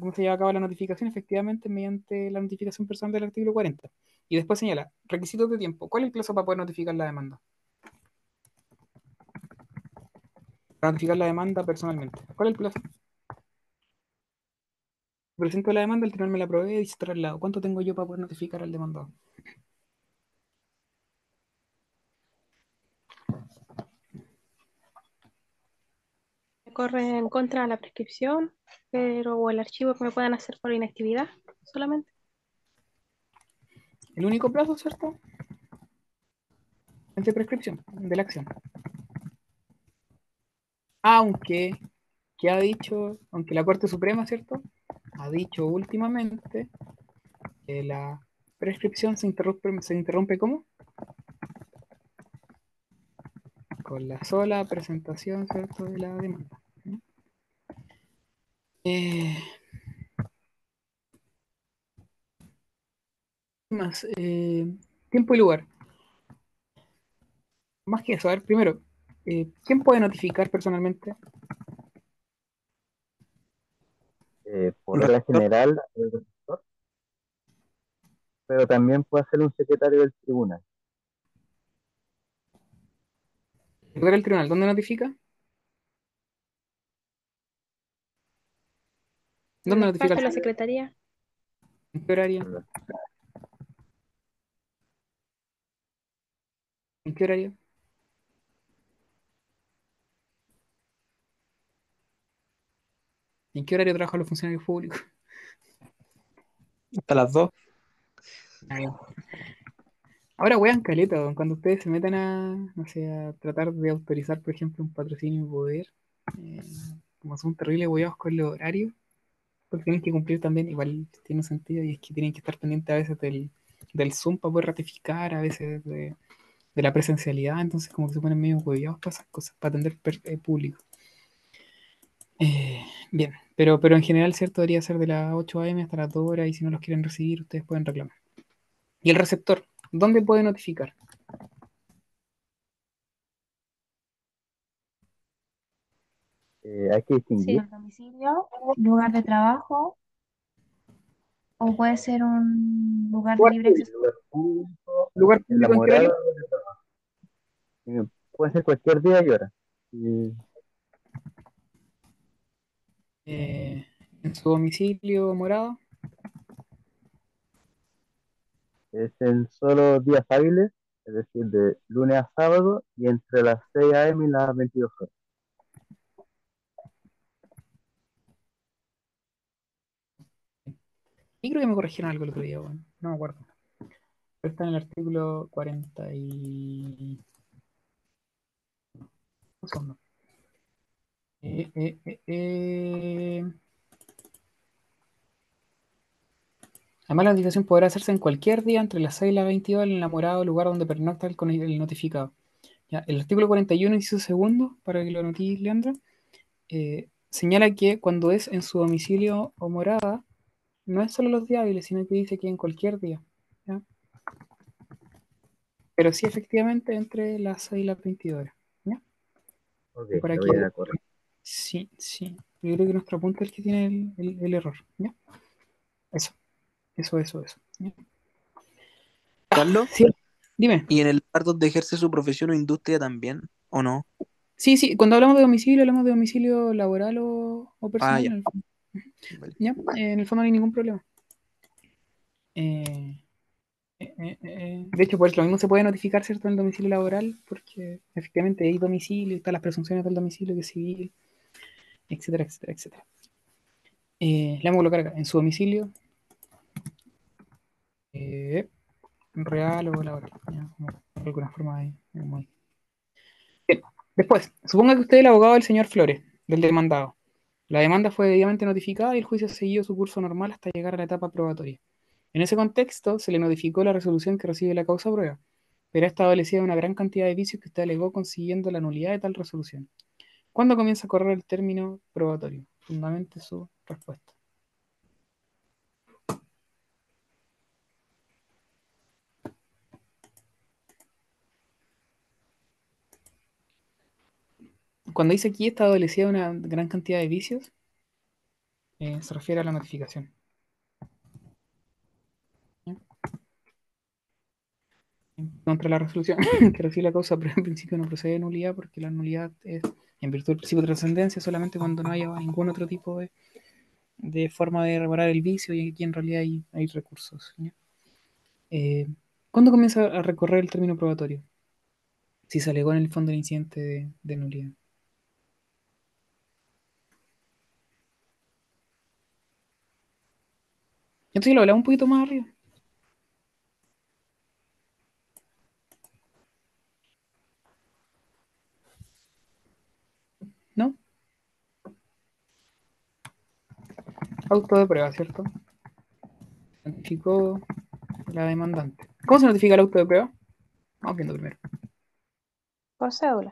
cómo se lleva a cabo la notificación? Efectivamente, mediante la notificación personal del artículo 40. Y después señala, requisitos de tiempo. ¿Cuál es el plazo para poder notificar la demanda? Para notificar la demanda personalmente. ¿Cuál es el plazo? Presento la demanda, el tribunal me la provee y dice traslado. ¿Cuánto tengo yo para poder notificar al demandado? Corre en contra de la prescripción, pero o el archivo que me puedan hacer por inactividad solamente. El único plazo, ¿cierto? Es de prescripción de la acción. Aunque, que ha dicho, aunque la Corte Suprema, ¿cierto? Ha dicho últimamente que la prescripción se interrumpe, se interrumpe ¿cómo? Con la sola presentación, ¿cierto? De la demanda. Eh, ¿qué más, eh, tiempo y lugar. Más que eso, a ver, primero, eh, ¿quién puede notificar personalmente? Eh, por regla general, el pero también puede ser un secretario del tribunal. ¿Secretario del tribunal? ¿Dónde notifica? ¿Dónde notifica la secretaría. ¿En qué horario? ¿En qué horario? ¿En qué horario trabajan los funcionarios públicos? Hasta las 2. Ah. Ahora wean caleta, weón, cuando ustedes se metan a, no sé, a tratar de autorizar, por ejemplo, un patrocinio y poder, eh, como son terribles weados con los horarios, porque tienen que cumplir también, igual tiene sentido, y es que tienen que estar pendientes a veces del, del Zoom para poder ratificar, a veces de, de la presencialidad, entonces como que se ponen medio hueviados para esas cosas, para atender eh, público. Eh, bien, pero, pero en general, ¿cierto? Debería ser de las 8 a.m. hasta las 2 horas, y si no los quieren recibir, ustedes pueden reclamar. ¿Y el receptor? ¿Dónde puede notificar? Eh, hay que Sí, distinguir. el domicilio, lugar de trabajo, o puede ser un lugar de Lugar libre acceso. lugar público, ¿Lugar en la público en morada. Eh, puede ser cualquier día y hora. Y Eh, en su domicilio morado. es en solo días hábiles, es decir, de lunes a sábado y entre las 6 a.m. y las 22 horas. Y creo que me corrigieron algo el otro día. No me acuerdo. Pero está en el artículo 40 y... Un segundo. Eh, eh, eh. Además, la notificación podrá hacerse en cualquier día entre las 6 y las 22 en el enamorado lugar donde pernocta el, el notificado. Ya, el artículo 41, inciso segundo, para que lo notes, Leandro, señala que cuando es en su domicilio o morada, no es solo los días hábiles, sino que dice que en cualquier día. ¿ya? Pero sí, efectivamente, entre las 6 y las 22 horas. ¿ya? Ok, Y para lo que- voy a. Sí, sí. Yo creo que nuestro apunte es el que tiene el, el- el error. ¿ya? Eso, eso, eso, eso. ¿ya? Carlos, Sí, dime. ¿y en el lugar donde ejerce su profesión o industria también? ¿O no? Sí, sí, cuando hablamos de domicilio, hablamos de domicilio laboral o, o personal. Ah, ya. en el fondo. Vale. Ya, eh, en el fondo no hay ningún problema. Eh, eh, de hecho, pues lo mismo se puede notificar, ¿cierto?, en el domicilio laboral, porque efectivamente hay domicilio, están las presunciones del domicilio que es civil, etcétera, etcétera, etcétera. Le vamos a colocar acá, en su domicilio eh, real o laboral, ya, como de alguna forma como ahí. Bien, después, suponga que usted es el abogado del señor Flores, del demandado. La demanda fue debidamente notificada y el juicio siguió su curso normal hasta llegar a la etapa probatoria. En ese contexto, se le notificó la resolución que recibe la causa prueba, pero esta adolecía de una gran cantidad de vicios que usted alegó consiguiendo la nulidad de tal resolución. ¿Cuándo comienza a correr el término probatorio? Fundamente su respuesta. Cuando dice aquí está adolecida una gran cantidad de vicios, eh, se refiere a la notificación. Contra la resolución que recibe la causa, pero en principio no procede de nulidad porque la nulidad es en virtud del principio de trascendencia solamente cuando no haya ningún otro tipo de, forma de reparar el vicio y aquí en realidad hay, recursos. Eh, ¿Cuándo comienza a recorrer el término probatorio? Si se alegó en el fondo el incidente de, de nulidad. Entonces lo hablaba un poquito más arriba. ¿No? Auto de prueba, ¿cierto? Notificó la demandante. ¿Cómo se notifica el auto de prueba? Vamos viendo primero. Por cédula.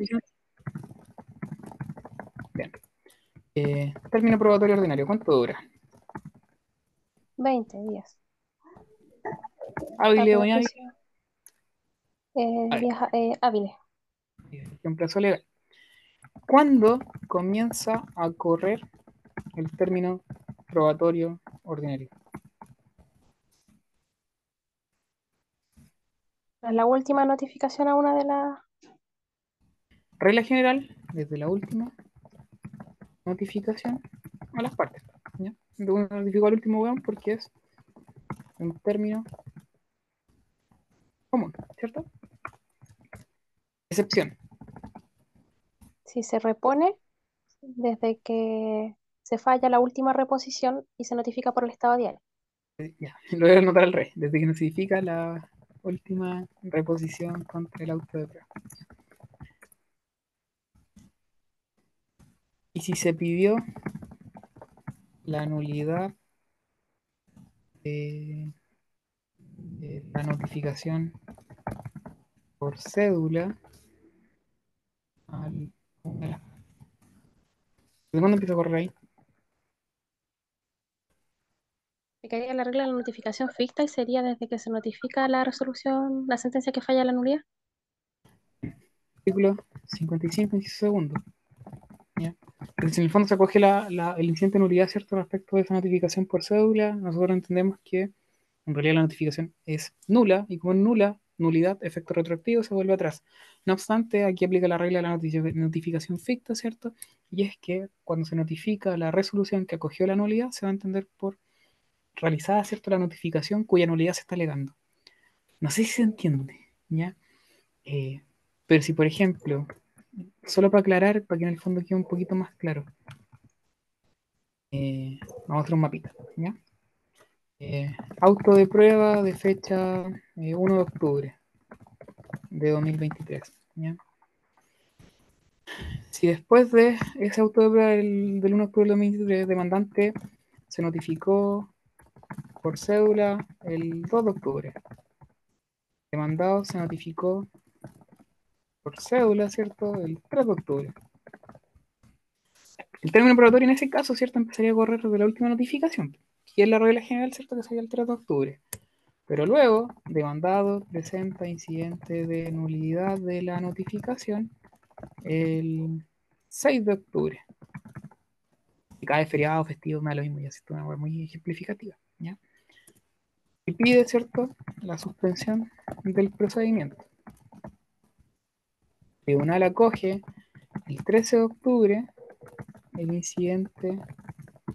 Bien. Eh, término probatorio ordinario, ¿cuánto dura? 20 días. Hábil o inhábil. Eh, días eh, hábiles. en plazo legal. ¿Cuándo comienza a correr el término probatorio ordinario? La última notificación a una de las Regla general, desde la última notificación a las partes. De uno notificó al último weón porque es un término común, ¿cierto? Excepción. si se repone desde que se falla la última reposición y se notifica por el estado diario. Ya, lo voy a anotar al revés. Desde que notifica la última reposición contra el auto de prueba. Y si se pidió la nulidad de, de la notificación por cédula al, ¿Desde cuándo empieza a correr ahí? Aplicaría la regla de la notificación ficta y sería desde que se notifica la resolución, la sentencia que falla la nulidad. Artículo 55, inciso segundo. ¿Ya? En el fondo se acoge la, la- el incidente de nulidad, ¿cierto? Respecto de esa notificación por cédula, nosotros entendemos que en realidad la notificación es nula y como es nula, nulidad, efecto retroactivo, se vuelve atrás. No obstante, aquí aplica la regla de la noti- notificación ficta, ¿cierto? Y es que cuando se notifica la resolución que acogió la nulidad, se va a entender por realizada, ¿cierto? La notificación cuya nulidad se está alegando. No sé si se entiende, ¿ya? Eh, pero si, por ejemplo, solo para aclarar, para que en el fondo quede un poquito más claro, eh, vamos a hacer un mapita. Eh, auto de prueba de fecha eh, 1 de octubre de 2023, ¿ya? Si después de ese auto de prueba del, del 1 de octubre del 2023, demandante se notificó por cédula el 2 de octubre, demandado se notificó por cédula, ¿cierto? El 3 de octubre. El término probatorio en ese caso, ¿cierto? Empezaría a correr desde la última notificación, que es la regla general, ¿cierto? Que sería el 3 de octubre. Pero luego, demandado presenta incidente de nulidad de la notificación el 6 de octubre. Y cae feriado, festivo, me da lo mismo, ya es una hueá muy ejemplificativa, ¿ya? Y pide, ¿cierto? La suspensión del procedimiento. Tribunal acoge el 13 de octubre el incidente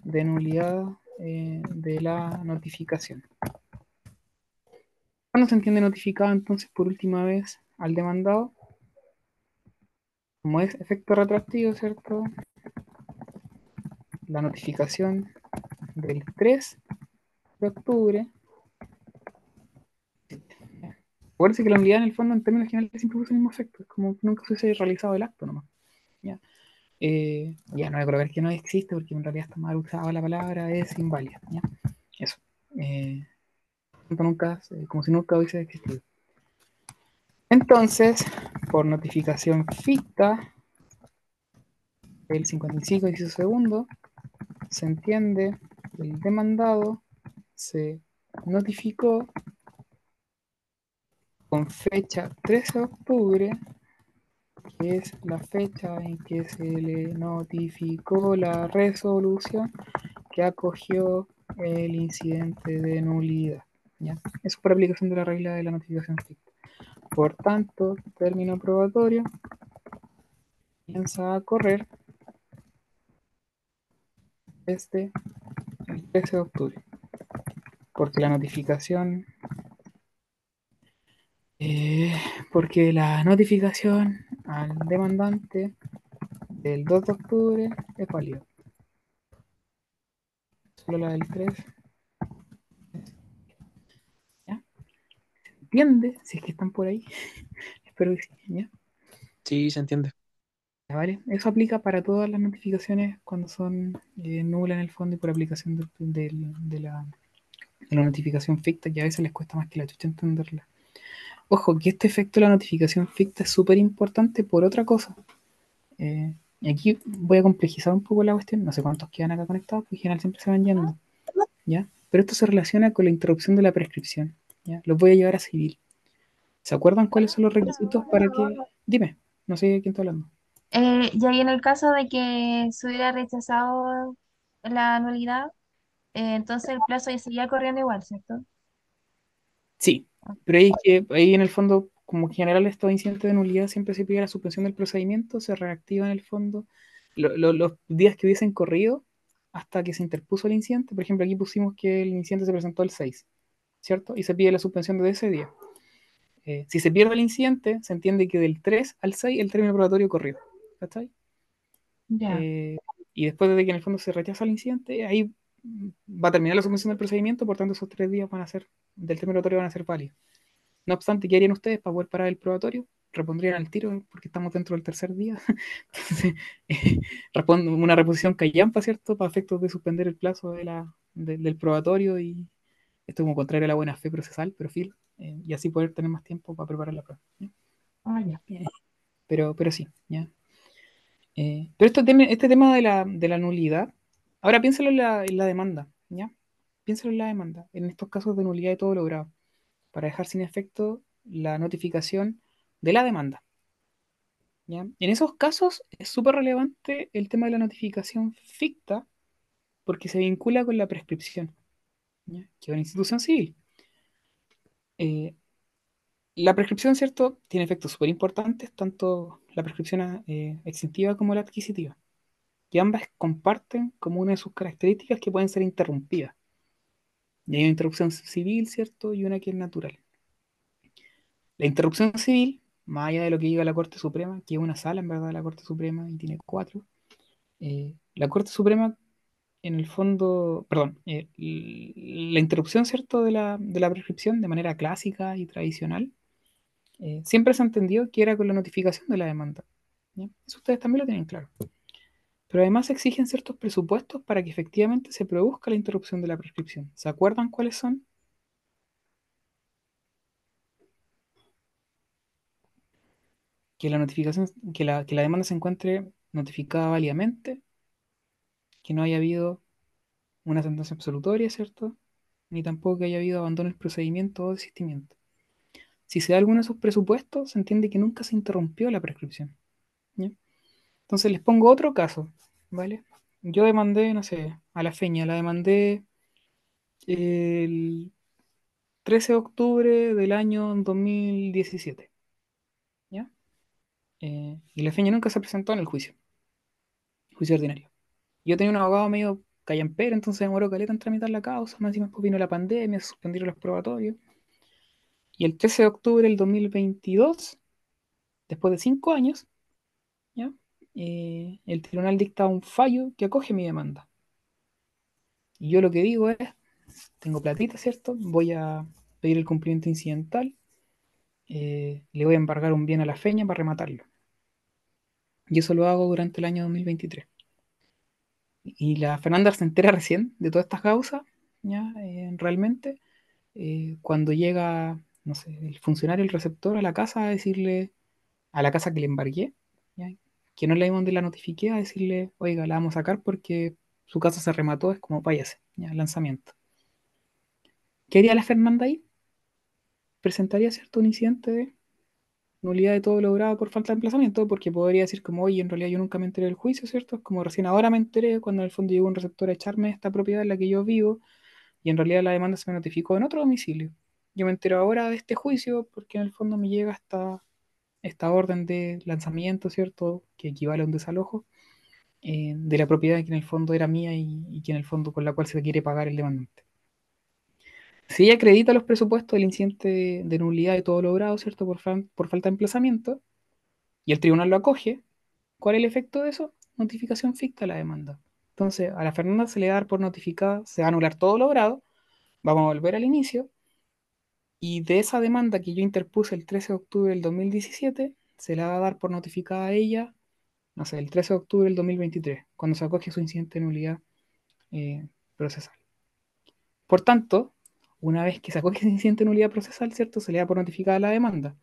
de nulidad eh, de la notificación. ¿Cuándo se entiende notificado entonces por última vez al demandado? Como es efecto retroactivo, ¿cierto? La notificación del 3 de octubre. Acuérdense que la nulidad en el fondo en términos generales siempre produce el mismo efecto, es como nunca se hubiese realizado el acto nomás. ¿ya? Eh, ya no voy a colocar que no existe porque en realidad está mal usada la palabra, es inválida. ¿ya? Eso. Eh, nunca, como si nunca hubiese existido. Entonces, por notificación ficta, el 55 y su segundo, se entiende el demandado se notificó con fecha 13 de octubre, que es la fecha en que se le notificó la resolución que acogió el incidente de nulidad. ¿ya? Eso por aplicación de la regla de la notificación ficta. Por tanto, término probatorio comienza a correr desde el 13 de octubre, porque la notificación eh, porque la notificación al demandante del 2 de octubre es válida. Solo la del 3. ¿Ya? ¿Se entiende? Si es que están por ahí. Espero que sí. ¿ya? Sí, se entiende. ¿vale? Eso aplica para todas las notificaciones cuando son eh, nulas en el fondo y por aplicación de, de- de la, de la notificación ficta, que a veces les cuesta más que la chucha entenderla. Ojo, que este efecto de la notificación ficta es súper importante por otra cosa. Eh, y aquí voy a complejizar un poco la cuestión. No sé cuántos quedan acá conectados, porque en general siempre se van yendo. ¿ya? Pero esto se relaciona con la interrupción de la prescripción. ¿ya? Los voy a llevar a civil. ¿Se acuerdan cuáles son los requisitos para que... Dime, no sé de quién está hablando. Eh, y ahí en el caso de que se hubiera rechazado la nulidad, eh, entonces el plazo ya seguía corriendo igual, ¿cierto? Sí, pero ahí, que- ahí en el fondo, como en general estos incidentes de nulidad siempre se pide la suspensión del procedimiento, se reactiva en el fondo lo- lo- los días que hubiesen corrido hasta que se interpuso el incidente. Por ejemplo, aquí pusimos que el incidente se presentó el 6, ¿cierto? Y se pide la suspensión de ese día. Eh, si se pierde el incidente, se entiende que del 3 al 6 el término probatorio corrió. ¿Cachai? Ya. Eh, y después de que en el fondo se rechaza el incidente, ahí va a terminar la suspensión del procedimiento, por tanto esos tres días van a ser, del término probatorio van a ser válidos. No obstante, ¿qué harían ustedes para poder parar el probatorio? Repondrían al tiro, porque estamos dentro del tercer día. Entonces, eh, respon- una reposición callampa, ¿cierto? Para efectos de suspender el plazo de la, de- del probatorio y esto como contrario a la buena fe procesal, pero filo, eh, y así poder tener más tiempo para preparar la prueba. ¿ya? Ah, ya. Eh, pero, pero sí, ¿ya? Eh, pero tema, este tema de la, de la nulidad, ahora piénsalo en la, demanda, ¿ya? Piénsalo en la demanda, en estos casos de nulidad de todo logrado, para dejar sin efecto la notificación de la demanda, ¿ya? En esos casos es súper relevante el tema de la notificación ficta, porque se vincula con la prescripción. Que es una institución civil. Eh, la prescripción, ¿cierto? Tiene efectos súper importantes, tanto la prescripción eh, extintiva como la adquisitiva que ambas comparten como una de sus características que pueden ser interrumpidas. Y hay una interrupción civil, ¿cierto? Y una que es natural. La interrupción civil, más allá de lo que diga la Corte Suprema, que es una sala en verdad de la Corte Suprema y tiene cuatro, eh, la Corte Suprema, en el fondo, perdón, eh, la interrupción, ¿cierto?, de la, de la prescripción de manera clásica y tradicional, eh, siempre se entendió que era con la notificación de la demanda. Eso ustedes también lo tienen claro. Pero además exigen ciertos presupuestos para que efectivamente se produzca la interrupción de la prescripción. ¿Se acuerdan cuáles son? Que la notificación, que la, que la demanda se encuentre notificada válidamente, que no haya habido una sentencia absolutoria, ¿cierto? Ni tampoco que haya habido abandono del procedimiento o desistimiento. Si se da alguno de esos presupuestos, se entiende que nunca se interrumpió la prescripción. Entonces les pongo otro caso, ¿vale? Yo demandé, no sé, a la feña, la demandé el 13 de octubre del año 2017. ¿Ya? Eh, y la feña nunca se presentó en el juicio. Juicio ordinario. Yo tenía un abogado medio callampero, entonces demoró caleta en tramitar la causa. Más encima después vino la pandemia, suspendieron los probatorios. Y el 13 de octubre del 2022, después de cinco años, ¿ya? Eh, el tribunal dicta un fallo que acoge mi demanda. Y yo lo que digo es, tengo platita, ¿cierto? Voy a pedir el cumplimiento incidental, eh, le voy a embargar un bien a la feña para rematarlo. Y eso lo hago durante el año 2023. Y la Fernanda se entera recién de todas estas causas, ¿ya? Eh, realmente, cuando llega, no sé, el funcionario, el receptor a la casa a decirle, a la casa que le embargué, ¿ya? Que no le donde la notifiqué, a decirle, oiga, la vamos a sacar porque su casa se remató, es como váyase, ¿ya? lanzamiento. ¿Qué haría la Fernanda ahí? Presentaría, ¿cierto?, un incidente de nulidad de todo logrado por falta de emplazamiento, porque podría decir como, oye, en realidad yo nunca me enteré del juicio, ¿cierto? Es como recién ahora me enteré cuando en el fondo llegó un receptor a echarme esta propiedad en la que yo vivo y en realidad la demanda se me notificó en otro domicilio. Yo me entero ahora de este juicio porque en el fondo me llega esta, esta orden de lanzamiento, ¿cierto? Que equivale a un desalojo eh, de la propiedad que en el fondo era mía y, que en el fondo con la cual se quiere pagar el demandante. Si ella acredita los presupuestos del incidente de, nulidad de todo logrado, ¿cierto? Por, por falta de emplazamiento, y el tribunal lo acoge, ¿cuál es el efecto de eso? Notificación ficta a la demanda. Entonces, a la Fernanda se le va a dar por notificada, se va a anular todo logrado, vamos a volver al inicio, y de esa demanda que yo interpuse el 13 de octubre del 2017, se le va a dar por notificada a ella no sé, el 13 de octubre del 2023, cuando se acoge su incidente de nulidad eh, procesal. Por tanto, una vez que se acoge ese incidente de nulidad procesal, ¿cierto? Se le da por notificada la demanda.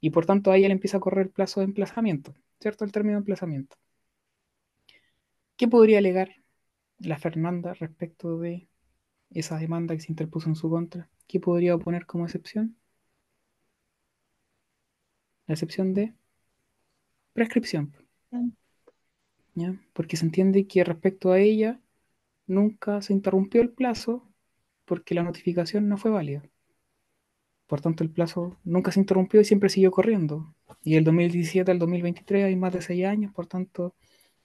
Y por tanto, ahí él empieza a correr el plazo de emplazamiento, ¿cierto? El término de emplazamiento. ¿Qué podría alegar la Fernanda respecto de esa demanda que se interpuso en su contra? ¿Qué podría poner como excepción? La excepción de prescripción. ¿ya? Porque se entiende que respecto a ella nunca se interrumpió el plazo porque la notificación no fue válida. Por tanto, el plazo nunca se interrumpió y siempre siguió corriendo. Y el 2017 al 2023 hay más de seis años, por tanto,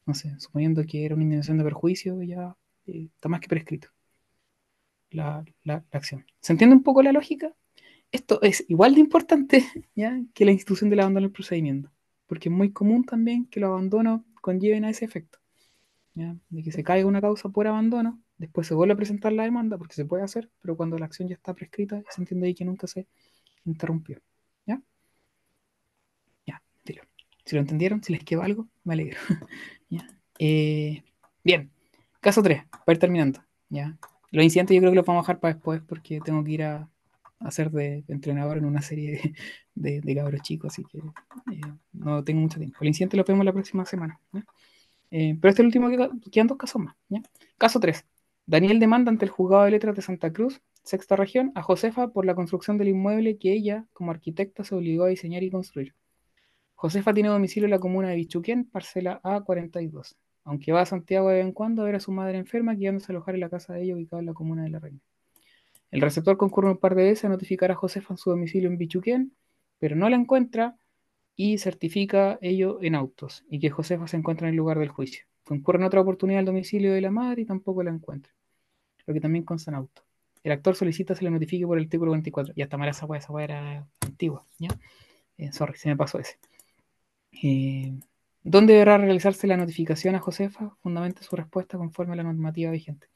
no sé, suponiendo que era una indemnización de perjuicio, ya eh, está más que prescrito la, acción. ¿Se entiende un poco la lógica? Esto es igual de importante ¿ya? que la institución del abandono del procedimiento, porque es muy común también que los abandonos conlleven a ese efecto, ¿ya? de que se caiga una causa por abandono, después se vuelve a presentar la demanda, porque se puede hacer, pero cuando la acción ya está prescrita, se entiende ahí que nunca se interrumpió. ¿Ya? Ya, dilo. Si lo entendieron, si les quedó algo, me alegro. Eh, bien, caso 3, para ir terminando. ¿ya? Los incidentes yo creo que los vamos a dejar para después porque tengo que ir a, hacer de entrenador en una serie de, de, cabros chicos, así que eh, no tengo mucho tiempo. El incidente lo vemos la próxima semana. Eh, pero este es el último que queda- quedan dos casos más. Caso 3. Daniel demanda ante el juzgado de letras de Santa Cruz, sexta región, a Josefa por la construcción del inmueble que ella, como arquitecta, se obligó a diseñar y construir. Josefa tiene domicilio en la comuna de Bichuquén, parcela A42, aunque va a Santiago de vez en cuando a ver a su madre enferma, quedándose a alojar en la casa de ella ubicada en la comuna de La Reina. El receptor concurre un par de veces a notificar a Josefa en su domicilio en Bichuquén, pero no la encuentra y certifica ello en autos, y que Josefa se encuentra en el lugar del juicio. Concurre en otra oportunidad al domicilio de la madre y tampoco la encuentra, lo que también consta en auto. El actor solicita se le notifique por el artículo 24. Ya está mal esa weá era antigua, ¿ya? Eh, sorry, se me pasó ese. Eh, ¿Dónde deberá realizarse la notificación a Josefa? Fundamenta su respuesta conforme a la normativa vigente.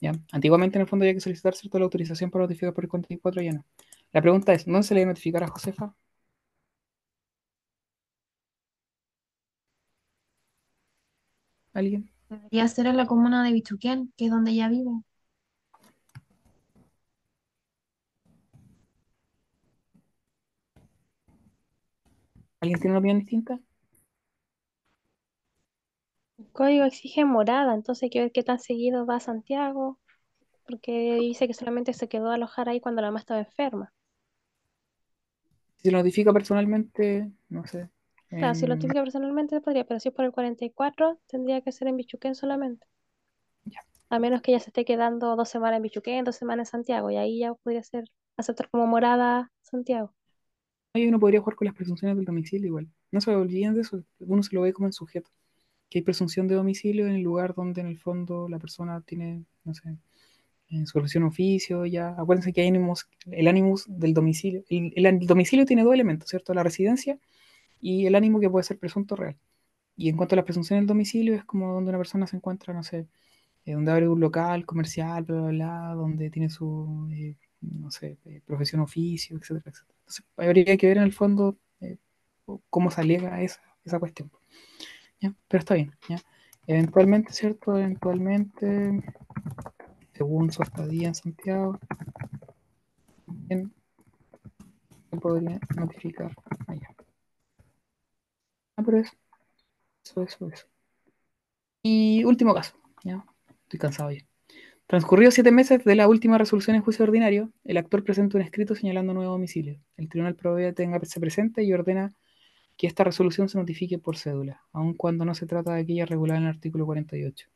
¿Ya? Antiguamente, en el fondo, había que solicitar cierta la autorización para notificar por el 44, ya no. La pregunta es, ¿dónde se le debe notificar a Josefa? ¿Alguien? Debería ser en la comuna de Bichuquén, que es donde ella vive. ¿Alguien tiene una opinión distinta? Código exige morada, entonces hay que ver qué tan seguido va a Santiago, porque dice que solamente se quedó a alojar ahí cuando la mamá estaba enferma. Si se lo notifica personalmente, no sé. Claro, si lo en- notifica personalmente podría, pero si es por el 44, tendría que ser en Bichuquén solamente. A menos que ella se esté quedando dos semanas en Bichuquén, dos semanas en Santiago, y ahí ya podría ser aceptar como morada Santiago. Ahí uno podría jugar con las presunciones del domicilio igual. No se olviden de eso. Uno se lo ve como en sujeto. Que hay presunción de domicilio en el lugar donde en el fondo la persona tiene, no sé, en su profesión oficio, ya. Acuérdense que hay el ánimos del domicilio. El domicilio tiene dos elementos, ¿cierto? La residencia y el ánimo que puede ser presunto real. Y en cuanto a la presunción del domicilio, es como donde una persona se encuentra, no sé, eh, donde abre un local comercial, bla, bla, bla, donde tiene su, eh, no sé, eh, profesión, oficio, etcétera, etcétera. Entonces, habría que ver en el fondo eh, cómo se alega esa, esa cuestión. Pero está bien. Eventualmente, ¿cierto? Eventualmente, según su estadía en Santiago, también se podría notificar allá. Ah, pero eso, eso, eso, eso. Y último caso, ¿ya? Estoy cansado ya. Transcurridos siete meses de la última resolución en juicio ordinario, el actor presenta un escrito señalando nuevo domicilio. El tribunal provee tenga se presente y ordena que esta resolución se notifique por cédula, aun cuando no se trata de aquella regulada en el artículo 48.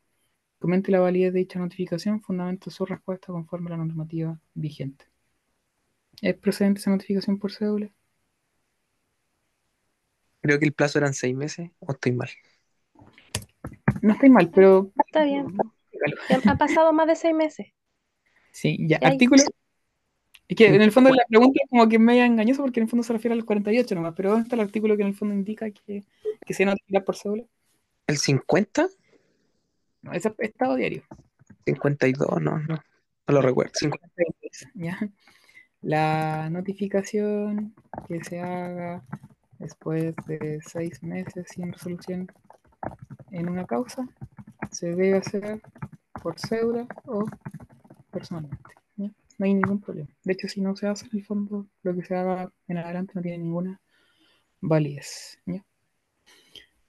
Comente la validez de dicha notificación, fundamenta su respuesta conforme a la normativa vigente. ¿Es procedente esa notificación por cédula? Creo que el plazo eran seis meses, o estoy mal. No estoy mal, pero Está bien. Han pasado más de seis meses. sí, ya. Artículo. Es que en el fondo la pregunta es como que media engañosa porque en el fondo se refiere al 48 nomás, pero ¿dónde está el artículo que en el fondo indica que, que se notifica por cédula? ¿El 50? No, es estado diario. 52, no, no, no lo recuerdo. 50. ¿ya? La notificación que se haga después de seis meses sin resolución en una causa se debe hacer por cédula o personalmente. No hay ningún problema. De hecho, si no se hace en el fondo, lo que se haga en adelante no tiene ninguna validez.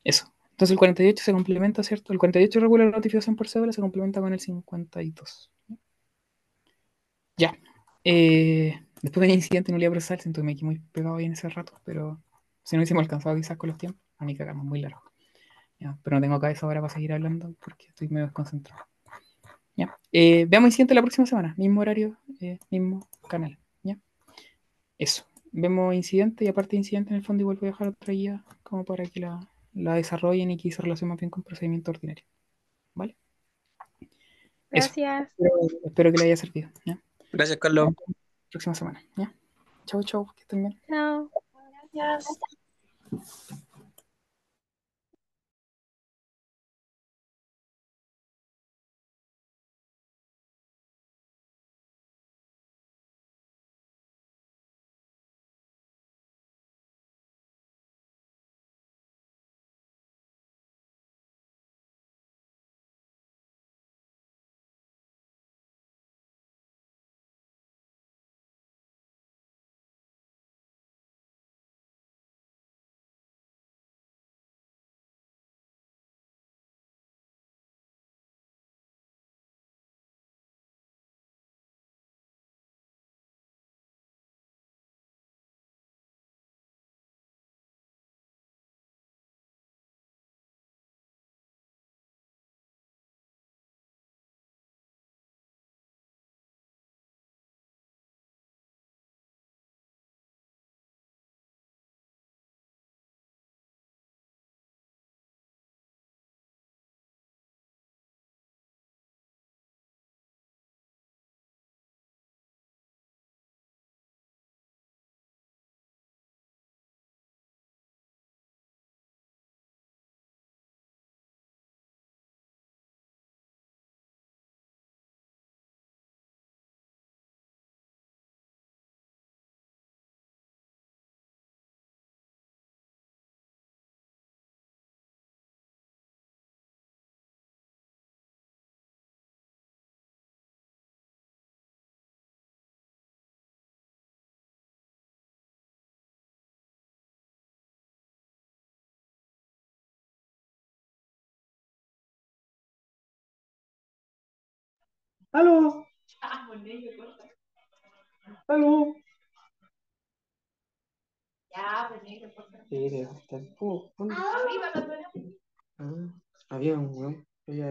Eso. Entonces el 48 se complementa, ¿cierto? El 48 regula la notificación por cédula, se complementa con el 52. Ya. Eh, después del incidente en un día procesal, siento que me quedé muy pegado ahí en ese rato, pero si no hubiésemos alcanzado quizás con los tiempos, a mí cagamos muy largo. Ya, pero no tengo cabeza ahora para seguir hablando porque estoy medio desconcentrado. Ya. Eh, veamos incidente la próxima semana, mismo horario, eh, mismo canal. ¿ya? Eso. Vemos incidente y aparte de incidente en el fondo igual voy a dejar otra guía como para que la, la desarrollen y que se relacione más bien con procedimiento ordinario. ¿Vale? Gracias. Espero, espero que le haya servido. ¿ya? Gracias, Carlos. Próxima semana. ¿ya? Chau, chau. Que estén bien. Chao. Gracias. ¡Aló! ¡Aló! Sí, de- de- ¿cómo? ¿Dónde? Ah, había un weón.